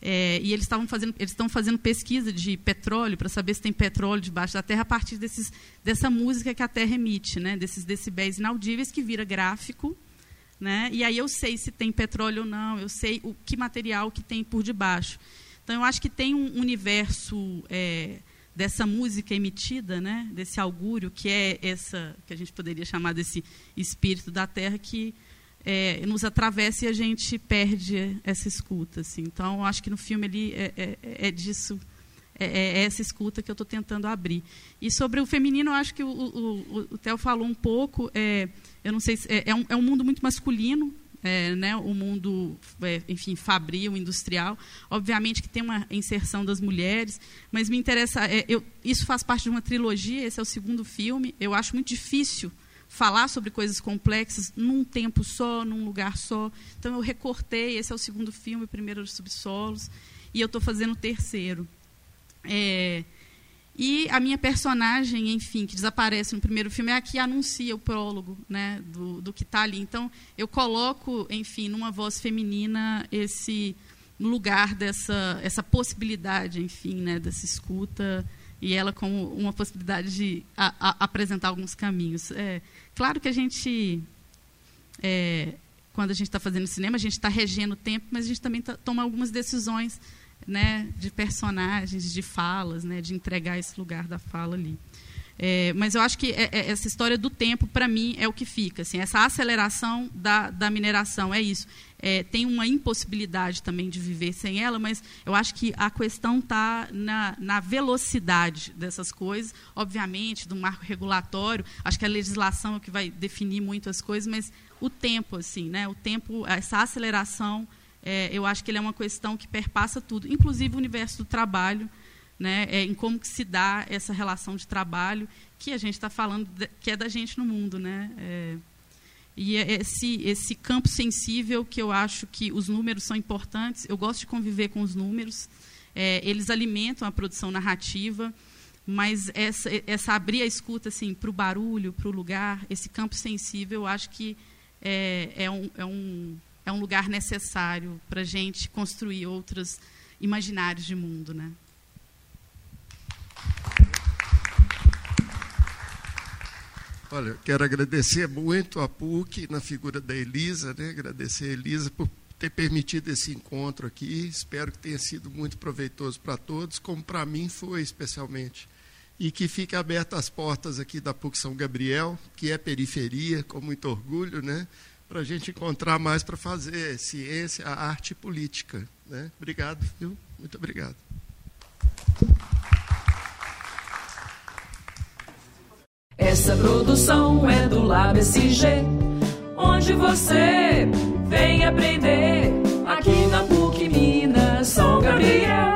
É, e eles estavam fazendo, eles estão fazendo pesquisa de petróleo para saber se tem petróleo debaixo da Terra a partir desses, dessa música que a Terra emite, né? Desses decibéis inaudíveis que vira gráfico, né? E aí eu sei se tem petróleo ou não, eu sei o que material que tem por debaixo. Então eu acho que tem um universo é, dessa música emitida, né, desse augúrio, que é essa, que a gente poderia chamar desse espírito da terra, que é, nos atravessa e a gente perde essa escuta. Assim. Então, acho que no filme ali é, é, é disso, é, é, essa escuta que eu estou tentando abrir. E sobre o feminino, acho que o, o, o Theo falou um pouco, é, eu não sei, se, é, um, é um mundo muito masculino, é, né, o mundo, é, enfim, fabril, industrial. Obviamente que tem uma inserção das mulheres, mas me interessa. É, eu, isso faz parte de uma trilogia. Esse é o segundo filme. Eu acho muito difícil falar sobre coisas complexas num tempo só, num lugar só. Então eu recortei. Esse é o segundo filme, o primeiro os subsolos, e eu estou fazendo o terceiro. É, e a minha personagem, enfim, que desaparece no primeiro filme, é a que anuncia o prólogo né, do, do que está ali. Então, eu coloco, enfim, numa voz feminina esse lugar dessa essa possibilidade, enfim, né, dessa escuta e ela como uma possibilidade de a, a, apresentar alguns caminhos. É, claro que a gente, é, quando a gente está fazendo cinema, a gente está regendo o tempo, mas a gente também tá, toma algumas decisões né, de personagens, de falas, né, de entregar esse lugar da fala ali. É, mas eu acho que é, é, essa história do tempo, para mim, é o que fica. Assim, essa aceleração da, da mineração, é isso. É, tem uma impossibilidade também de viver sem ela, mas eu acho que a questão está na, na, velocidade dessas coisas, obviamente, do marco regulatório. Acho que a legislação é o que vai definir muito as coisas, mas o tempo, assim, né, o tempo, essa aceleração é, eu acho que ele é uma questão que perpassa tudo, inclusive o universo do trabalho, né, é, em como que se dá essa relação de trabalho que a gente está falando de, que é da gente no mundo, né? É, e é esse esse campo sensível que eu acho que os números são importantes. Eu gosto de conviver com os números. É, eles alimentam a produção narrativa, mas essa essa abrir a escuta assim para o barulho, para o lugar, esse campo sensível, eu acho que é, é um, é um é um lugar necessário para a gente construir outros imaginários de mundo, né? Olha, quero agradecer muito a PUC na figura da Elisa, né? agradecer a Elisa por ter permitido esse encontro aqui. Espero que tenha sido muito proveitoso para todos, como para mim foi especialmente. E que fique abertas as portas aqui da PUC São Gabriel, que é periferia, com muito orgulho, né? para a gente encontrar mais para fazer ciência, arte e política. Né? Obrigado, viu? Muito obrigado. Essa produção é do Lab SG, onde você vem aprender aqui na PUC Minas São Gabriel.